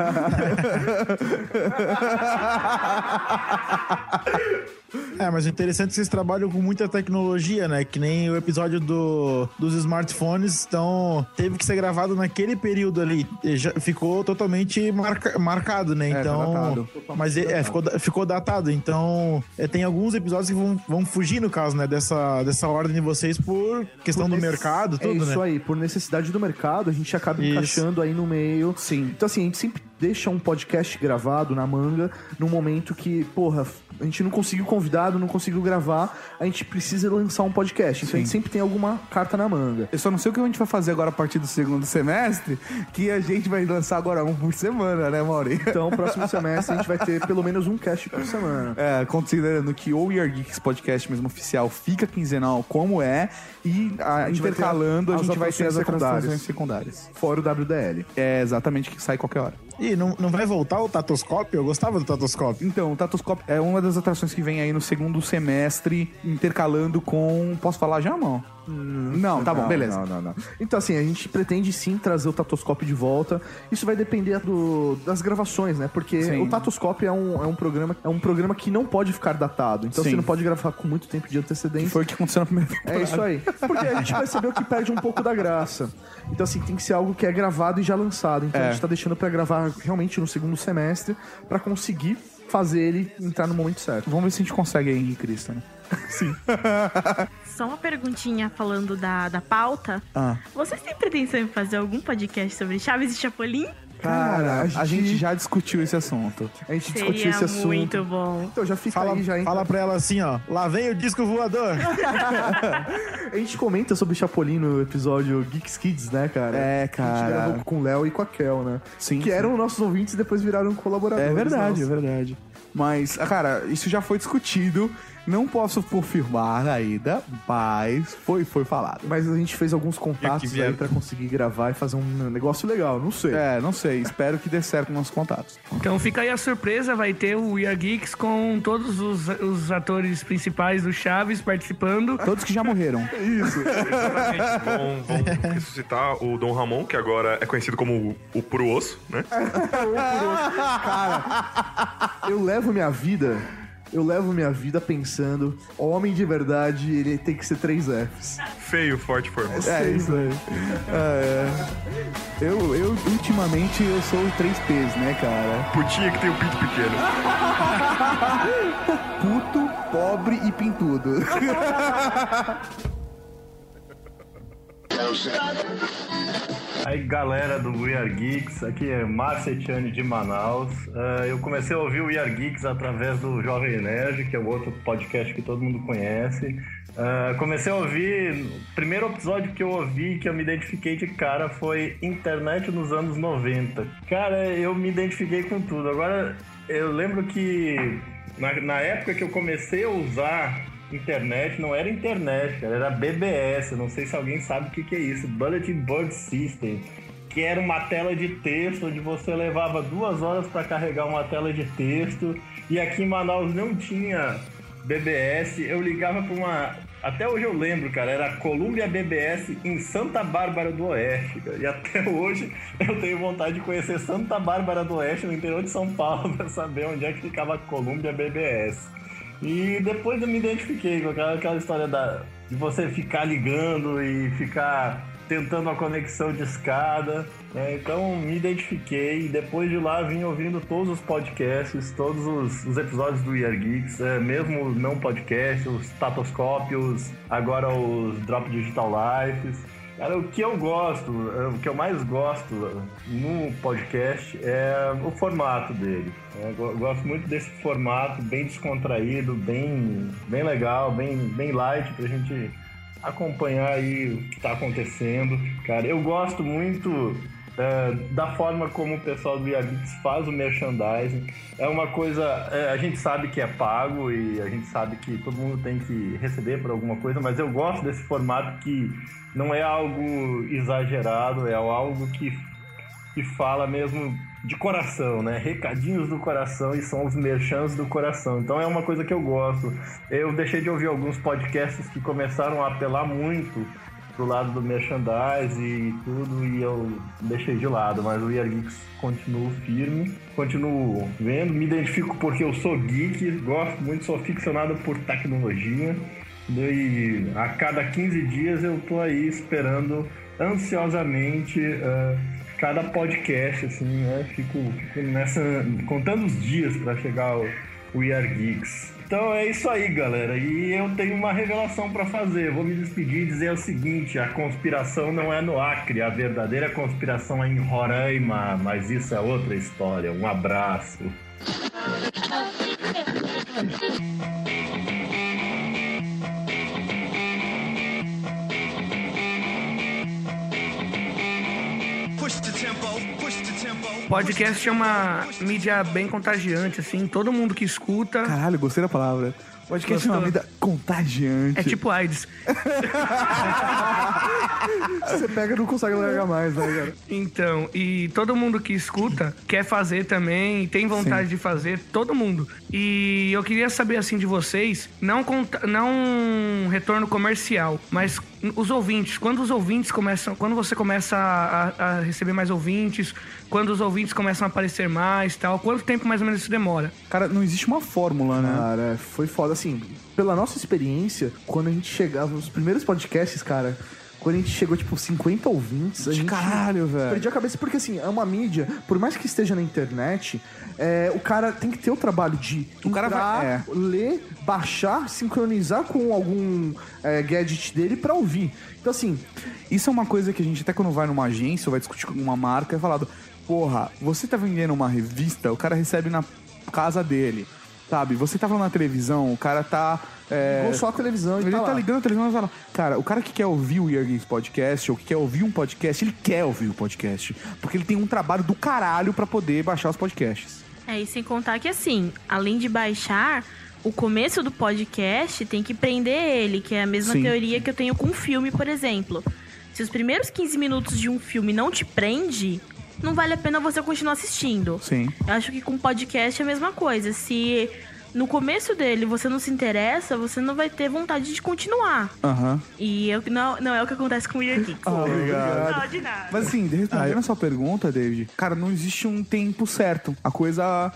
[SPEAKER 3] [LAUGHS]
[SPEAKER 4] É, mas o interessante é que vocês trabalham com muita tecnologia, né? Que nem o episódio do, dos smartphones, então teve que ser gravado naquele período ali. E já ficou totalmente marca- marcado, né?
[SPEAKER 3] É,
[SPEAKER 4] Então.
[SPEAKER 3] datado.
[SPEAKER 4] mas é, é, ficou, ficou datado. Então, é, tem alguns episódios que vão, vão fugir, no caso, né? Dessa, dessa ordem de vocês por questão
[SPEAKER 8] Por
[SPEAKER 4] do
[SPEAKER 8] necess-
[SPEAKER 4] mercado, tudo,
[SPEAKER 8] é isso
[SPEAKER 4] né?
[SPEAKER 8] aí, por necessidade do mercado, a gente acaba
[SPEAKER 4] Isso.
[SPEAKER 8] encaixando aí no meio.
[SPEAKER 3] Sim.
[SPEAKER 8] Então, assim, a gente sempre deixa um podcast gravado na manga num momento que, porra, a gente não conseguiu convidado, não conseguiu gravar, a gente precisa lançar um podcast. Então a gente
[SPEAKER 3] Sim.
[SPEAKER 8] sempre tem alguma carta na manga.
[SPEAKER 3] Eu só não sei o que a gente vai fazer agora a partir do segundo semestre, que a gente vai lançar agora um por semana, né, Mauri?
[SPEAKER 8] Então, [LAUGHS] próximo semestre a gente vai ter pelo menos um cast por semana.
[SPEAKER 3] É, considerando que o We Are Geeks podcast mesmo oficial fica quinzenal como é, e a, intercalando a
[SPEAKER 8] as
[SPEAKER 3] gente vai ter as
[SPEAKER 8] atrações secundárias.
[SPEAKER 3] secundárias.
[SPEAKER 8] Fora o WDL.
[SPEAKER 3] É exatamente que sai qualquer hora.
[SPEAKER 4] E não, não vai voltar o Tatoscópio? Eu gostava do Tatoscópio.
[SPEAKER 3] Então, o Tatoscópio é uma das atrações que vem aí no segundo semestre, intercalando com. Posso falar já, não? Não, tá bom, beleza.
[SPEAKER 8] Não, não, não. Então, assim, a gente pretende sim trazer o Tatoscópio de volta. Isso vai depender do- das gravações, né? Porque
[SPEAKER 3] Sim.
[SPEAKER 8] o Tatoscópio é um, é um programa é um programa que não pode ficar datado. Então
[SPEAKER 3] Sim.
[SPEAKER 8] você não pode gravar com muito tempo de antecedência.
[SPEAKER 3] Foi o que aconteceu na primeira
[SPEAKER 8] É isso aí. Porque a gente percebeu que perde um pouco da graça. Então, assim, tem que ser algo que é gravado e já lançado. Então
[SPEAKER 3] É.
[SPEAKER 8] a gente tá deixando pra gravar realmente no segundo semestre pra conseguir fazer ele entrar no momento certo.
[SPEAKER 3] Vamos ver se a gente consegue aí, Henrique Cristo, né?
[SPEAKER 8] Sim. [LAUGHS]
[SPEAKER 7] Só uma perguntinha falando da, da pauta.
[SPEAKER 3] Ah.
[SPEAKER 7] Vocês têm pretensão em fazer algum podcast sobre Chaves e Chapolin?
[SPEAKER 3] Cara,
[SPEAKER 8] a
[SPEAKER 3] a gente...
[SPEAKER 8] gente-
[SPEAKER 3] já discutiu esse assunto.
[SPEAKER 8] A gente
[SPEAKER 7] Seria
[SPEAKER 8] discutiu esse assunto.
[SPEAKER 7] muito bom.
[SPEAKER 8] Então já fica
[SPEAKER 4] Fala,
[SPEAKER 8] aí já.
[SPEAKER 4] fala pra ela assim, ó. Lá vem o disco voador. [LAUGHS]
[SPEAKER 8] A gente comenta sobre Chapolin no episódio Geeks Kids, né, cara?
[SPEAKER 3] É,
[SPEAKER 8] A gente
[SPEAKER 3] cara.
[SPEAKER 8] gravou com o Léo e com a Kel, né?
[SPEAKER 3] Sim,
[SPEAKER 8] Que
[SPEAKER 3] sim.
[SPEAKER 8] eram nossos ouvintes e depois viraram colaboradores.
[SPEAKER 3] É verdade, é
[SPEAKER 8] nossos.
[SPEAKER 3] verdade. Mas, cara, isso já foi discutido. Não posso confirmar ainda, mas foi, foi falado.
[SPEAKER 8] Mas a gente fez alguns contatos aí pra conseguir gravar e fazer um negócio legal, não sei.
[SPEAKER 3] É, não sei. Espero que dê certo nossos contatos.
[SPEAKER 5] Então fica aí a surpresa, vai ter o We Are Geeks com todos os, os atores principais do Chaves participando.
[SPEAKER 3] Todos que já morreram. [LAUGHS]
[SPEAKER 8] Isso.
[SPEAKER 6] Exatamente. Vão, vão ressuscitar o Dom Ramon, que agora é conhecido como o, o Puro Osso, né? [LAUGHS]
[SPEAKER 8] Eu levo minha vida. Eu levo minha vida pensando, homem de verdade, ele tem que ser três Fs.
[SPEAKER 6] Feio, forte, formoso.
[SPEAKER 3] É isso aí. É, é. Eu, eu, ultimamente, eu sou o 3Ps, né, cara?
[SPEAKER 6] Putinha que tem o pinto pequeno. [LAUGHS]
[SPEAKER 3] Puto, pobre e pintudo. [LAUGHS]
[SPEAKER 15] Aí galera do We Are Geeks, aqui é Márcia Etiane de Manaus. Ah, eu comecei a ouvir o We Are Geeks através do Jovem Nerd, que é o outro podcast que todo mundo conhece. Ah, comecei a ouvir, o primeiro episódio que eu ouvi, que eu me identifiquei de cara, foi Internet nos anos 90. Cara, eu me identifiquei com tudo. Agora, eu lembro que na, na época que eu comecei a usar internet, não era internet, cara, era BBS. Não sei se alguém sabe o que, que é isso. Bulletin Board System. Que era uma tela de texto onde você levava duas horas para carregar uma tela de texto. E aqui em Manaus não tinha BBS. Eu ligava para uma. Até hoje eu lembro, cara, era Columbia BBS em Santa Bárbara do Oeste. Cara. E até hoje eu tenho vontade de conhecer Santa Bárbara do Oeste, no interior de São Paulo, [LAUGHS] para saber onde é que ficava a Columbia BBS. E depois eu me identifiquei com aquela, aquela história da, de você ficar ligando e ficar tentando a conexão de escada. né? Então me identifiquei e depois de lá vim ouvindo todos os podcasts, todos os, os episódios do Year Geeks, é, mesmo não podcast, os Tatoscópios, agora os Drop Digital Lives. Cara, o que eu gosto, é, o que eu mais gosto no podcast é o formato dele. Eu go- gosto muito desse formato bem descontraído, bem, bem legal, bem, bem light pra gente acompanhar aí o que tá acontecendo. Cara, eu gosto muito é, da forma como o pessoal do Yabix faz o merchandising. É uma coisa, é, a gente sabe que é pago e a gente sabe que todo mundo tem que receber por alguma coisa, mas eu gosto desse formato que não é algo exagerado, é algo que, que fala mesmo de coração, né? Recadinhos do coração e são os merchans do coração. Então é uma coisa que eu gosto. Eu deixei de ouvir alguns podcasts que começaram a apelar muito pro lado do merchandise e tudo, e eu deixei de lado, mas o We Are Geeks continuo firme, continuo vendo, me identifico porque eu sou geek, gosto muito, sou ficcionado por tecnologia, e a cada 15 dias eu tô aí esperando ansiosamente uh, cada podcast, assim, né? Fico, fico nessa. contando os dias para chegar o We Are Geeks. Então é isso aí, galera. E eu tenho uma revelação para fazer. Vou me despedir e dizer o seguinte: a conspiração não é no Acre, a verdadeira conspiração é em Roraima. Mas isso é outra história. Um abraço. [LAUGHS]
[SPEAKER 5] Podcast é uma mídia bem contagiante, assim. Todo mundo que escuta.
[SPEAKER 3] Caralho, gostei da palavra. Podcast é uma vida contagiante.
[SPEAKER 5] É tipo AIDS. [LAUGHS]
[SPEAKER 8] Você pega e não consegue largar mais, né, cara?
[SPEAKER 5] Então, e todo mundo que escuta quer fazer também, tem vontade
[SPEAKER 8] Sim.
[SPEAKER 5] de fazer, todo mundo. E eu queria saber assim de vocês, não conta- não retorno comercial, mas os ouvintes, quando os ouvintes começam, quando você começa a, a receber mais ouvintes, quando os ouvintes começam a aparecer mais, tal, quanto tempo mais ou menos isso demora?
[SPEAKER 3] Cara, não existe uma fórmula, né?
[SPEAKER 8] Cara, foi foda. Assim, pela nossa experiência, quando a gente chegava, os primeiros podcasts, cara, quando a gente chegou, tipo, 50 ouvintes, a gente.
[SPEAKER 3] Caralho, velho.
[SPEAKER 8] Perdi a cabeça, porque assim, é uma mídia, por mais que esteja na internet, é, o cara tem que ter o trabalho de o
[SPEAKER 3] cara vai- é.
[SPEAKER 8] ler, baixar, sincronizar com algum é, gadget dele pra ouvir. Então, assim,
[SPEAKER 3] Isso é uma coisa que a gente, até quando vai numa agência ou vai discutir com uma marca, é falado: porra, você tá vendendo uma revista, o cara recebe na casa dele. Sabe? Você tá falando na televisão, o cara tá. É...
[SPEAKER 8] Ligou só a televisão e
[SPEAKER 3] Ele
[SPEAKER 8] tá
[SPEAKER 3] tá,
[SPEAKER 8] lá.
[SPEAKER 3] ligando a televisão e fala: Cara, o cara que quer ouvir o Year Games Podcast ou que quer ouvir um podcast, ele quer ouvir o podcast. Porque ele tem um trabalho do caralho pra poder baixar os podcasts.
[SPEAKER 7] É, e sem contar que assim, além de baixar, o começo do podcast tem que prender ele, que é a mesma
[SPEAKER 3] Sim.
[SPEAKER 7] teoria que eu tenho com um filme, por exemplo. Se os primeiros 15 minutos de um filme não te prende, não vale a pena você continuar assistindo.
[SPEAKER 3] Sim.
[SPEAKER 7] Eu acho que com podcast é a mesma coisa. Se no começo dele você não se interessa, você não vai ter vontade de continuar.
[SPEAKER 3] Aham.
[SPEAKER 7] E eu, não, não é o que acontece com o Weird Geeks.
[SPEAKER 3] Ah, obrigado.
[SPEAKER 7] Não, de nada.
[SPEAKER 3] Mas assim, respondendo a sua pergunta, David, cara, não existe um tempo certo. A coisa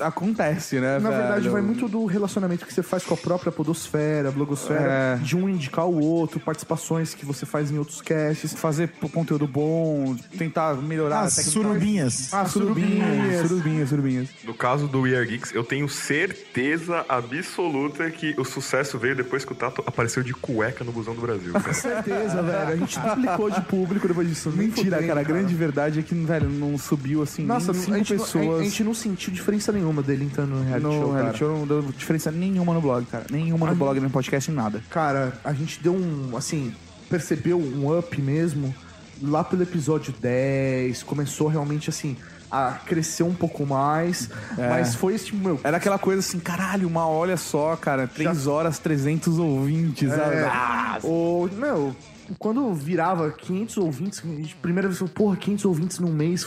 [SPEAKER 3] acontece, né?
[SPEAKER 8] Na verdade,
[SPEAKER 3] velho?
[SPEAKER 8] vai muito do relacionamento que você faz com a própria podosfera, blogosfera,
[SPEAKER 3] É.
[SPEAKER 8] de um indicar o outro, participações que você faz em outros casts.
[SPEAKER 3] Fazer conteúdo bom, tentar melhorar
[SPEAKER 4] As
[SPEAKER 3] a técnica.
[SPEAKER 4] surubinhas.
[SPEAKER 3] Ah, surubinhas, surubinhas, surubinhas.
[SPEAKER 6] No caso do We Are Geeks, eu tenho certeza absoluta que o sucesso veio depois que o Tato apareceu de cueca no busão do Brasil. cara.
[SPEAKER 8] Com certeza, [LAUGHS] velho. A gente duplicou de público depois disso. Nem
[SPEAKER 3] Mentira, cara. A grande verdade é que, velho, não subiu assim
[SPEAKER 8] Nossa,
[SPEAKER 3] nem
[SPEAKER 8] a
[SPEAKER 3] cinco
[SPEAKER 8] gente, não,
[SPEAKER 3] pessoas.
[SPEAKER 8] a gente não sentiu diferença nenhuma dele entrando no reality
[SPEAKER 3] no
[SPEAKER 8] show, cara.
[SPEAKER 3] reality show não deu diferença nenhuma no blog, cara. Nenhuma no
[SPEAKER 8] A
[SPEAKER 3] blog, no podcast, nada.
[SPEAKER 8] Cara, a gente deu um, assim, percebeu um up mesmo lá pelo episódio 10, começou realmente assim a crescer um pouco mais,
[SPEAKER 3] É.
[SPEAKER 8] mas foi esse meu,
[SPEAKER 3] Era aquela coisa assim, caralho, uma olha só, cara, 3 horas, 300 ouvintes?
[SPEAKER 8] É,
[SPEAKER 3] Ah,
[SPEAKER 8] o, meu, quando virava 500 ouvintes, primeira vez porra, 500 ouvintes num mês,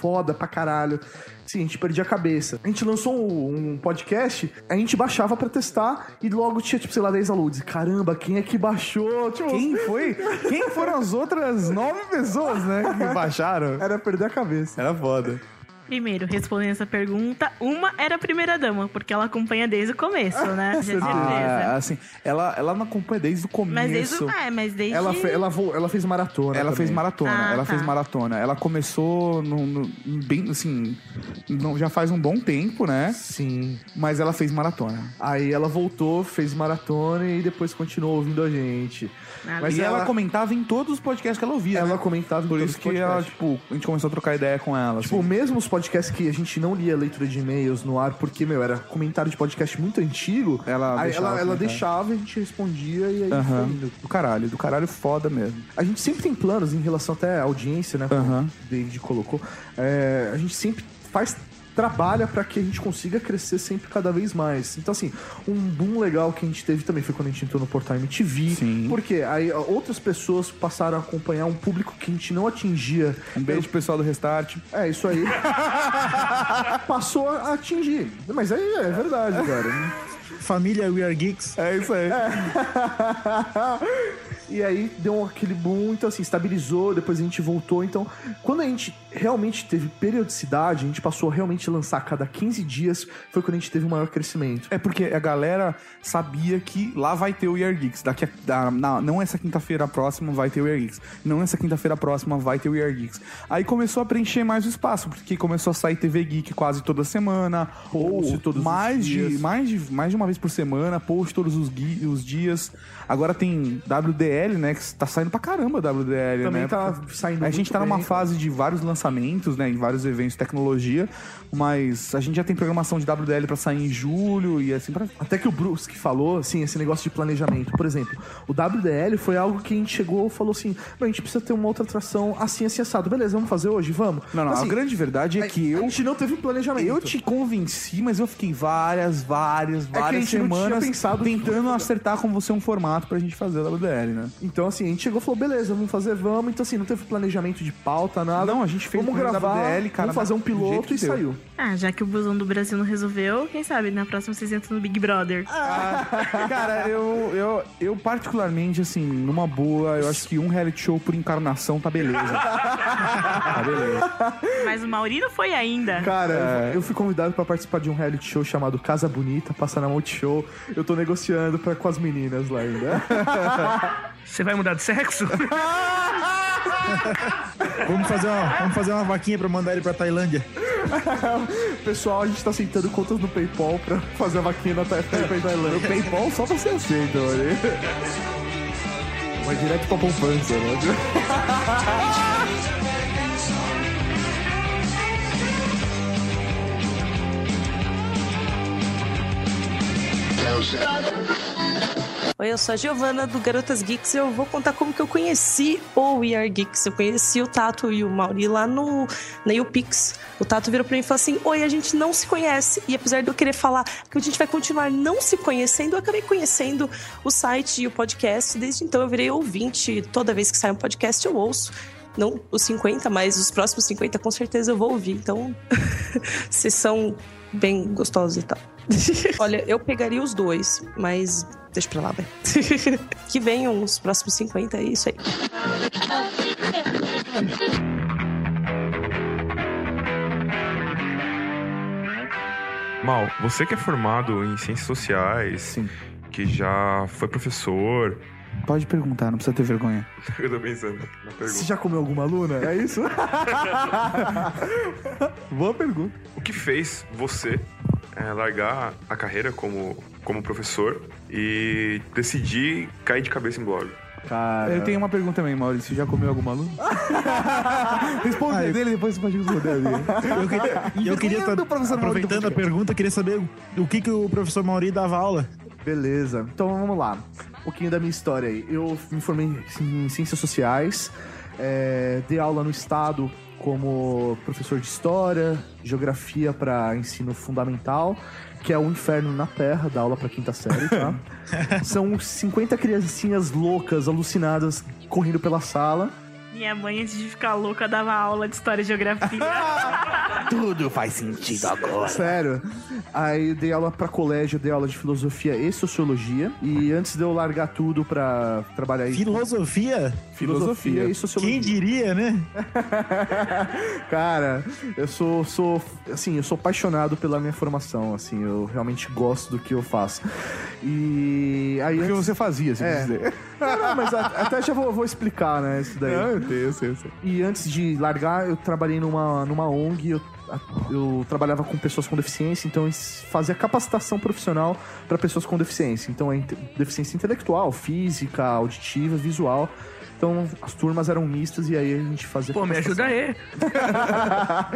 [SPEAKER 8] foda pra caralho. Sim, a gente perdia a cabeça. A gente lançou um, um podcast, a gente baixava pra testar e logo tinha, tipo, sei lá, 10 alunos. Caramba, quem é que baixou? Tipo,
[SPEAKER 3] Quem [LAUGHS] foi? Quem foram as outras nove pessoas, né, que baixaram?
[SPEAKER 8] Era perder a cabeça.
[SPEAKER 3] Era foda.
[SPEAKER 7] Primeiro, respondendo essa pergunta, uma era a primeira dama, porque ela acompanha desde o começo, né? Certeza.
[SPEAKER 3] Ah, assim, ela, ela não acompanha desde o começo.
[SPEAKER 7] Mas desde o. É, mas desde.
[SPEAKER 8] Ela, fe- ela, vo- ela fez maratona.
[SPEAKER 3] Ela fez
[SPEAKER 8] também.
[SPEAKER 3] maratona,
[SPEAKER 7] Ah,
[SPEAKER 3] ela
[SPEAKER 7] tá.
[SPEAKER 3] fez maratona. Ela começou no, no- bem, assim, não- já faz um bom tempo, né?
[SPEAKER 8] Sim.
[SPEAKER 3] Mas ela fez maratona.
[SPEAKER 8] Aí ela voltou, fez maratona e depois continuou ouvindo a gente.
[SPEAKER 7] Ah,
[SPEAKER 3] Mas e ela, comentava em todos os podcasts que ela ouvia.
[SPEAKER 8] Ela
[SPEAKER 3] né?
[SPEAKER 8] comentava em
[SPEAKER 3] Por
[SPEAKER 8] todos
[SPEAKER 3] isso
[SPEAKER 8] os
[SPEAKER 3] que ela, tipo, a gente começou a trocar ideia com ela.
[SPEAKER 8] Tipo,
[SPEAKER 3] assim.
[SPEAKER 8] mesmo os podcasts que a gente não lia leitura de e-mails no ar, porque, meu, era comentário de podcast muito antigo,
[SPEAKER 3] Ela deixava
[SPEAKER 8] ela, ela
[SPEAKER 3] comentar.
[SPEAKER 8] deixava e a gente respondia e aí
[SPEAKER 3] Aham.
[SPEAKER 8] foi indo.
[SPEAKER 3] Do caralho, do caralho foda mesmo.
[SPEAKER 8] A gente sempre tem planos em relação até à audiência, né? Como o David colocou. É, a gente sempre faz trabalha para que a gente consiga crescer sempre cada vez mais. Então, assim, um boom legal que a gente teve também foi quando a gente entrou no portal MTV.
[SPEAKER 3] Sim.
[SPEAKER 8] Porque aí outras pessoas passaram a acompanhar um público que a gente não atingia.
[SPEAKER 3] Um beijo pro pessoal do Restart.
[SPEAKER 8] É, isso aí. [LAUGHS] Passou a atingir. Mas aí é verdade, cara.
[SPEAKER 4] Família We Are Geeks.
[SPEAKER 3] É isso aí. [LAUGHS] [LAUGHS]
[SPEAKER 8] E aí deu aquele boom, então assim, estabilizou, depois a gente voltou. Então, quando a gente realmente teve periodicidade, a gente passou a realmente lançar a cada 15 dias, foi quando a gente teve o maior crescimento.
[SPEAKER 3] É porque a galera sabia que lá vai ter o Year Geeks. Daqui a, da- na- não essa quinta-feira próxima vai ter o Year Geeks. Não essa quinta-feira próxima vai ter o Year Geeks. Aí começou a preencher mais o espaço, porque começou a sair TV Geek quase toda semana,
[SPEAKER 8] Post
[SPEAKER 3] ou
[SPEAKER 8] todos os
[SPEAKER 3] mais de,
[SPEAKER 8] dias.
[SPEAKER 3] mais de mais de uma vez por semana, post todos os, os dias. Agora tem WDL, né? Que tá saindo pra caramba WDL,
[SPEAKER 8] Também
[SPEAKER 3] né?
[SPEAKER 8] tá saindo
[SPEAKER 3] A gente tá numa
[SPEAKER 8] bem.
[SPEAKER 3] fase de vários lançamentos, né? Em vários eventos de tecnologia, mas a gente já tem programação de WDL pra sair em julho e assim pra
[SPEAKER 8] Até que o Bruce que falou, assim, esse negócio de planejamento. Por exemplo, o WDL foi algo que a gente chegou e falou assim: "Bom, a gente precisa ter uma outra atração assim, assim, assado. Beleza, vamos fazer hoje? Vamos.
[SPEAKER 3] Não, não,
[SPEAKER 8] Assim,
[SPEAKER 3] a grande verdade é
[SPEAKER 8] a-
[SPEAKER 3] que eu.
[SPEAKER 8] A gente não teve um planejamento.
[SPEAKER 3] Eu te convenci, mas eu fiquei várias, várias,
[SPEAKER 8] a
[SPEAKER 3] várias
[SPEAKER 8] tinha
[SPEAKER 3] semanas tentando acertar com você um formato pra gente fazer a WDL, né?
[SPEAKER 8] Então, assim, a gente chegou e falou, beleza, vamos fazer, vamos. Então, assim, não teve planejamento de pauta, nada.
[SPEAKER 3] Não, a gente fez
[SPEAKER 8] Vamos
[SPEAKER 3] o
[SPEAKER 8] gravar,
[SPEAKER 3] WDL, cara,
[SPEAKER 8] vamos fazer um piloto e
[SPEAKER 3] deu.
[SPEAKER 8] saiu.
[SPEAKER 7] Ah, já que o busão do Brasil não resolveu, quem sabe na próxima vocês entram no Big Brother. [LAUGHS]
[SPEAKER 3] Cara, eu, eu, eu particularmente, assim, numa boa, eu acho que um reality show por encarnação tá beleza. [LAUGHS] tá beleza.
[SPEAKER 7] Mas o Mauri não foi ainda.
[SPEAKER 8] Cara, eu fui convidado pra participar de um reality show chamado Casa Bonita, passar na Multishow. Eu tô negociando pra, com as meninas lá ainda. [LAUGHS]
[SPEAKER 5] Você vai mudar de sexo?
[SPEAKER 4] Vamos fazer uma, vamos fazer uma vaquinha pra mandar ele pra Tailândia. [LAUGHS]
[SPEAKER 8] Pessoal, a gente tá aceitando contas no PayPal pra fazer a vaquinha na Tailândia.
[SPEAKER 3] No [LAUGHS] PayPal só você aceita, olha.
[SPEAKER 8] Vai direto pra poupança, né? [LAUGHS]
[SPEAKER 16] Oi, eu sou a Giovana do Garotas Geeks e eu vou contar como que eu conheci o We Are Geeks. Eu conheci o Tato e o Mauri lá no na YouPix. O Tato virou pra mim e falou assim: Oi, a gente não se conhece. E apesar de eu querer falar que a gente vai continuar não se conhecendo, eu acabei conhecendo o site e o podcast. Desde então eu virei ouvinte. Toda vez que sai um podcast eu ouço. Não os 50, mas os próximos 50 com certeza eu vou ouvir. Então, [LAUGHS] vocês são bem gostosos e tal. [LAUGHS] Olha, eu pegaria os dois, mas deixa pra lá, vai. [LAUGHS] que venham os próximos 50, é isso aí.
[SPEAKER 6] Mal, você que é formado em ciências sociais, que já foi professor.
[SPEAKER 3] Pode perguntar, não precisa ter vergonha. [LAUGHS]
[SPEAKER 6] Eu tô pensando na pergunta.
[SPEAKER 8] Você já comeu alguma aluna? É isso? [LAUGHS]
[SPEAKER 3] Boa pergunta.
[SPEAKER 6] O que fez você é, largar a carreira como, como professor e decidir cair de cabeça em blog?
[SPEAKER 8] Cara.
[SPEAKER 3] Eu tenho uma pergunta também, Maurício. Já comeu alguma aluna? [LAUGHS] Responde dele, depois você pode responder a dele.
[SPEAKER 4] Eu queria, eu queria tá- aproveitando a
[SPEAKER 3] podcast.
[SPEAKER 4] pergunta, eu queria saber o que, que o professor Mauri dava aula.
[SPEAKER 8] Beleza. Então vamos lá. Um pouquinho da minha história aí. Eu me formei em ciências sociais, é, dei aula no estado como professor de história, geografia para ensino fundamental, que é o inferno na terra, dar aula para quinta série, tá? [LAUGHS] São 50 criancinhas loucas, alucinadas, correndo pela sala.
[SPEAKER 7] Minha mãe, antes de ficar louca, dava aula de história e geografia. [LAUGHS]
[SPEAKER 3] Tudo faz sentido agora.
[SPEAKER 8] Sério. Aí dei aula pra colégio, dei aula de filosofia e sociologia. E antes de eu largar tudo pra trabalhar aí.
[SPEAKER 4] Filosofia?
[SPEAKER 8] Filosofia e sociologia.
[SPEAKER 4] Quem diria, né? [LAUGHS]
[SPEAKER 8] Cara, eu sou, sou. Assim, eu sou apaixonado pela minha formação. Assim, eu realmente gosto do que eu faço. E. Aí
[SPEAKER 3] O que
[SPEAKER 8] antes-
[SPEAKER 3] você fazia, se
[SPEAKER 8] É.
[SPEAKER 3] dizer.
[SPEAKER 8] Não, mas a- até já vou, vou explicar, né? Isso daí.
[SPEAKER 3] Não, eu sei, eu sei, eu sei.
[SPEAKER 8] E antes de largar, eu trabalhei numa, numa ONG, eu, eu trabalhava com pessoas com deficiência, então eu fazia capacitação profissional para pessoas com deficiência. Então é inte- deficiência intelectual, física, auditiva, visual. Então as turmas eram mistas e aí a gente fazia
[SPEAKER 5] Pô, me ajuda aí. [LAUGHS]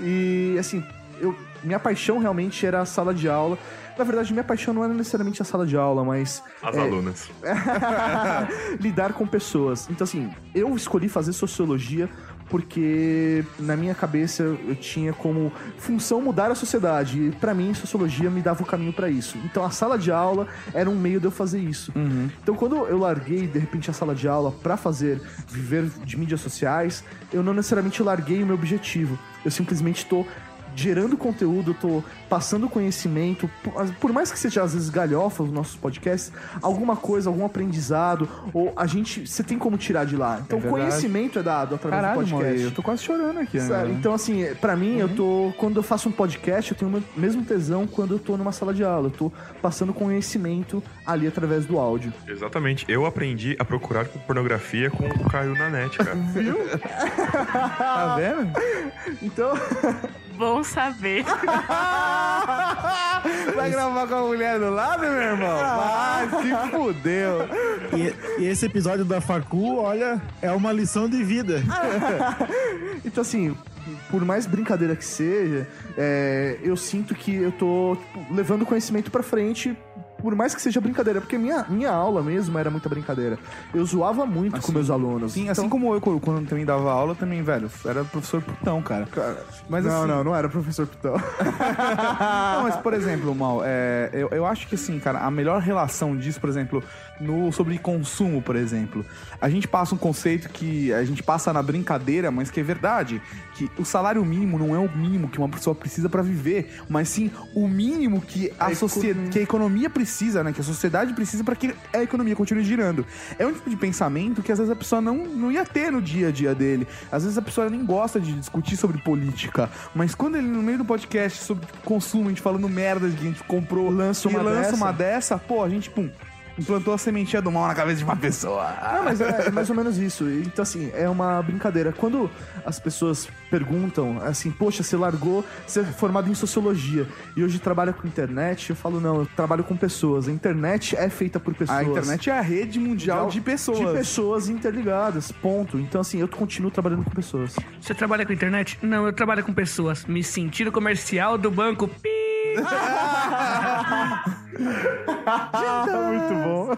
[SPEAKER 8] e assim, eu, minha paixão realmente era a sala de aula. Na verdade, minha paixão não era necessariamente a sala de aula, mas.
[SPEAKER 6] As
[SPEAKER 8] é,
[SPEAKER 6] alunas. [LAUGHS]
[SPEAKER 8] lidar com pessoas. Então, assim, eu escolhi fazer sociologia porque na minha cabeça eu tinha como função mudar a sociedade e pra mim sociologia me dava o caminho pra isso. Então a sala de aula era um meio de eu fazer isso. Então quando eu larguei de repente a sala de aula pra fazer viver de mídias sociais, eu não necessariamente larguei o meu objetivo. Eu simplesmente tô gerando conteúdo, eu tô passando conhecimento, por- mais que seja às vezes galhofa os nossos podcasts, alguma coisa, algum aprendizado, ou a gente, você tem como tirar de lá. Então,
[SPEAKER 3] É
[SPEAKER 8] conhecimento é dado através
[SPEAKER 3] Caralho,
[SPEAKER 8] do podcast.
[SPEAKER 3] Mauri, eu tô quase chorando aqui.
[SPEAKER 8] Sério,
[SPEAKER 3] né?
[SPEAKER 8] então assim, pra mim, eu
[SPEAKER 3] Uhum.
[SPEAKER 8] tô. Quando eu faço um podcast, eu tenho o mesmo tesão quando eu tô numa sala de aula. Eu tô passando conhecimento ali através do áudio.
[SPEAKER 6] Exatamente. Eu aprendi a procurar por pornografia com o Caio na net, cara.
[SPEAKER 8] Viu? [LAUGHS]
[SPEAKER 3] tá vendo?
[SPEAKER 8] Então. [LAUGHS]
[SPEAKER 7] Bom saber. [LAUGHS]
[SPEAKER 3] Vai gravar com a mulher do lado, meu irmão? Vai, se fudeu.
[SPEAKER 4] E, e esse episódio da Facu, olha, é uma lição de vida. [LAUGHS]
[SPEAKER 8] então, assim, por mais brincadeira que seja, é, eu sinto que eu tô tipo, levando conhecimento pra frente. Por mais que seja brincadeira, porque minha, minha aula mesmo era muita brincadeira. Eu zoava muito com meus alunos.
[SPEAKER 3] Sim,
[SPEAKER 8] Então-
[SPEAKER 3] assim como eu, quando também dava aula, também, velho, era professor putão, cara. Mas
[SPEAKER 8] não,
[SPEAKER 3] assim-
[SPEAKER 8] não, não era professor Pitão. [LAUGHS]
[SPEAKER 3] Não, mas, por exemplo, Mal, é, eu, eu acho que assim, cara, a melhor relação disso, por exemplo, no, sobre consumo, por exemplo, a gente passa um conceito que a gente passa na brincadeira, mas que é verdade, que o salário mínimo não é o mínimo que uma pessoa precisa pra viver, mas sim o mínimo que a, sociedade, que a economia precisa, né, que a sociedade precisa pra que a economia continue girando. É um tipo de pensamento que às vezes a pessoa não, não ia ter no dia a dia dele. Às vezes a pessoa nem gosta de discutir sobre política, mas quando ele no meio do podcast sobre consumo, a gente falando merda de que a gente comprou,
[SPEAKER 8] Lança uma
[SPEAKER 3] lança
[SPEAKER 8] dessa.
[SPEAKER 3] uma dessa, pô, a gente, pum, implantou a sementinha do mal na cabeça de uma pessoa.
[SPEAKER 8] Não, mas é, é mais ou menos isso. Então, assim, é uma brincadeira. Quando as pessoas perguntam, assim, poxa, você largou, você é formado em sociologia e hoje trabalha com internet, eu falo, não, eu trabalho com pessoas. A internet é feita por pessoas.
[SPEAKER 3] A internet é a rede mundial de pessoas.
[SPEAKER 8] De pessoas interligadas, ponto. Então, assim, eu continuo trabalhando com pessoas.
[SPEAKER 5] Você trabalha com internet? Não, eu trabalho com pessoas. Me senti no comercial do banco. Pi! [LAUGHS]
[SPEAKER 8] Muito bom.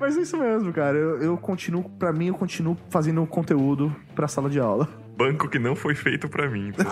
[SPEAKER 8] Mas é isso mesmo, cara. Eu, eu continuo, pra mim, eu continuo fazendo conteúdo pra sala de aula.
[SPEAKER 6] Banco que não foi feito pra mim. [LAUGHS]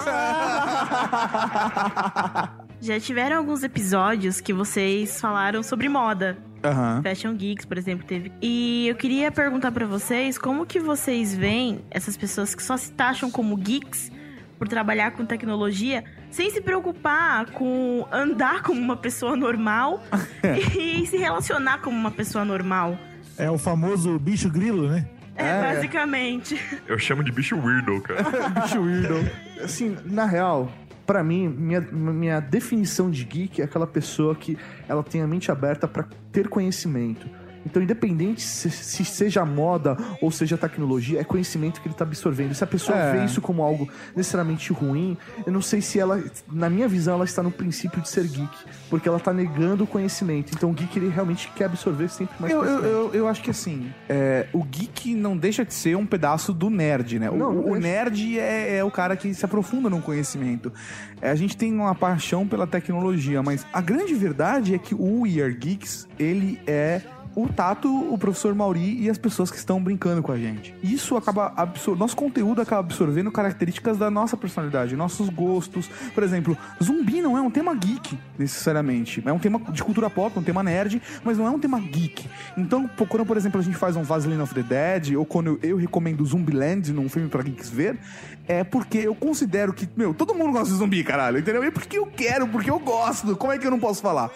[SPEAKER 7] Já tiveram alguns episódios que vocês falaram sobre moda.
[SPEAKER 3] Aham.
[SPEAKER 7] Fashion Geeks, por exemplo, teve. E eu queria perguntar pra vocês como que vocês veem essas pessoas que só se taxam como geeks por trabalhar com tecnologia, sem se preocupar com andar como uma pessoa normal [LAUGHS] e se relacionar como uma pessoa normal.
[SPEAKER 4] É o famoso bicho grilo, né?
[SPEAKER 7] É, basicamente.
[SPEAKER 6] Eu chamo de bicho weirdo, cara. [LAUGHS]
[SPEAKER 8] Bicho weirdo. Assim, na real, pra mim, minha, minha definição de geek é aquela pessoa que ela tem a mente aberta pra ter conhecimento. Então, independente se, se seja moda ou seja tecnologia, é conhecimento que ele tá absorvendo. Se a pessoa
[SPEAKER 3] É.
[SPEAKER 8] vê isso como algo necessariamente ruim, eu não sei se ela, na minha visão, ela está no princípio de ser geek, porque ela tá negando o conhecimento. Então, o geek ele realmente quer absorver sempre mais
[SPEAKER 3] Eu, eu, eu, eu acho que assim, é, o geek não deixa de ser um pedaço do nerd, né? O,
[SPEAKER 8] Não, não
[SPEAKER 3] o nerd é, é o cara que se aprofunda no conhecimento. É, a gente tem uma paixão pela tecnologia, mas a grande verdade é que o We Are Geeks, ele é o Tato, o professor Mauri e as pessoas que estão brincando com a gente. Isso acaba absor... Nosso conteúdo acaba absorvendo características da nossa personalidade, nossos gostos. Por exemplo, zumbi não é um tema geek, necessariamente. É um tema de cultura pop, um tema nerd, mas não é um tema geek. Então, quando, por exemplo, a gente faz um Vaseline of the Dead, ou quando eu, recomendo Zumbiland num filme pra geeks ver, é porque eu considero que, meu, todo mundo gosta de zumbi, caralho, entendeu? E porque eu quero, porque eu gosto. Como é que eu não posso falar?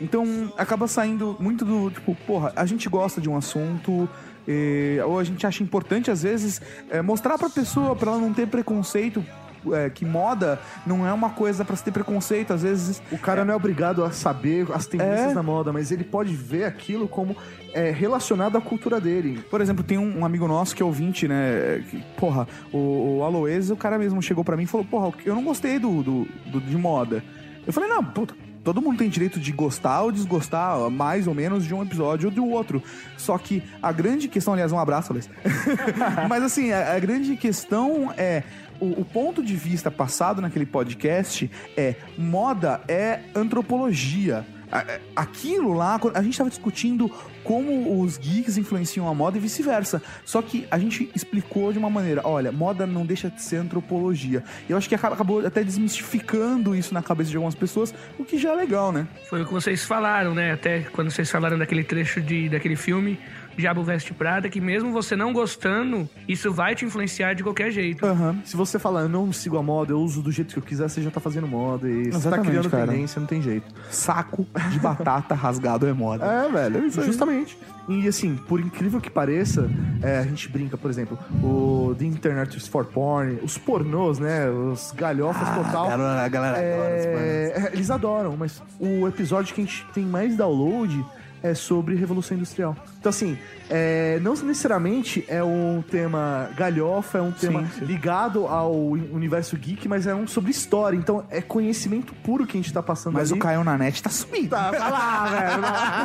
[SPEAKER 3] Então, acaba saindo muito do, tipo, porra, a gente gosta de um assunto, eh, ou a gente acha importante, às vezes, eh, mostrar pra pessoa, pra ela não ter preconceito, eh, que moda não é uma coisa pra se ter preconceito, às vezes...
[SPEAKER 8] O cara não é obrigado a saber as tendências
[SPEAKER 3] É.
[SPEAKER 8] da moda, mas ele pode ver aquilo como é, relacionado à cultura dele.
[SPEAKER 3] Por exemplo, tem um, um amigo nosso que é ouvinte, né? Que, porra, o, o Aloes, o cara mesmo chegou pra mim e falou: Porra, eu não gostei do, do, do- de moda. Eu falei: Não, puta, todo mundo tem direito de gostar ou desgostar, mais ou menos, de um episódio ou do outro. Só que a grande questão, aliás, um abraço, Aloes. [LAUGHS] Mas assim, a, a grande questão é. O, o ponto de vista passado naquele podcast é moda é antropologia. A- Aquilo lá, a gente estava discutindo como os geeks influenciam a moda e vice-versa. Só que a gente explicou de uma maneira: olha, moda não deixa de ser antropologia. E eu acho que acabou até desmistificando isso na cabeça de algumas pessoas, o que já é legal, né?
[SPEAKER 5] Foi o que vocês falaram, né? Até quando vocês falaram daquele trecho de, daquele filme Diabo Veste Prada, que mesmo você não gostando, isso vai te influenciar de qualquer jeito.
[SPEAKER 8] Aham. Se você falar, eu não sigo a moda, eu uso do jeito que eu quiser, você já tá fazendo moda. E você tá criando
[SPEAKER 3] cara.
[SPEAKER 8] tendência, não tem jeito.
[SPEAKER 3] Saco de [LAUGHS] batata rasgado é moda.
[SPEAKER 8] É, velho,
[SPEAKER 3] isso aí.
[SPEAKER 8] justamente. E assim, por incrível que pareça, é, a gente brinca, por exemplo, o The Internet is for Porn, os pornôs, né? Os galhofas total.
[SPEAKER 3] a galera- a galera adora
[SPEAKER 8] é, é, Eles adoram, mas o episódio que a gente tem mais download é sobre Revolução Industrial. Então, assim, é, não necessariamente é um tema galhofa, é um tema
[SPEAKER 3] Sim, sim.
[SPEAKER 8] ligado ao universo geek, mas é um sobre história. Então, é conhecimento puro que a gente tá passando
[SPEAKER 3] Mas
[SPEAKER 8] ali.
[SPEAKER 3] o Caio na net tá subindo.
[SPEAKER 8] Tá, vai lá,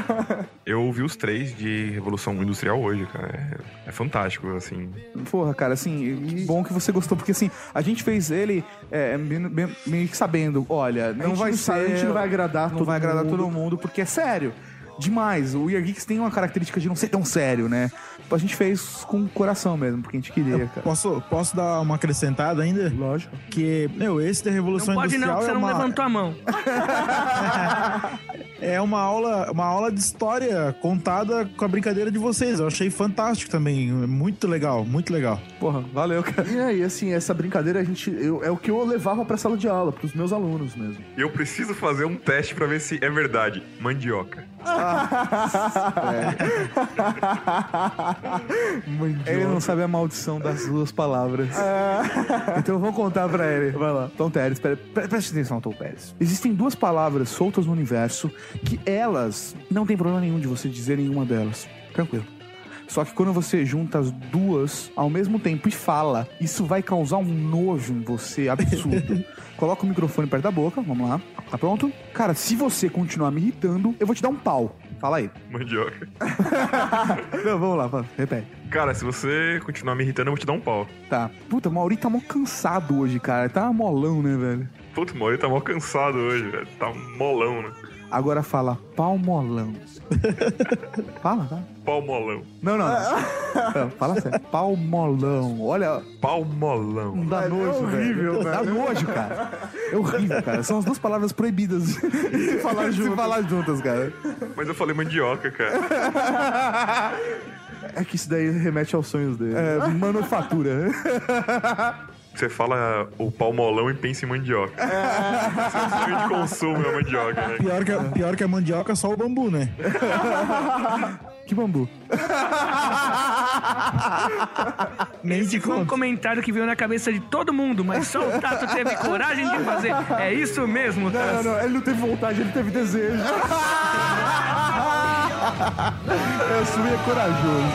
[SPEAKER 8] [LAUGHS] velho.
[SPEAKER 6] Eu ouvi os três de Revolução Industrial hoje, cara. É, é fantástico, assim.
[SPEAKER 3] Porra, cara, assim, que bom que você gostou, porque assim, a gente fez ele é, bem- bem- meio que sabendo, olha, não vai
[SPEAKER 8] não
[SPEAKER 3] ser.
[SPEAKER 8] sabe, a gente não vai agradar
[SPEAKER 3] não
[SPEAKER 8] todo
[SPEAKER 3] vai agradar
[SPEAKER 8] mundo.
[SPEAKER 3] todo mundo, porque é sério. Demais. O Year Geeks tem uma característica de não ser tão sério, né? A gente fez com o coração mesmo, porque a gente queria, cara.
[SPEAKER 4] Posso, posso dar uma acrescentada ainda?
[SPEAKER 8] Lógico.
[SPEAKER 4] Que, meu, esse da Revolução
[SPEAKER 5] Não pode não,
[SPEAKER 4] Industrial
[SPEAKER 5] que você
[SPEAKER 4] é
[SPEAKER 5] não
[SPEAKER 4] uma...
[SPEAKER 5] levantou a mão. [LAUGHS]
[SPEAKER 4] É uma aula, uma aula de história contada com a brincadeira de vocês. Eu achei fantástico também. Muito legal, muito legal.
[SPEAKER 3] Porra, valeu, cara.
[SPEAKER 8] E aí, assim, essa brincadeira a gente, eu- é o que eu levava pra sala de aula, pros meus alunos mesmo.
[SPEAKER 6] E eu preciso fazer um teste pra ver se é verdade. Mandioca. [LAUGHS]
[SPEAKER 3] Ele não sabe a maldição das duas palavras. Então vamos contar pra ele. Vai lá. Tom Pérez, pre- pre- preste atenção, Tom Pérez. Existem duas palavras soltas no universo que elas não tem problema nenhum de você dizer nenhuma delas. Tranquilo. Só que quando você junta as duas ao mesmo tempo e fala, isso vai causar um nojo em você absurdo. [LAUGHS] Coloca o microfone perto da boca, vamos lá. Tá pronto? Cara, se você continuar me irritando, eu vou te dar um pau. Fala aí. [LAUGHS]
[SPEAKER 6] Mandioca.
[SPEAKER 3] Não, vamos lá, fala. repete.
[SPEAKER 6] Cara, se você continuar me irritando, eu vou te dar um pau.
[SPEAKER 3] Tá. Puta, o Mauri tá mó cansado hoje, cara. Tá molão, né, velho?
[SPEAKER 6] Puta, o Mauri tá mó cansado hoje, velho. Tá molão, né?
[SPEAKER 3] Agora fala palmolão. [LAUGHS] fala, tá?
[SPEAKER 6] Palmolão.
[SPEAKER 3] Não, não. não. [LAUGHS] Fala sério. Palmolão. Olha.
[SPEAKER 6] Palmolão.
[SPEAKER 3] Não dá nojo,
[SPEAKER 8] é horrível,
[SPEAKER 3] velho. Dá nojo, cara. É horrível, cara. São as duas palavras proibidas de falar, [LAUGHS] juntas. falar juntas, cara.
[SPEAKER 6] Mas eu falei mandioca, cara.
[SPEAKER 8] É que isso daí remete aos sonhos dele.
[SPEAKER 3] É, manufatura.
[SPEAKER 6] Você fala o palmolão e pensa em mandioca. Seu sonho de consumo é mandioca, né?
[SPEAKER 4] Pior que, a- pior que a mandioca, só o bambu, né? [LAUGHS]
[SPEAKER 3] Que bambu. [LAUGHS]
[SPEAKER 5] Esse foi um comentário que veio na cabeça de todo mundo, mas só o Tato teve coragem de fazer. É isso mesmo,
[SPEAKER 8] Não,
[SPEAKER 5] Tato.
[SPEAKER 8] não, não, ele não teve vontade, ele teve desejo. [LAUGHS]
[SPEAKER 3] Eu sou é corajoso.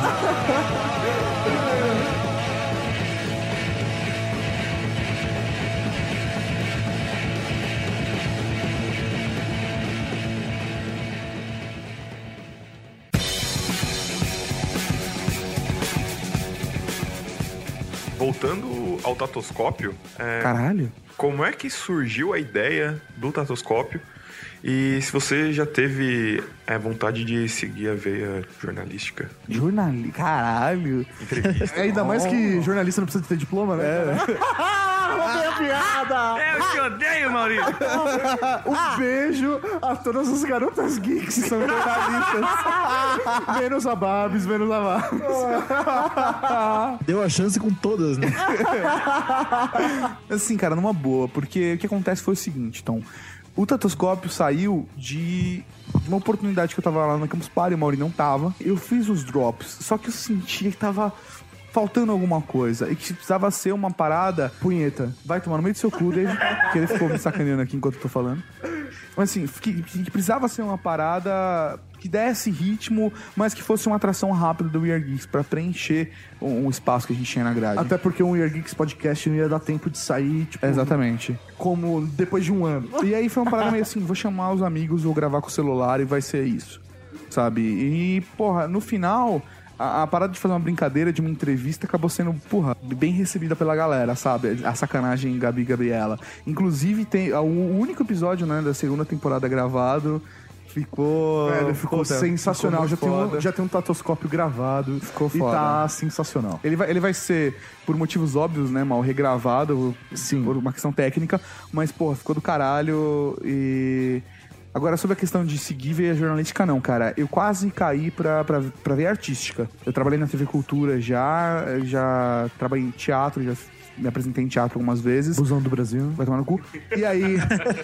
[SPEAKER 6] Voltando ao tatoscópio, é,
[SPEAKER 3] Caralho.
[SPEAKER 6] como é que surgiu a ideia do tatoscópio? E se você já teve é, vontade de seguir a veia jornalística?
[SPEAKER 3] Jornalista. Caralho.
[SPEAKER 6] Entrevista.
[SPEAKER 8] É ainda mais que jornalista não precisa ter diploma, né? [LAUGHS] Roubei a piada! [LAUGHS]
[SPEAKER 5] Eu te odeio, Maurício. [LAUGHS]
[SPEAKER 8] Um beijo a todas as garotas geeks que são jornalistas. menos a Babs, menos a Babs.
[SPEAKER 4] Deu a chance com todas, né?
[SPEAKER 3] Assim, cara, numa boa, porque o que acontece foi o seguinte, então. O tatoscópio saiu de uma oportunidade que eu tava lá na Campus Party, o Mauri não tava. Eu fiz os drops, só que eu sentia que tava faltando alguma coisa e que precisava ser uma parada. Punheta, vai tomar no meio do seu cu, Dave, que ele ficou me sacaneando aqui enquanto eu tô falando. Mas assim, que, que precisava ser uma parada que desse ritmo, mas que fosse uma atração rápida do We Are Geeks pra preencher um, um espaço que a gente tinha na grade.
[SPEAKER 8] Até porque o Year Geeks Podcast não ia dar tempo de sair, tipo,
[SPEAKER 3] Exatamente.
[SPEAKER 8] como depois de um ano.
[SPEAKER 3] E aí foi uma parada meio assim, vou chamar os amigos, vou gravar com o celular e vai ser isso. Sabe? E, porra, no final, a, a parada de fazer uma brincadeira, de uma entrevista, acabou sendo, porra, bem recebida pela galera, sabe? A sacanagem Gabi e Gabriela. Inclusive, tem o único episódio, né, da segunda temporada gravado. Ficou.
[SPEAKER 8] Velho, ficou
[SPEAKER 3] puta,
[SPEAKER 8] sensacional.
[SPEAKER 3] ficou
[SPEAKER 8] já, tem um, já tem um tatoscópio gravado.
[SPEAKER 3] Ficou
[SPEAKER 8] E
[SPEAKER 3] foda.
[SPEAKER 8] tá sensacional.
[SPEAKER 3] Ele vai, ele vai ser, por motivos óbvios, né, mal regravado,
[SPEAKER 8] Sim.
[SPEAKER 3] por uma questão técnica, mas, porra, ficou do caralho e Agora, sobre a questão de seguir ver a jornalística, não, cara. Eu quase caí pra, pra, pra ver artística. Eu trabalhei na TV Cultura já, já trabalhei em teatro, já me apresentei em teatro algumas vezes.
[SPEAKER 8] Busão do Brasil.
[SPEAKER 3] Vai tomar no cu. E aí,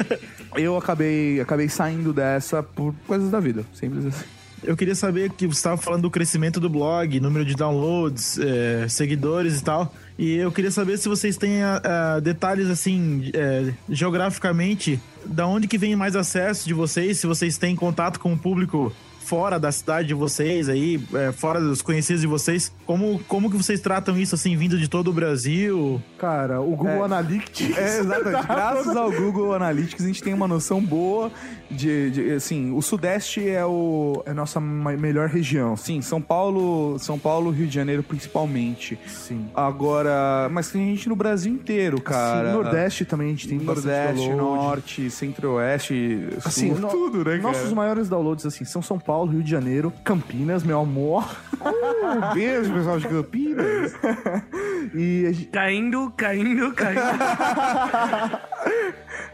[SPEAKER 3] [LAUGHS] eu acabei, acabei saindo dessa por coisas da vida. Simples assim.
[SPEAKER 4] Eu queria saber que você estava falando do crescimento do blog, número de downloads, é, seguidores e tal. E eu queria saber se vocês têm ah, detalhes assim, é, geograficamente, da onde que vem mais acesso de vocês, se vocês têm contato com o público fora da cidade de vocês aí, é, fora dos conhecidos de vocês. Como, como que vocês tratam isso assim, vindo de todo o Brasil?
[SPEAKER 8] Cara, o Google
[SPEAKER 3] É.
[SPEAKER 8] Analytics.
[SPEAKER 3] É, exatamente. [LAUGHS] Graças ao Google Analytics, a gente tem uma noção boa de, de- assim, o Sudeste é, o, é a nossa melhor região. Sim, São Paulo, São Paulo, Rio de Janeiro principalmente.
[SPEAKER 8] Sim.
[SPEAKER 3] Agora, mas tem gente no Brasil inteiro, cara.
[SPEAKER 8] Sim, Nordeste também a gente tem
[SPEAKER 3] Nordeste. Norte, Centro-Oeste, Sul,
[SPEAKER 8] Assim, no-
[SPEAKER 3] tudo, né,
[SPEAKER 8] Nossos
[SPEAKER 3] cara?
[SPEAKER 8] maiores downloads, assim, são São Paulo, Rio de Janeiro, Campinas, meu amor.
[SPEAKER 3] Um beijo, pessoal de Campinas. [LAUGHS]
[SPEAKER 8] e a gente...
[SPEAKER 5] Caindo, caindo, caindo. [LAUGHS]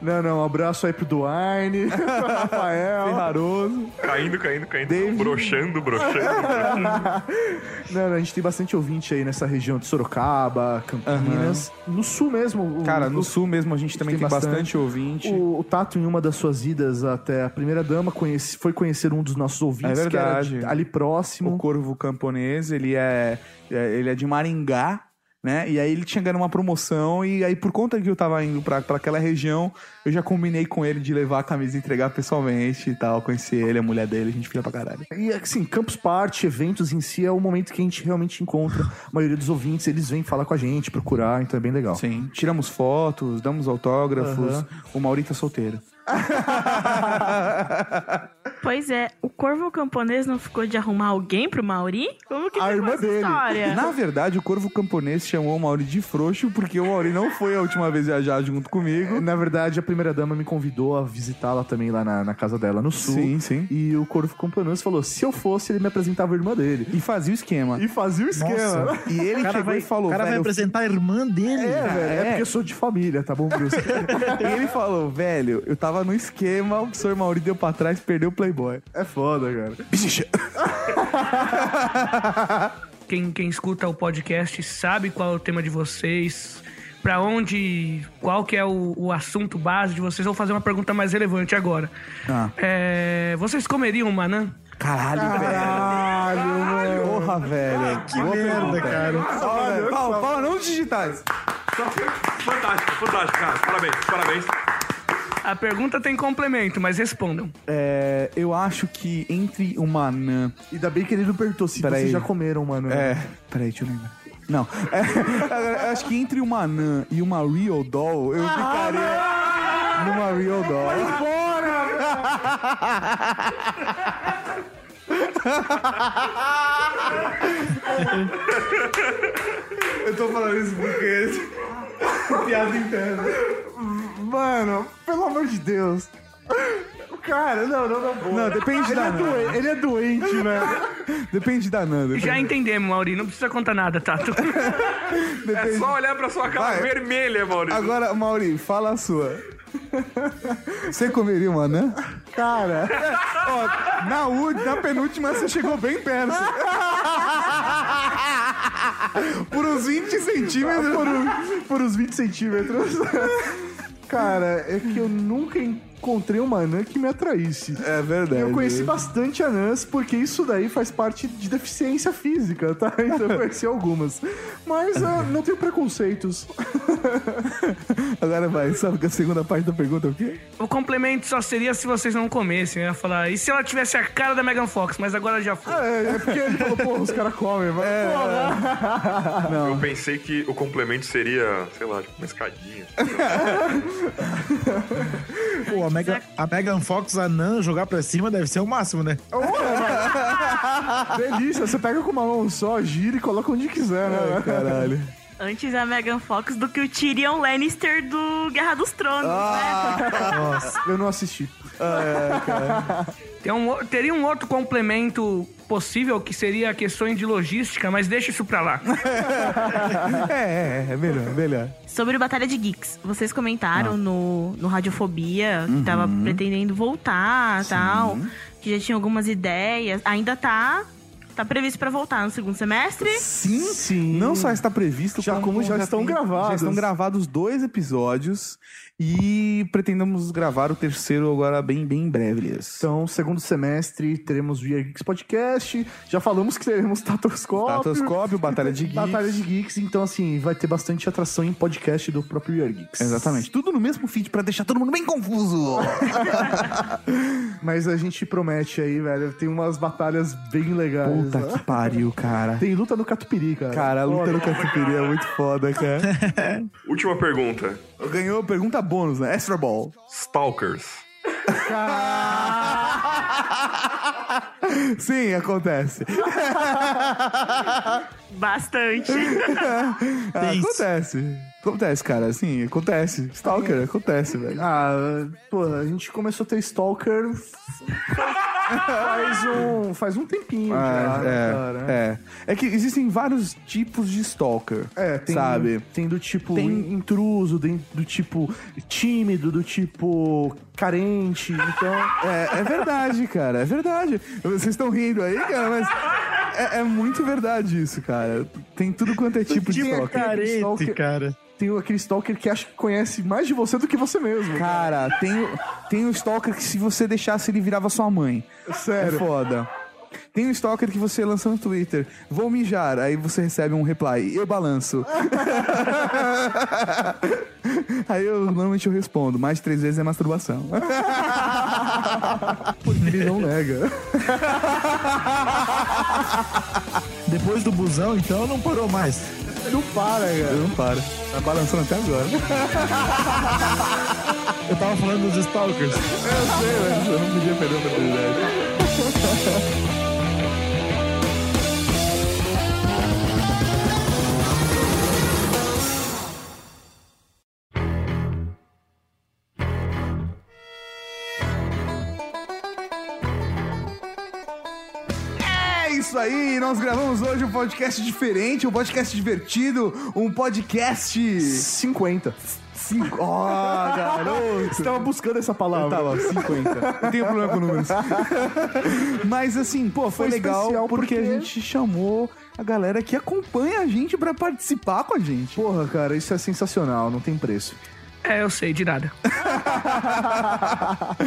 [SPEAKER 8] Não, não, um abraço aí pro Duane, [LAUGHS] pro Rafael.
[SPEAKER 3] Ferraroso.
[SPEAKER 6] Caindo, caindo, caindo. Broxando, broxando.
[SPEAKER 8] Não, não, a gente tem bastante ouvinte aí nessa região de Sorocaba, Campinas. No sul mesmo. o-
[SPEAKER 3] Cara, no
[SPEAKER 8] o-
[SPEAKER 3] sul mesmo a gente também tem bastante ouvinte.
[SPEAKER 8] O, o Tato, em uma das suas idas até a primeira dama, conhece, foi conhecer um dos nossos ouvintes,
[SPEAKER 3] É
[SPEAKER 8] que era
[SPEAKER 3] verdade.
[SPEAKER 8] ali próximo.
[SPEAKER 3] O Corvo Camponês, ele é, é- ele é de Maringá, né? E aí ele tinha ganho uma promoção e aí por conta que eu tava indo pra, pra aquela região, eu já combinei com ele de levar a camisa e entregar pessoalmente e tal, conhecer ele, a mulher dele, a gente fica pra caralho.
[SPEAKER 8] E assim, Campus Party, eventos em si, é o momento que a gente realmente encontra a maioria dos ouvintes, eles vêm falar com a gente, procurar, então é bem legal.
[SPEAKER 3] Sim, tiramos fotos, damos autógrafos,
[SPEAKER 8] Aham.
[SPEAKER 3] o Maurito é solteiro. [LAUGHS]
[SPEAKER 7] Pois é, o Corvo Camponês não ficou de arrumar alguém pro Mauri? Como que
[SPEAKER 3] A
[SPEAKER 7] ficou
[SPEAKER 3] irmã
[SPEAKER 7] essa
[SPEAKER 3] dele.
[SPEAKER 7] história?
[SPEAKER 3] Na verdade, o Corvo Camponês chamou o Mauri de frouxo porque o Mauri não foi a última vez viajar junto comigo.
[SPEAKER 8] Na verdade, a primeira dama me convidou a visitá-la também lá na, na casa dela no sul.
[SPEAKER 3] Sim, sim.
[SPEAKER 8] E o Corvo Camponês falou: se eu fosse, ele me apresentava a irmã dele.
[SPEAKER 3] E fazia o esquema.
[SPEAKER 8] E fazia o esquema.
[SPEAKER 4] Nossa.
[SPEAKER 3] E ele
[SPEAKER 4] O cara
[SPEAKER 3] chegou
[SPEAKER 4] vai-
[SPEAKER 3] e falou,
[SPEAKER 4] O cara vai apresentar a irmã dele.
[SPEAKER 8] É, velho, é,
[SPEAKER 3] é.
[SPEAKER 8] porque eu sou de família, tá bom, Bruce? [LAUGHS]
[SPEAKER 3] E ele falou, velho, eu tava no esquema, o senhor Mauri deu pra trás, perdeu o Playboy.
[SPEAKER 8] é foda, cara.
[SPEAKER 3] Bicha. [LAUGHS]
[SPEAKER 5] Quem, quem escuta o podcast sabe qual é o tema de vocês, pra onde, qual que é o, o assunto base de vocês. Vou fazer uma pergunta mais relevante agora.
[SPEAKER 3] Ah.
[SPEAKER 5] É, vocês comeriam um manã?
[SPEAKER 3] Caralho,
[SPEAKER 8] Caralho, mano.
[SPEAKER 3] velho. Porra, velho.
[SPEAKER 4] Que merda, cara.
[SPEAKER 3] Fala, velho. Fala, fala não digitais.
[SPEAKER 6] Fantástico, fantástico, cara. Parabéns, parabéns.
[SPEAKER 5] A pergunta tem complemento, mas respondam.
[SPEAKER 3] É, eu acho que entre uma anã...
[SPEAKER 8] Ainda bem que ele não perguntou se
[SPEAKER 3] Pera
[SPEAKER 8] vocês
[SPEAKER 3] aí.
[SPEAKER 8] já comeram, mano.
[SPEAKER 3] É, peraí, deixa eu lembrar. Não, é, eu acho que entre uma anã e uma real doll, eu ficaria numa real doll. [LAUGHS] Eu tô falando isso porque... [LAUGHS] Piada interna.
[SPEAKER 8] Mano, pelo amor de Deus. Cara, não, não, não.
[SPEAKER 3] Não, depende
[SPEAKER 8] ele
[SPEAKER 3] da
[SPEAKER 8] é doente, Ele é doente, né?
[SPEAKER 3] Depende da Nanda.
[SPEAKER 5] Já entendemos, Mauri. Não precisa contar nada, Tato.
[SPEAKER 6] É só olhar pra sua cara
[SPEAKER 3] Vai.
[SPEAKER 6] vermelha, Maurício.
[SPEAKER 3] Agora, Mauri, fala a sua. Você comeria uma anã?
[SPEAKER 8] Cara,
[SPEAKER 3] Ó, na, u- na penúltima você chegou bem perto. Por uns 20 centímetros.
[SPEAKER 8] por, um- por uns 20 centímetros. Cara, é que eu nunca encontrei uma anã que me atraísse.
[SPEAKER 3] É verdade.
[SPEAKER 8] Eu conheci bastante anãs, porque isso daí faz parte de deficiência física, tá? [LAUGHS] Então eu conheci algumas. Mas ah, não tenho preconceitos. [LAUGHS]
[SPEAKER 3] Agora vai, sabe a segunda parte da pergunta é o quê?
[SPEAKER 5] O complemento só seria se vocês não comessem. Eu ia falar, e se ela tivesse a cara da Megan Fox? Mas agora já foi.
[SPEAKER 8] É, é porque ele falou, pô, os caras comem, mas. porra. [LAUGHS]
[SPEAKER 6] Eu pensei que o complemento seria, sei lá, tipo uma escadinha.
[SPEAKER 4] Pô, a, Mega, a Megan Fox anã jogar pra cima deve ser o máximo, né? [LAUGHS]
[SPEAKER 8] Delícia, você pega com uma mão só, gira e coloca onde quiser, né?
[SPEAKER 3] Caralho.
[SPEAKER 7] Antes a Megan Fox do que o Tyrion Lannister do Guerra dos Tronos, né?
[SPEAKER 8] Nossa, eu não assisti. É.
[SPEAKER 5] Tem um, teria um outro complemento possível que seria questões de logística, mas deixa isso pra lá. [LAUGHS]
[SPEAKER 3] é, é, é melhor, melhor.
[SPEAKER 7] Sobre o Batalha de Geeks, vocês comentaram no, no Radiofobia que
[SPEAKER 3] Uhum.
[SPEAKER 7] tava pretendendo voltar e tal, que já tinha algumas ideias. Ainda tá, tá previsto pra voltar no segundo semestre.
[SPEAKER 3] Sim, sim. Não só está previsto,
[SPEAKER 8] Já como já estão gravados.
[SPEAKER 3] Já estão gravados dois episódios e pretendemos gravar o terceiro agora bem, bem em breve, Elias.
[SPEAKER 8] Então, segundo semestre, teremos o Year Geeks Podcast. Já falamos que teremos Tatoscópio.
[SPEAKER 3] Tatoscópio, Batalha de Geeks. [LAUGHS]
[SPEAKER 8] Batalha de Geeks. Então, assim, vai ter bastante atração em podcast do próprio Year Geeks.
[SPEAKER 3] Exatamente. Tudo no mesmo feed pra deixar todo mundo bem confuso. [LAUGHS]
[SPEAKER 8] Mas a gente promete aí, velho. Tem umas batalhas bem legais.
[SPEAKER 3] Puta que pariu, cara.
[SPEAKER 8] Tem luta no Catupiry, cara.
[SPEAKER 3] Cara, a luta no. Catupiry é muito foda, cara. [LAUGHS]
[SPEAKER 6] Última pergunta.
[SPEAKER 3] Ganhou pergunta bônus, né? Extra Ball.
[SPEAKER 6] Stalkers. [LAUGHS]
[SPEAKER 3] Sim, acontece. [LAUGHS]
[SPEAKER 7] Bastante.
[SPEAKER 3] Acontece. Acontece, cara. Assim, acontece. Stalker, acontece, velho.
[SPEAKER 8] Ah, pô, a gente começou a ter Stalker [LAUGHS] faz um, faz um tempinho
[SPEAKER 3] Ah,
[SPEAKER 8] já,
[SPEAKER 3] é,
[SPEAKER 8] cara.
[SPEAKER 3] é. É que existem vários tipos de stalker.
[SPEAKER 8] É, tem,
[SPEAKER 3] sabe?
[SPEAKER 8] Tem do tipo
[SPEAKER 3] Tem-
[SPEAKER 8] intruso, tem do tipo tímido, do tipo carente, então... [LAUGHS]
[SPEAKER 3] É, é verdade, cara. É verdade. Vocês estão rindo aí, cara, mas é, é muito verdade isso, cara. Tem tudo quanto é tipo de
[SPEAKER 8] Tem
[SPEAKER 3] stalker.
[SPEAKER 8] aquele stalker-
[SPEAKER 4] cara.
[SPEAKER 8] Tem aquele stalker que acha que conhece mais de você do que você mesmo.
[SPEAKER 3] Cara, tem, tem um stalker que se você deixasse ele virava sua mãe.
[SPEAKER 8] Sério.
[SPEAKER 3] É foda. Tem um stalker que você lança no Twitter. Vou mijar. Aí você recebe um reply. Eu balanço. [LAUGHS] aí eu normalmente eu respondo. Mais de três vezes é masturbação. [LAUGHS]
[SPEAKER 8] Porque ele não nega. [LAUGHS]
[SPEAKER 4] Depois do busão, então, não parou mais.
[SPEAKER 8] Não para, cara.
[SPEAKER 3] Não para. Tá balançando até agora.
[SPEAKER 4] Eu tava falando dos Stalkers.
[SPEAKER 3] Eu sei, mas eu não podia perder a oportunidade. Aí, nós gravamos hoje um podcast diferente, um podcast divertido, um podcast
[SPEAKER 8] 50.
[SPEAKER 3] Cinco. Ó, garoto.
[SPEAKER 8] Você tava buscando essa palavra.
[SPEAKER 3] Eu tava, 50. Eu tenho problema com números. [LAUGHS] Mas assim, pô, foi,
[SPEAKER 8] Foi
[SPEAKER 3] legal porque...
[SPEAKER 8] porque-
[SPEAKER 3] a gente chamou a galera que acompanha a gente pra participar com a gente.
[SPEAKER 8] Porra, cara, isso é sensacional, não tem preço.
[SPEAKER 5] É, eu sei, de nada. [LAUGHS]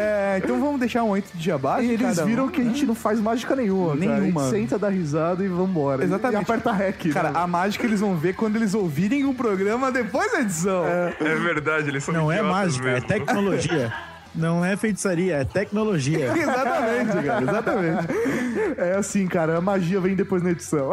[SPEAKER 3] É, então vamos deixar um oito de jabá.
[SPEAKER 8] E eles
[SPEAKER 3] cada um.
[SPEAKER 8] viram que a gente não faz mágica nenhuma, cara.
[SPEAKER 3] Nenhuma.
[SPEAKER 8] A gente senta, dá risada e vambora.
[SPEAKER 3] Exatamente.
[SPEAKER 8] E aperta rec.
[SPEAKER 3] Cara,
[SPEAKER 8] né?
[SPEAKER 3] a mágica eles vão ver quando eles ouvirem o programa depois da edição.
[SPEAKER 6] É verdade, eles são
[SPEAKER 4] Não é mágica, é
[SPEAKER 6] mesmo.
[SPEAKER 4] tecnologia. Não é feitiçaria, é tecnologia. [LAUGHS]
[SPEAKER 3] Exatamente, cara, exatamente.
[SPEAKER 8] É assim, cara, a magia vem depois na edição.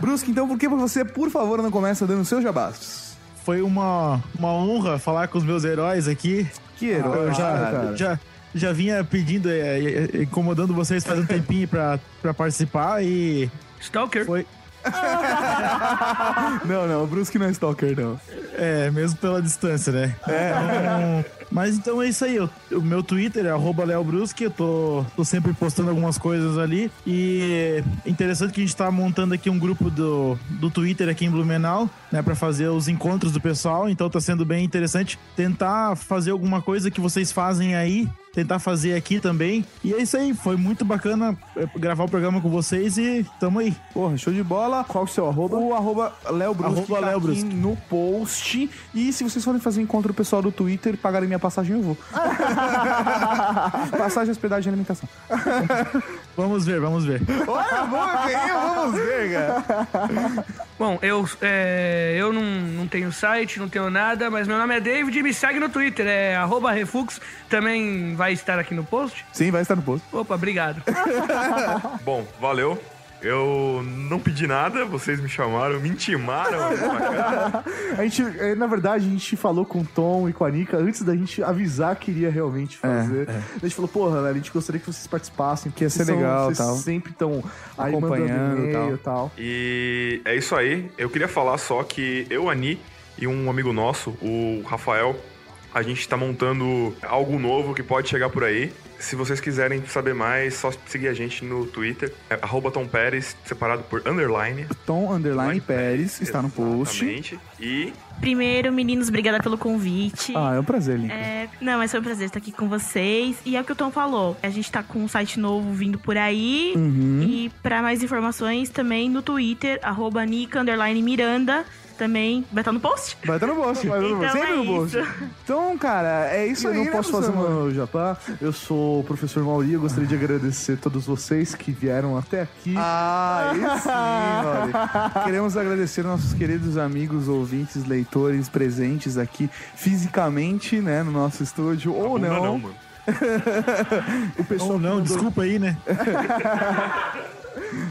[SPEAKER 3] Brusque, então por que você, por favor, não começa dando seus jabás?
[SPEAKER 4] Foi uma, uma honra falar com os meus heróis aqui.
[SPEAKER 3] Que herói,
[SPEAKER 4] Eu já,
[SPEAKER 3] cara.
[SPEAKER 4] já, já vinha pedindo, é, é, incomodando vocês faz um tempinho pra, pra participar e.
[SPEAKER 5] Stalker?
[SPEAKER 4] Foi. [LAUGHS]
[SPEAKER 3] Não, não, o Brusque não é stalker, não.
[SPEAKER 4] É, mesmo pela distância, né? É. [LAUGHS] mas então é isso aí. o meu Twitter é arroba leobrusque, eu tô, tô sempre postando algumas coisas ali. E é interessante que a gente tá montando aqui um grupo do, do Twitter aqui em Blumenau, né? Pra fazer os encontros do pessoal. Então tá sendo bem interessante tentar fazer alguma coisa que vocês fazem aí. Tentar fazer aqui também. E é isso aí, foi muito bacana é, gravar o programa com vocês e tamo aí.
[SPEAKER 3] Porra, show de bola.
[SPEAKER 8] Qual o seu arroba?
[SPEAKER 3] O arroba Léo Brusque
[SPEAKER 4] Arroba
[SPEAKER 3] tá
[SPEAKER 4] Léo
[SPEAKER 3] aqui
[SPEAKER 4] Brusque.
[SPEAKER 3] no post. E se vocês forem fazer encontro pessoal do Twitter, pagarem minha passagem, eu vou. [LAUGHS] [LAUGHS] passagem, hospedagem e alimentação. [LAUGHS]
[SPEAKER 4] Vamos ver, vamos ver.
[SPEAKER 3] Olha, vamos ver, cara.
[SPEAKER 5] Bom, eu, é, eu não, não tenho site, não tenho nada, mas meu nome é David e me segue no Twitter, é arroba Refux, também vai estar aqui no post.
[SPEAKER 3] Sim, vai estar no post.
[SPEAKER 5] Opa, obrigado. [LAUGHS] [LAUGHS]
[SPEAKER 6] Bom, valeu. Eu não pedi nada, vocês me chamaram, me intimaram. [LAUGHS]
[SPEAKER 17] a gente, eh, na verdade, a gente falou com o Tom e com a Nika antes da gente avisar que iria realmente fazer.
[SPEAKER 3] É, é.
[SPEAKER 17] A gente falou, porra, a gente gostaria que vocês participassem.
[SPEAKER 3] Que ia ser legal,
[SPEAKER 17] vocês
[SPEAKER 3] tal.
[SPEAKER 17] sempre estão aí
[SPEAKER 3] Acompanhando e tal.
[SPEAKER 17] tal.
[SPEAKER 6] E é isso aí. Eu queria falar só que eu, Ani e um amigo nosso, o Rafael, a gente tá montando algo novo que pode chegar por aí. Se vocês quiserem saber mais, só seguir a gente no Twitter, é arroba Tom Pérez, separado por underline.
[SPEAKER 3] Tom Underline Pérez está no post.
[SPEAKER 6] Exatamente. E
[SPEAKER 7] Primeiro, meninos, obrigada pelo convite.
[SPEAKER 3] Ah, é um prazer, Link.
[SPEAKER 7] É, não, mas foi um prazer estar aqui com vocês. E é o que o Tom falou. A gente tá com um site novo vindo por aí.
[SPEAKER 3] Uhum.
[SPEAKER 7] E pra mais informações, também no Twitter, arroba underline Miranda. Também vai estar no post.
[SPEAKER 3] Vai estar no post, vai estar no post.
[SPEAKER 7] Então
[SPEAKER 3] Sempre
[SPEAKER 7] é
[SPEAKER 3] no post.
[SPEAKER 7] isso.
[SPEAKER 3] Então, cara, é isso
[SPEAKER 17] eu
[SPEAKER 3] aí.
[SPEAKER 17] não
[SPEAKER 3] né,
[SPEAKER 17] posso fazer meu japá. Eu sou o professor Mauri. Eu gostaria de agradecer a todos vocês que vieram até aqui.
[SPEAKER 3] Ah, aí sim, Mauri. [LAUGHS] Queremos agradecer nossos queridos amigos, ouvintes, leitores presentes aqui fisicamente, né, no nosso estúdio, ou não.
[SPEAKER 6] não, mano. [LAUGHS]
[SPEAKER 17] o pessoal
[SPEAKER 4] Ou não,
[SPEAKER 17] mandou-
[SPEAKER 4] desculpa aí, né? [LAUGHS]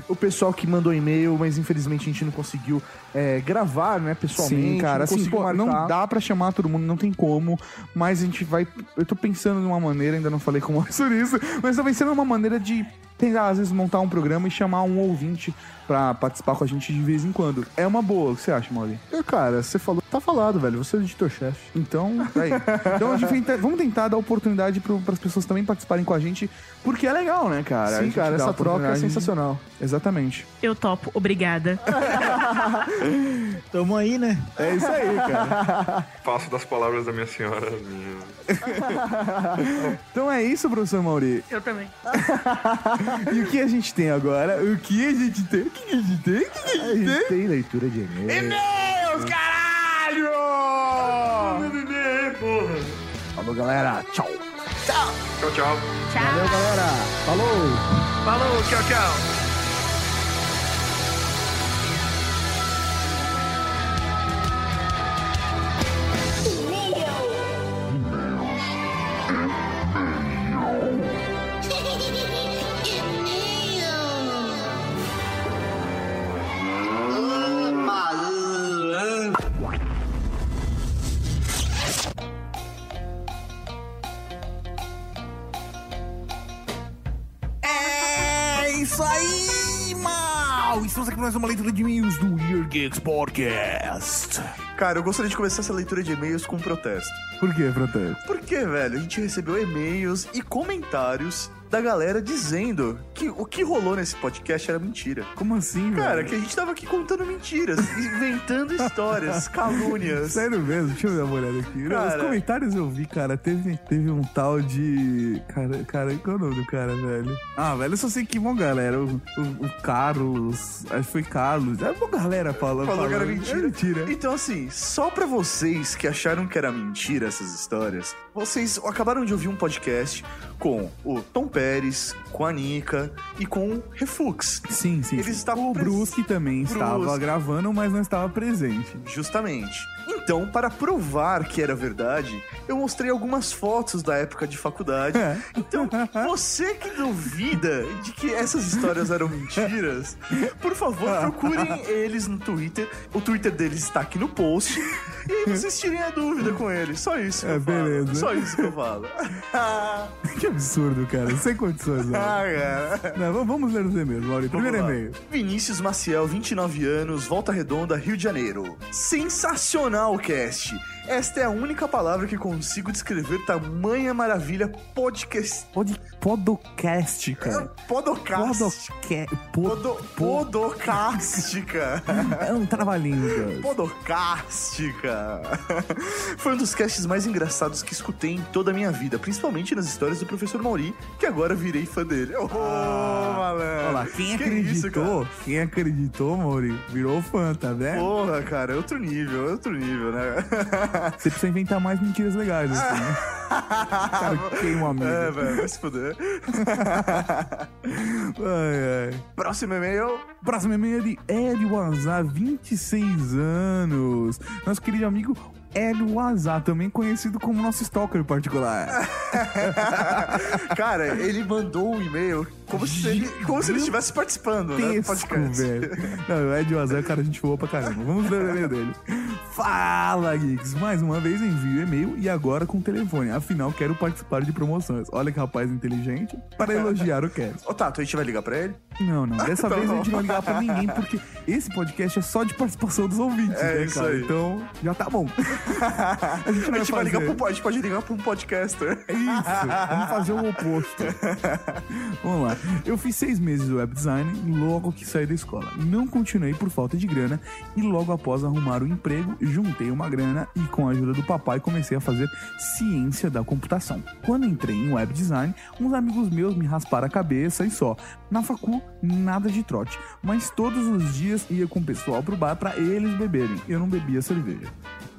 [SPEAKER 17] o pessoal que mandou e-mail, mas infelizmente a gente não conseguiu é, gravar, né, pessoalmente.
[SPEAKER 3] Sim, cara,
[SPEAKER 17] não
[SPEAKER 3] assim, pô, não dá pra chamar todo mundo, não tem como, mas a gente vai. Eu tô pensando numa maneira, ainda não falei com o Maurício [LAUGHS] isso, mas tô pensando numa maneira de tentar, às vezes, montar um programa e chamar um ouvinte pra participar com a gente de vez em quando. É uma boa, o que você acha, Mauri?
[SPEAKER 17] É, Cara, você falou, tá falado, velho. Você é o editor-chefe.
[SPEAKER 3] Então, tá aí. Então a gente tenta- vamos tentar dar oportunidade para as pessoas também participarem com a gente, porque é legal, né, cara? A
[SPEAKER 17] Sim, cara, essa troca é sensacional.
[SPEAKER 3] Exatamente.
[SPEAKER 7] Eu topo, obrigada. [LAUGHS]
[SPEAKER 4] Tamo aí, né?
[SPEAKER 3] É isso aí, cara.
[SPEAKER 6] Faço das palavras da minha senhora as [LAUGHS] minhas.
[SPEAKER 3] Então é isso, professor Mauri.
[SPEAKER 7] Eu também. [LAUGHS] [LAUGHS]
[SPEAKER 3] E o que a gente tem agora? O que a gente tem? O que a gente tem? O que a
[SPEAKER 17] A
[SPEAKER 3] gente
[SPEAKER 17] gente
[SPEAKER 3] tem?
[SPEAKER 17] tem leitura de e-mail.
[SPEAKER 3] E-mails, caralho! Falou, galera. Tchau.
[SPEAKER 6] Tchau, tchau.
[SPEAKER 17] Valeu, galera. Falou!
[SPEAKER 5] Falou, tchau, tchau.
[SPEAKER 3] Podcast.
[SPEAKER 8] Cara, eu gostaria de começar essa leitura de e-mails com um protesto.
[SPEAKER 3] Por que, protesto?
[SPEAKER 8] Por quê, velho? A gente recebeu e-mails e comentários da galera dizendo que o que rolou nesse podcast era mentira.
[SPEAKER 3] Como assim,
[SPEAKER 8] Cara,
[SPEAKER 3] velho?
[SPEAKER 8] que a gente tava aqui contando mentiras, [LAUGHS] inventando histórias, [LAUGHS] calúnias.
[SPEAKER 3] Sério mesmo? Deixa eu dar uma olhada aqui.
[SPEAKER 8] Cara.
[SPEAKER 3] Os comentários eu vi, cara. Teve, teve um tal de. Cara, cara, qual é o nome do cara, velho? Ah, velho, eu só sei que bom, galera. O, o, o Carlos. Acho que foi Carlos. É bom, galera falando.
[SPEAKER 8] Falou que era
[SPEAKER 3] falando.
[SPEAKER 8] mentira.
[SPEAKER 3] É mentira.
[SPEAKER 8] Então, assim, só pra vocês que acharam que era mentira essas histórias, vocês acabaram de ouvir um podcast com o Tom Pérez, com a Nika e com o Refux.
[SPEAKER 3] Sim, sim.
[SPEAKER 8] Eles estavam
[SPEAKER 3] O Brusque também estava
[SPEAKER 8] Brusque.
[SPEAKER 3] gravando, mas não estava presente.
[SPEAKER 8] Justamente. Então, para provar que era verdade, eu mostrei algumas fotos da época de faculdade.
[SPEAKER 3] É.
[SPEAKER 8] Então, você que duvida de que essas histórias eram mentiras, por favor, procurem eles no Twitter. O Twitter deles está aqui no post. E aí vocês tirem a dúvida com eles. Só isso que
[SPEAKER 3] É,
[SPEAKER 8] eu falo.
[SPEAKER 3] beleza.
[SPEAKER 8] Só isso que eu falo. [LAUGHS]
[SPEAKER 3] que absurdo, cara. Sem condições, velho.
[SPEAKER 8] Ah, cara.
[SPEAKER 3] Não, v- vamos ler os e-mails, Mauri. Primeiro e-mail.
[SPEAKER 8] Vinícius Maciel, 29 anos, Volta Redonda, Rio de Janeiro. Sensacional, cast. Esta é a única palavra que consigo descrever tamanha maravilha podcast.
[SPEAKER 3] Pod, podcast, cara.
[SPEAKER 8] Podocast.
[SPEAKER 3] Podca...
[SPEAKER 8] Podo, podocástica. [LAUGHS]
[SPEAKER 3] É um trabalhinho.
[SPEAKER 8] Podocástica. Foi um dos casts mais engraçados que escutei em toda a minha vida, principalmente nas histórias do professor Mauri, que agora virei fã dele. Oh, malandro.
[SPEAKER 3] Olha lá, quem
[SPEAKER 8] Que
[SPEAKER 3] acreditou,
[SPEAKER 8] isso,
[SPEAKER 3] quem acreditou, Mauri, virou fã, tá vendo?
[SPEAKER 8] Porra, cara, é outro nível, é outro nível, né?
[SPEAKER 3] Você precisa inventar mais mentiras legais, assim, né? [LAUGHS] Cara, queima um amigo.
[SPEAKER 8] É, velho, vai se fuder.
[SPEAKER 3] Ai, ai.
[SPEAKER 8] Próximo e-mail.
[SPEAKER 3] Próximo e-mail é de Hélio Azar, 26 anos. Nosso querido amigo Hélio Azar, também conhecido como nosso stalker particular. [LAUGHS]
[SPEAKER 8] Cara, ele mandou um e-mail como se ele, como se ele estivesse participando, né? do
[SPEAKER 3] Tesco,
[SPEAKER 8] podcast.
[SPEAKER 3] velho. Não, o Ed Wazan, cara, a gente voou pra caramba. Vamos ler o e-mail dele. Fala, Geeks! Mais uma vez envio e-mail e agora com telefone. Afinal, quero participar de promoções. Olha que rapaz inteligente para elogiar o cast.
[SPEAKER 8] Ô, Tato, a gente vai ligar pra ele?
[SPEAKER 3] Não, não. Dessa
[SPEAKER 8] Então [LAUGHS]
[SPEAKER 3] vez a gente não vai ligar pra ninguém, porque esse podcast é só de participação dos ouvintes,
[SPEAKER 8] É
[SPEAKER 3] né,
[SPEAKER 8] isso
[SPEAKER 3] cara?
[SPEAKER 8] aí.
[SPEAKER 3] Então, já tá bom. [LAUGHS]
[SPEAKER 8] A gente,
[SPEAKER 3] vai
[SPEAKER 8] vai
[SPEAKER 3] fazer.
[SPEAKER 8] ligar pro, a gente pode ligar pra um podcaster.
[SPEAKER 3] Isso, vamos fazer o oposto. [LAUGHS] Vamos lá. Eu fiz seis meses de web design logo que saí da escola. Não continuei por falta de grana e logo após arrumar o emprego, juntei uma grana e com a ajuda do papai comecei a fazer ciência da computação. Quando entrei em web design, uns amigos meus me rasparam a cabeça e só. Na facu, nada de trote, mas todos os dias ia com o pessoal pro bar pra eles beberem. Eu não bebia cerveja.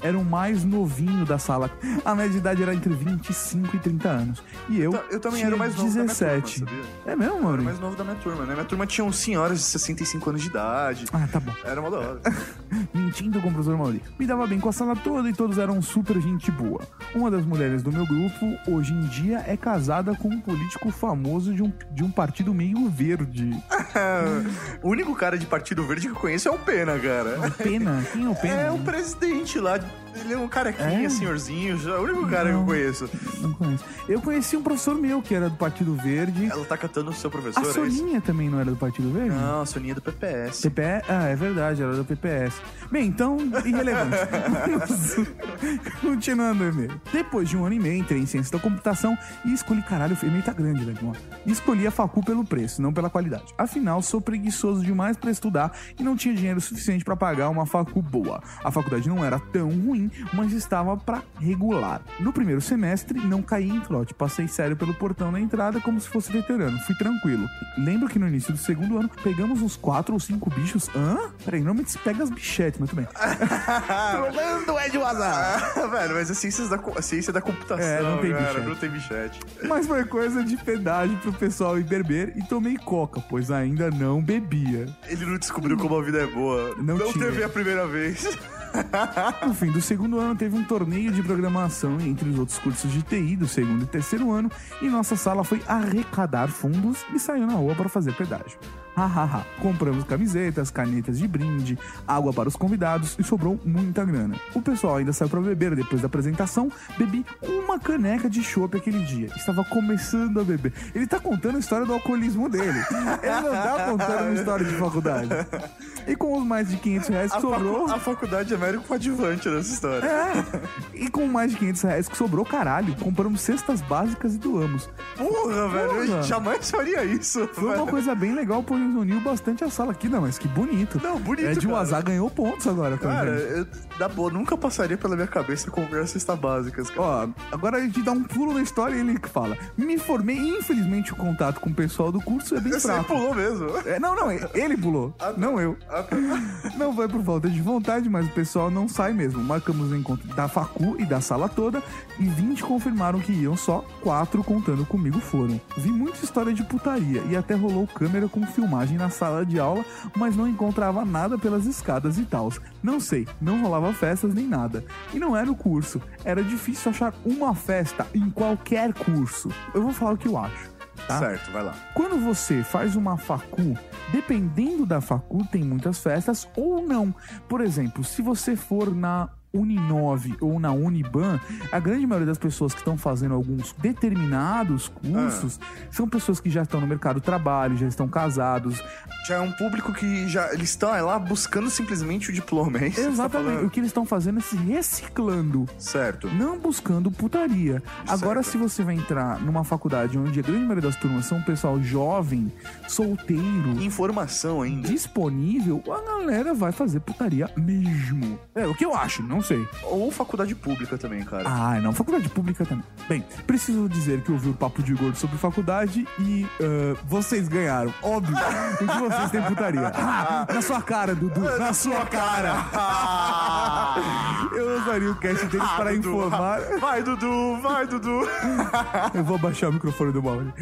[SPEAKER 3] Era o mais novinho da sala. A média de idade era entre 25 e 30 anos. E eu,
[SPEAKER 8] Eu também
[SPEAKER 3] tinha
[SPEAKER 8] era o mais novo
[SPEAKER 3] 17.
[SPEAKER 8] da minha turma?
[SPEAKER 3] É mesmo,
[SPEAKER 8] Eu era
[SPEAKER 3] mano?
[SPEAKER 8] o mais novo da minha turma, né? Minha turma tinha uns senhoras de 65 anos de idade.
[SPEAKER 3] Ah, tá bom.
[SPEAKER 8] Era uma da hora. [LAUGHS]
[SPEAKER 3] Mentindo com o professor Mauri. Me dava bem com a sala toda e todos eram super gente boa. Uma das mulheres do meu grupo, hoje em dia, é casada com um político famoso de um, de um partido meio verde. [LAUGHS]
[SPEAKER 8] o único cara de Partido Verde que eu conheço é o Pena, cara.
[SPEAKER 3] Pena? Quem é o Pena?
[SPEAKER 8] É o presidente lá. Ele é um carequinha,
[SPEAKER 3] É?
[SPEAKER 8] senhorzinho. já- É o único cara que eu conheço.
[SPEAKER 3] Não conheço. Eu conheci um professor meu que era do Partido Verde.
[SPEAKER 8] Ela tá catando o seu professor,
[SPEAKER 3] A
[SPEAKER 8] é?
[SPEAKER 3] Soninha também não era do Partido Verde?
[SPEAKER 8] Não, a Soninha é do PPS.
[SPEAKER 3] PPS? Ah, é verdade, era do PPS. Bem, então, irrelevante. [LAUGHS] [LAUGHS] Continuando o e-mail. Depois de um ano e meio, entrei em ciência da computação e escolhi. Caralho, o e-mail tá grande, mano. E escolhi a facu pelo preço, não pela qualidade. Afinal, sou preguiçoso demais pra estudar e não tinha dinheiro suficiente pra pagar uma facu boa. A faculdade não era tão ruim, mas estava pra regular. No primeiro semestre, não caí em trote. Passei sério pelo portão na entrada como se fosse veterano. Fui tranquilo. Lembro que no início do segundo ano, pegamos uns quatro ou cinco bichos. Hã? Peraí, normalmente se pega as bichetes, mas tudo bem.
[SPEAKER 8] Trolando Ed Wazar. velho, mas é ciências da, a ciência da computação,
[SPEAKER 3] É, não tem
[SPEAKER 8] cara.
[SPEAKER 3] bichete.
[SPEAKER 8] Não tem bichete.
[SPEAKER 3] Mas foi coisa de pedágio pro pessoal ir beber e tomei coca, pois ainda não bebia.
[SPEAKER 8] Ele não descobriu como a vida é boa.
[SPEAKER 3] Não tinha.
[SPEAKER 8] teve a primeira vez. [LAUGHS]
[SPEAKER 3] No fim do segundo ano, teve um torneio de programação entre os outros cursos de TI do segundo e terceiro ano, e nossa sala foi arrecadar fundos e saiu na rua para fazer pedágio. Hahaha, compramos camisetas, canetas de brinde, água para os convidados e sobrou muita grana. O pessoal ainda saiu para beber depois da apresentação, bebi uma caneca de chopp aquele dia. Estava começando a beber. Ele tá contando a história do alcoolismo dele. Ele não tá contando uma história de faculdade. E com os mais de 500 reais que
[SPEAKER 8] A, facu-
[SPEAKER 3] sobrou...
[SPEAKER 8] a faculdade é mero coadjuvante nessa história.
[SPEAKER 3] É. E com mais de 500 reais que sobrou, caralho, compramos cestas básicas e doamos.
[SPEAKER 8] Porra, velho, eu jamais faria isso.
[SPEAKER 3] Foi uma
[SPEAKER 8] velho.
[SPEAKER 3] coisa bem legal, uniu bastante a sala aqui. Não, mas que bonito.
[SPEAKER 8] Não, bonito,
[SPEAKER 3] É de. Wazar ganhou pontos agora. tá
[SPEAKER 8] Cara, eu, da boa, nunca passaria pela minha cabeça comprar cesta básicas, cara.
[SPEAKER 3] Ó, agora a gente dá um pulo na história e ele que fala. Me formei, infelizmente o contato com o pessoal do curso é bem
[SPEAKER 8] Você
[SPEAKER 3] fraco.
[SPEAKER 8] pulou mesmo.
[SPEAKER 3] É, não, não, ele pulou, não eu. [LAUGHS] Não foi por falta de vontade, mas o pessoal não sai mesmo. Marcamos o encontro da facu e da sala toda e 20 confirmaram que iam só, quatro contando comigo foram. Vi muita história de putaria e até rolou câmera com filmagem na sala de aula, mas não encontrava nada pelas escadas e tal. Não sei, não rolava festas nem nada. E não era o curso, era difícil achar uma festa em qualquer curso. Eu vou falar o que eu acho. Tá?
[SPEAKER 8] Certo, vai lá.
[SPEAKER 3] Quando você faz uma facu, dependendo da facu, tem muitas festas ou não. Por exemplo, se você for na Uninove ou na Uniban, a grande maioria das pessoas que estão fazendo alguns determinados cursos são pessoas que já estão no mercado de trabalho, já estão casados.
[SPEAKER 8] Já é um público que já. Eles estão lá buscando simplesmente o diploma, é isso? tá
[SPEAKER 3] Exatamente.
[SPEAKER 8] falando?
[SPEAKER 3] o que eles estão fazendo é se reciclando.
[SPEAKER 8] Certo.
[SPEAKER 3] Não buscando putaria. Agora, se você vai entrar numa faculdade onde a grande maioria das turmas são um pessoal jovem, solteiro,
[SPEAKER 8] Informação ainda.
[SPEAKER 3] disponível, a galera vai fazer putaria mesmo. É o que eu acho, não sei.
[SPEAKER 8] Ou faculdade pública também, cara.
[SPEAKER 3] Ah, não, faculdade pública também. Bem, preciso dizer que eu ouvi o papo de gordo sobre faculdade e ah, vocês ganharam. Óbvio, porque vocês têm putaria. [LAUGHS] Ah, na sua cara, Dudu, na sua cara. [LAUGHS] Eu usaria o cast deles para informar. [LAUGHS]
[SPEAKER 8] Vai, Dudu, vai, Dudu.
[SPEAKER 3] Eu vou abaixar o microfone do Mauri.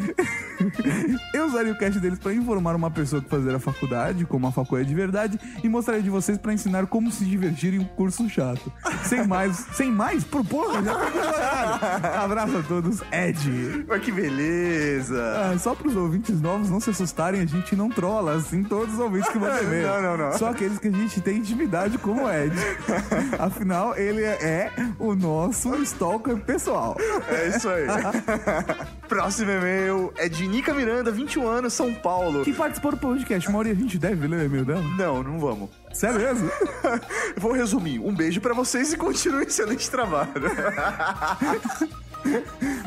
[SPEAKER 3] Eu usaria o cast deles pra informar uma pessoa que fazer a faculdade, como a faculdade é de verdade, e mostraria de vocês pra ensinar como se divertir em um curso chato. Sem mais, sem mais? Por porra, já horário. Abraço a todos, Ed.
[SPEAKER 8] Mas que beleza.
[SPEAKER 3] Ah, só pros ouvintes novos não se assustarem, a gente não trola, assim, todos os ouvintes que mandam [LAUGHS] e-mail.
[SPEAKER 8] Não, não, não.
[SPEAKER 3] Só aqueles que a gente tem intimidade como o Ed. [LAUGHS] Afinal, ele é o nosso stalker pessoal.
[SPEAKER 8] É isso aí. [LAUGHS] Próximo e-mail é de Nica Miranda, 21 anos, São Paulo.
[SPEAKER 3] Que participou do podcast. Mauri, a gente deve ler o e-mail dela?
[SPEAKER 8] Não, não vamos.
[SPEAKER 3] Sério mesmo? [LAUGHS]
[SPEAKER 8] Vou resumir. Um beijo pra vocês e continue [LAUGHS] excelente trabalho. [LAUGHS]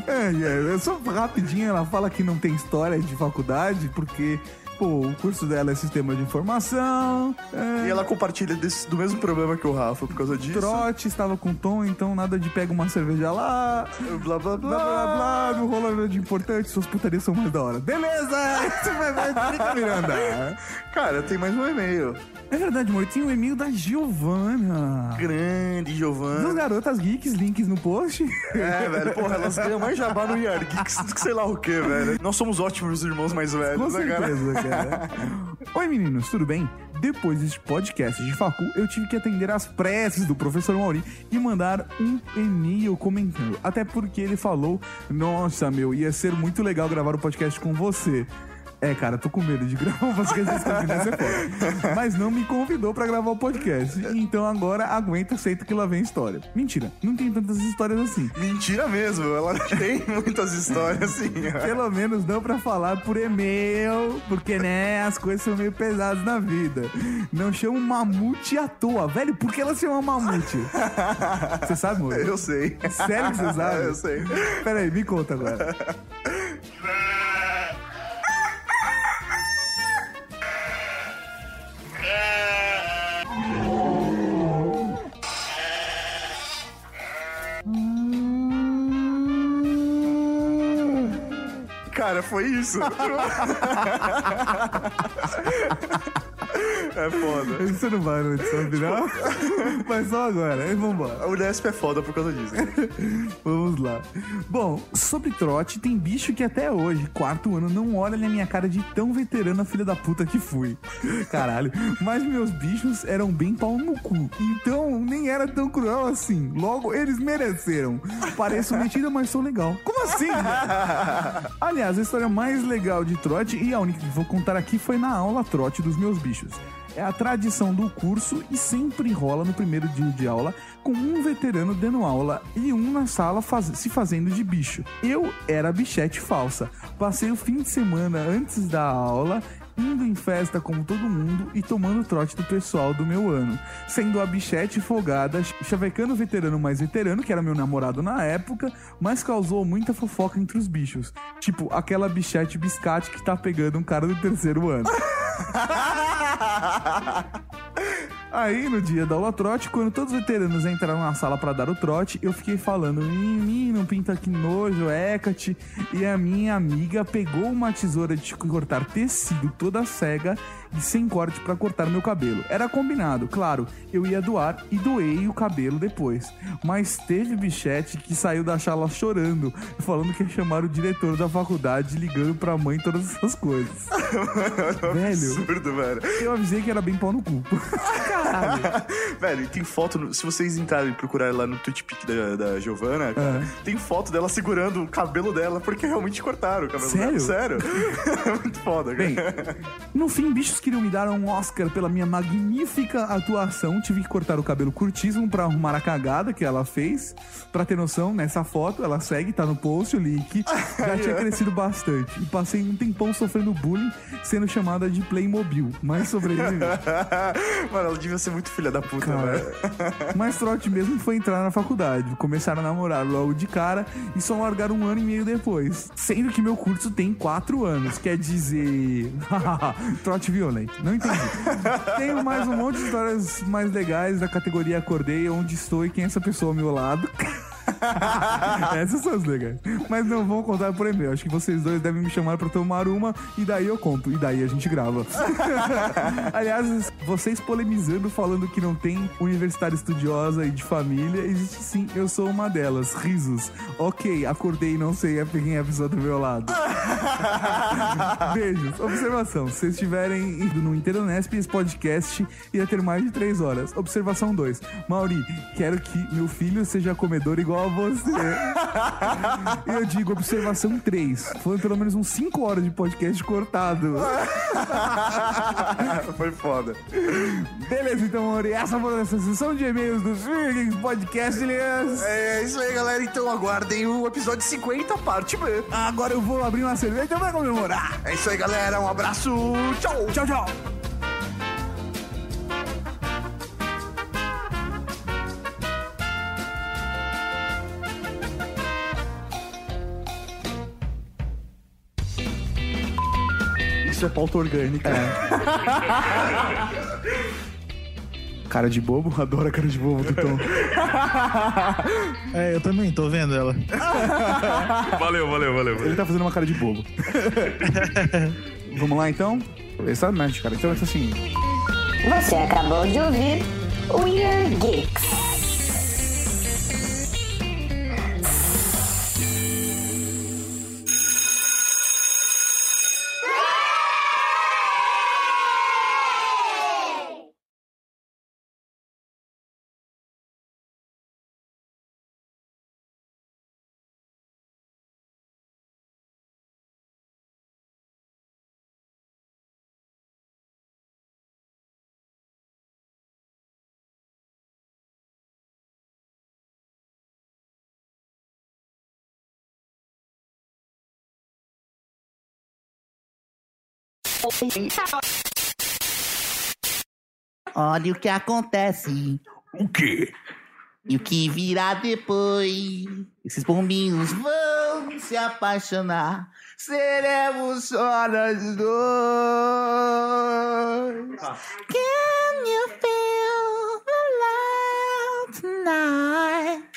[SPEAKER 3] É, é, só rapidinho, ela fala que não tem história de faculdade, porque, pô, o curso dela é sistema de informação. é,
[SPEAKER 8] E ela compartilha desse- do mesmo problema que o Rafa por causa disso.
[SPEAKER 3] Trote, estava com tom, então nada de pega uma cerveja lá.
[SPEAKER 8] Blá blá blá.
[SPEAKER 3] Blá blá blá, não rola nada de importante, suas putarias são mais da hora. Beleza! Isso vai Nica Miranda.
[SPEAKER 8] Cara, tem mais um e-mail.
[SPEAKER 3] É verdade, amor, tinha um e-mail da Giovana.
[SPEAKER 8] Grande,
[SPEAKER 3] Dos
[SPEAKER 8] Giovana.
[SPEAKER 3] Garotas Geeks, links no post.
[SPEAKER 8] É, velho, porra, elas ganham mais jabá no Yard Geeks do que sei lá o que, velho. Nós somos ótimos irmãos mais velhos,
[SPEAKER 3] Com
[SPEAKER 8] né, cara?
[SPEAKER 3] certeza, Oi, meninos, tudo bem? Depois deste podcast de facu, eu tive que atender às preces do professor Mauri e mandar um e-mail comentando. Até porque ele falou: Nossa, meu, ia ser muito legal gravar o podcast com você. É, cara, tô com medo de gravar um podcast é. Mas não me convidou pra gravar o podcast. Então agora aguenta, aceita que lá vem história. Mentira, não tem tantas histórias assim.
[SPEAKER 8] Mentira mesmo, ela tem [LAUGHS] muitas histórias assim.
[SPEAKER 3] Pelo menos não pra falar por e-mail, porque, né, as coisas são meio pesadas na vida. Não chama mamute à toa. Velho, por que ela se chama mamute? Você sabe, amor?
[SPEAKER 8] Eu sei.
[SPEAKER 3] Sério que você sabe? [LAUGHS]
[SPEAKER 8] Eu sei.
[SPEAKER 3] Pera aí, me conta agora. [LAUGHS]
[SPEAKER 8] Cara, foi isso. [LAUGHS] é foda. [LAUGHS]
[SPEAKER 3] Você não vai no edição final? [LAUGHS] Mas só agora, aí vambora.
[SPEAKER 8] A Unesp é foda por causa disso. [LAUGHS]
[SPEAKER 3] Vamos lá. Bom, sobre trote, tem bicho que até hoje, quarto ano, não olha na minha cara de tão veterana filha da puta que fui. Caralho. Mas meus bichos eram bem pau no cu. Então, nem era tão cruel assim. Logo, eles mereceram. Pareço metida, mas sou legal. Como assim? Aliás, a história mais legal de trote e a única que vou contar aqui foi na aula trote dos meus bichos. É a tradição do curso e sempre rola no primeiro dia de aula com um veterano dando aula e um na sala faz- se fazendo de bicho. Eu era bichete falsa. Passei o fim de semana antes da aula indo em festa como todo mundo e tomando trote do pessoal do meu ano. Sendo a bichete folgada, chavecando o veterano mais veterano, que era meu namorado na época, mas causou muita fofoca entre os bichos. Tipo, aquela bichete biscate que tá pegando um cara do terceiro ano. [LAUGHS] Aí, no dia da aula trote, quando todos os veteranos entraram na sala pra dar o trote, eu fiquei falando, menino, pinta que nojo, Hecate. E a minha amiga pegou uma tesoura de cortar tecido toda cega e sem corte pra cortar meu cabelo. Era combinado, claro, eu ia doar e doei o cabelo depois. Mas teve bichete que saiu da sala chorando, falando que ia chamar o diretor da faculdade, ligando pra mãe todas essas coisas. [LAUGHS] Velho.
[SPEAKER 8] Absurdo, velho.
[SPEAKER 3] Eu avisei que era bem pau no cu. Caralho. [LAUGHS]
[SPEAKER 8] velho, tem foto. no- se vocês entrarem e procurarem lá no TweetPic da, da Giovana, cara,
[SPEAKER 3] É.
[SPEAKER 8] tem foto dela segurando o cabelo dela, porque realmente cortaram o cabelo
[SPEAKER 3] Sério?
[SPEAKER 8] dela. Sério? [LAUGHS] é muito foda,
[SPEAKER 3] Bem,
[SPEAKER 8] cara.
[SPEAKER 3] no fim, bichos queriam me dar um Oscar pela minha magnífica atuação. Tive que cortar o cabelo curtíssimo pra arrumar a cagada que ela fez. Pra ter noção, nessa foto, ela segue, tá no post, o link. [LAUGHS] Já tinha crescido bastante. E passei um tempão sofrendo bullying, sendo chamada de Playmobil. Mas sobrevivi. [LAUGHS]
[SPEAKER 8] Mano, ela devia ser muito filha da puta,
[SPEAKER 3] Cara, [LAUGHS]
[SPEAKER 8] velho.
[SPEAKER 3] Mas trote mesmo foi entrar na faculdade. Começaram a namorar logo de cara e só largaram um ano e meio depois. Sendo que meu curso tem quatro anos. Quer dizer. trote violento. Não entendi. [LAUGHS] Tenho mais um monte de histórias mais legais da categoria Acordei, onde estou e quem é essa pessoa ao meu lado. [LAUGHS] [LAUGHS] Essas são as legais. Mas não vou contar por e-mail. Acho que vocês dois devem me chamar pra tomar uma e daí eu conto. E daí a gente grava. [LAUGHS] Aliás, vocês polemizando, falando que não tem universitária estudiosa e de família, existe sim. Eu sou uma delas. Risos. Ok, acordei e não sei quem é a pessoa do meu lado. [LAUGHS] Beijos. Observação. Se vocês estiverem indo no Interunesp, esse podcast ia ter mais de três horas. Observação 2. Mauri, quero que meu filho seja comedor igual a você. [LAUGHS] Eu digo observação 3. Foi pelo menos uns 5 horas de podcast cortado. [LAUGHS]
[SPEAKER 11] Foi foda.
[SPEAKER 3] Beleza, então, Mauri. Essa foi a sessão de e-mails do Swings Podcast, Elias.
[SPEAKER 11] É isso aí, galera. Então aguardem o episódio 50, parte B.
[SPEAKER 3] Agora eu vou abrir uma cerveja pra comemorar.
[SPEAKER 11] É isso aí, galera. Um abraço. Tchau.
[SPEAKER 3] Tchau, tchau.
[SPEAKER 8] Isso é pauta orgânica. [LAUGHS] Cara de bobo? Adoro a cara de bobo do Tom. [LAUGHS]
[SPEAKER 4] É, eu também tô vendo ela. [LAUGHS]
[SPEAKER 6] Valeu, valeu, valeu.
[SPEAKER 3] Ele tá fazendo uma cara de bobo. Vamos lá, então? Exatamente, cara. Então é assim.
[SPEAKER 13] Você acabou de ouvir Weird Geeks.
[SPEAKER 18] Olha o que acontece.
[SPEAKER 2] O quê?
[SPEAKER 18] E o que virá depois? Esses bombinhos vão se apaixonar. Seremos só nós dois. Can you feel the love tonight?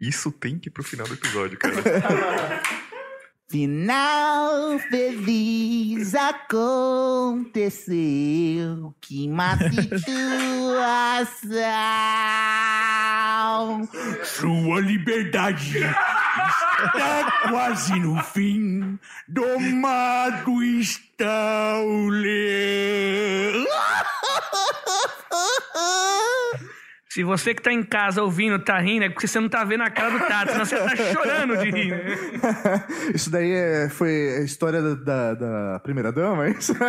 [SPEAKER 6] Isso tem que ir pro final do episódio, cara. [LAUGHS]
[SPEAKER 18] Final feliz aconteceu. Que má situação.
[SPEAKER 2] Sua liberdade está quase no fim. Domado está o leão. [LAUGHS]
[SPEAKER 5] Se você que tá em casa ouvindo tá rindo, é porque você não tá vendo a cara do Tato, senão você tá chorando de rir. né? [LAUGHS]
[SPEAKER 8] Isso daí é- foi a história da, da- da primeira dama, é isso? [LAUGHS]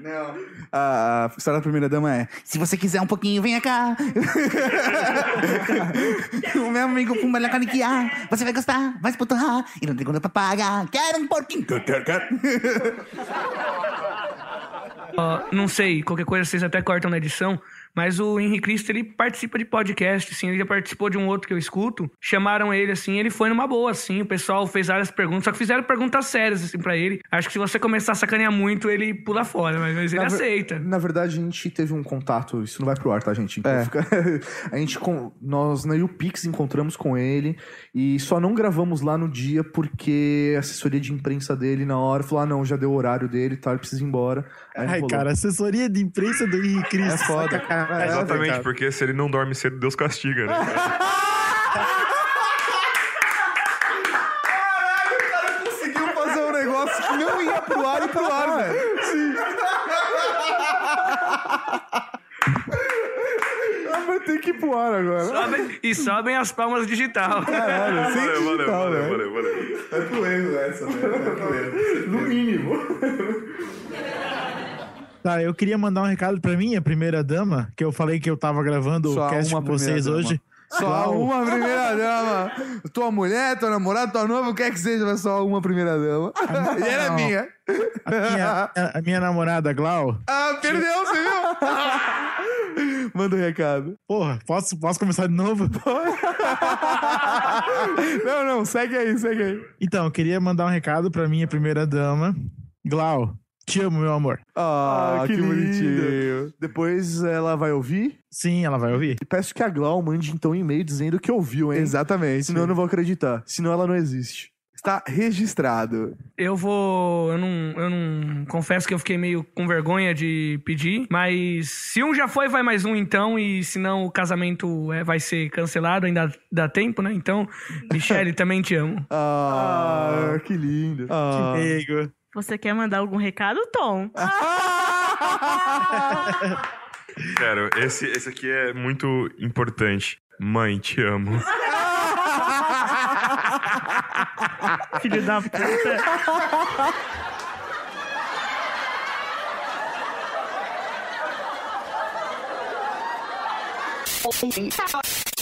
[SPEAKER 3] Não. A história da primeira dama é.
[SPEAKER 18] Se você quiser um pouquinho, venha cá. [LAUGHS] o meu amigo Pumba vai caniquear. Você vai gostar, vai se puturrar. E não tem conta pra pagar. Quero um porquinho.
[SPEAKER 5] Ó, não sei, qualquer coisa vocês até cortam na edição, mas o Henrique Cristo, ele participa de podcast, assim, ele já participou de um outro que eu escuto, chamaram ele, assim, ele foi numa boa, assim, o pessoal fez várias perguntas, só que fizeram perguntas sérias, assim, pra ele. Acho que se você começar a sacanear muito, ele pula fora, mas, mas ele
[SPEAKER 8] Na ver-
[SPEAKER 5] aceita.
[SPEAKER 8] Na verdade, a gente teve um contato, isso não vai pro ar, tá, gente? Então
[SPEAKER 3] É.
[SPEAKER 8] fica- [LAUGHS] a gente, com- nós na YouPix encontramos com ele e só não gravamos lá no dia porque a assessoria de imprensa dele na hora falou: ah, não, já deu o horário dele e tal, ele precisa ir embora.
[SPEAKER 4] Ai,
[SPEAKER 8] rolou.
[SPEAKER 4] cara, assessoria de imprensa do Henrique Cristo.
[SPEAKER 8] É foda.
[SPEAKER 6] É, Exatamente,
[SPEAKER 4] cara.
[SPEAKER 6] porque se ele não dorme cedo, Deus castiga, né? [LAUGHS]
[SPEAKER 3] O cara conseguiu fazer um negócio que não ia pro ar e pro ar, velho. Sim. Ter que ir pro ar agora.
[SPEAKER 5] Sobe- e sobem as palmas digital.
[SPEAKER 3] Caralho, sem
[SPEAKER 6] Valeu, valeu,
[SPEAKER 3] digital,
[SPEAKER 6] valeu,
[SPEAKER 3] velho.
[SPEAKER 6] valeu, valeu.
[SPEAKER 8] Vai pro erro essa, velho. Vai pro erro. No mínimo.
[SPEAKER 4] Tá, eu queria mandar um recado pra minha primeira dama, que eu falei que eu tava gravando
[SPEAKER 3] Só
[SPEAKER 4] o cast com vocês
[SPEAKER 3] primeira
[SPEAKER 4] hoje.
[SPEAKER 3] Só
[SPEAKER 4] Uau.
[SPEAKER 3] uma primeira dama. Tua mulher, tua namorada, tua noiva, o que é que seja, mas só uma primeira dama. E ela é
[SPEAKER 4] não.
[SPEAKER 3] minha.
[SPEAKER 4] A minha, a- minha namorada, Glau.
[SPEAKER 3] Ah, perdeu, você viu? [LAUGHS] Manda um recado.
[SPEAKER 4] Porra, posso, posso começar de novo? [LAUGHS]
[SPEAKER 3] Não, não, segue aí, segue aí.
[SPEAKER 4] Então, eu queria mandar um recado pra minha primeira dama. Glau, te amo, meu amor.
[SPEAKER 3] Ah, que,
[SPEAKER 8] que lindo.
[SPEAKER 3] bonitinho.
[SPEAKER 8] Depois ela vai ouvir.
[SPEAKER 4] Sim, ela vai ouvir.
[SPEAKER 8] E peço que a Glau mande então um e-mail dizendo que ouviu, hein?
[SPEAKER 3] Exatamente.
[SPEAKER 8] Senão eu não vou acreditar. Senão ela não existe.
[SPEAKER 3] Está registrado.
[SPEAKER 5] Eu vou. Eu não, eu não. Confesso que eu fiquei meio com vergonha de pedir, mas se um já foi, vai mais um então, e se não, o casamento é, vai ser cancelado, ainda dá tempo, né? Então, [LAUGHS] Michele, também te amo.
[SPEAKER 3] Ah, que lindo.
[SPEAKER 4] Que meigo.
[SPEAKER 7] Você quer mandar algum recado, Tom? [LAUGHS]
[SPEAKER 6] Quero, esse, esse aqui é muito importante. Mãe, te amo. [LAUGHS]
[SPEAKER 7] Filho da puta. [LAUGHS]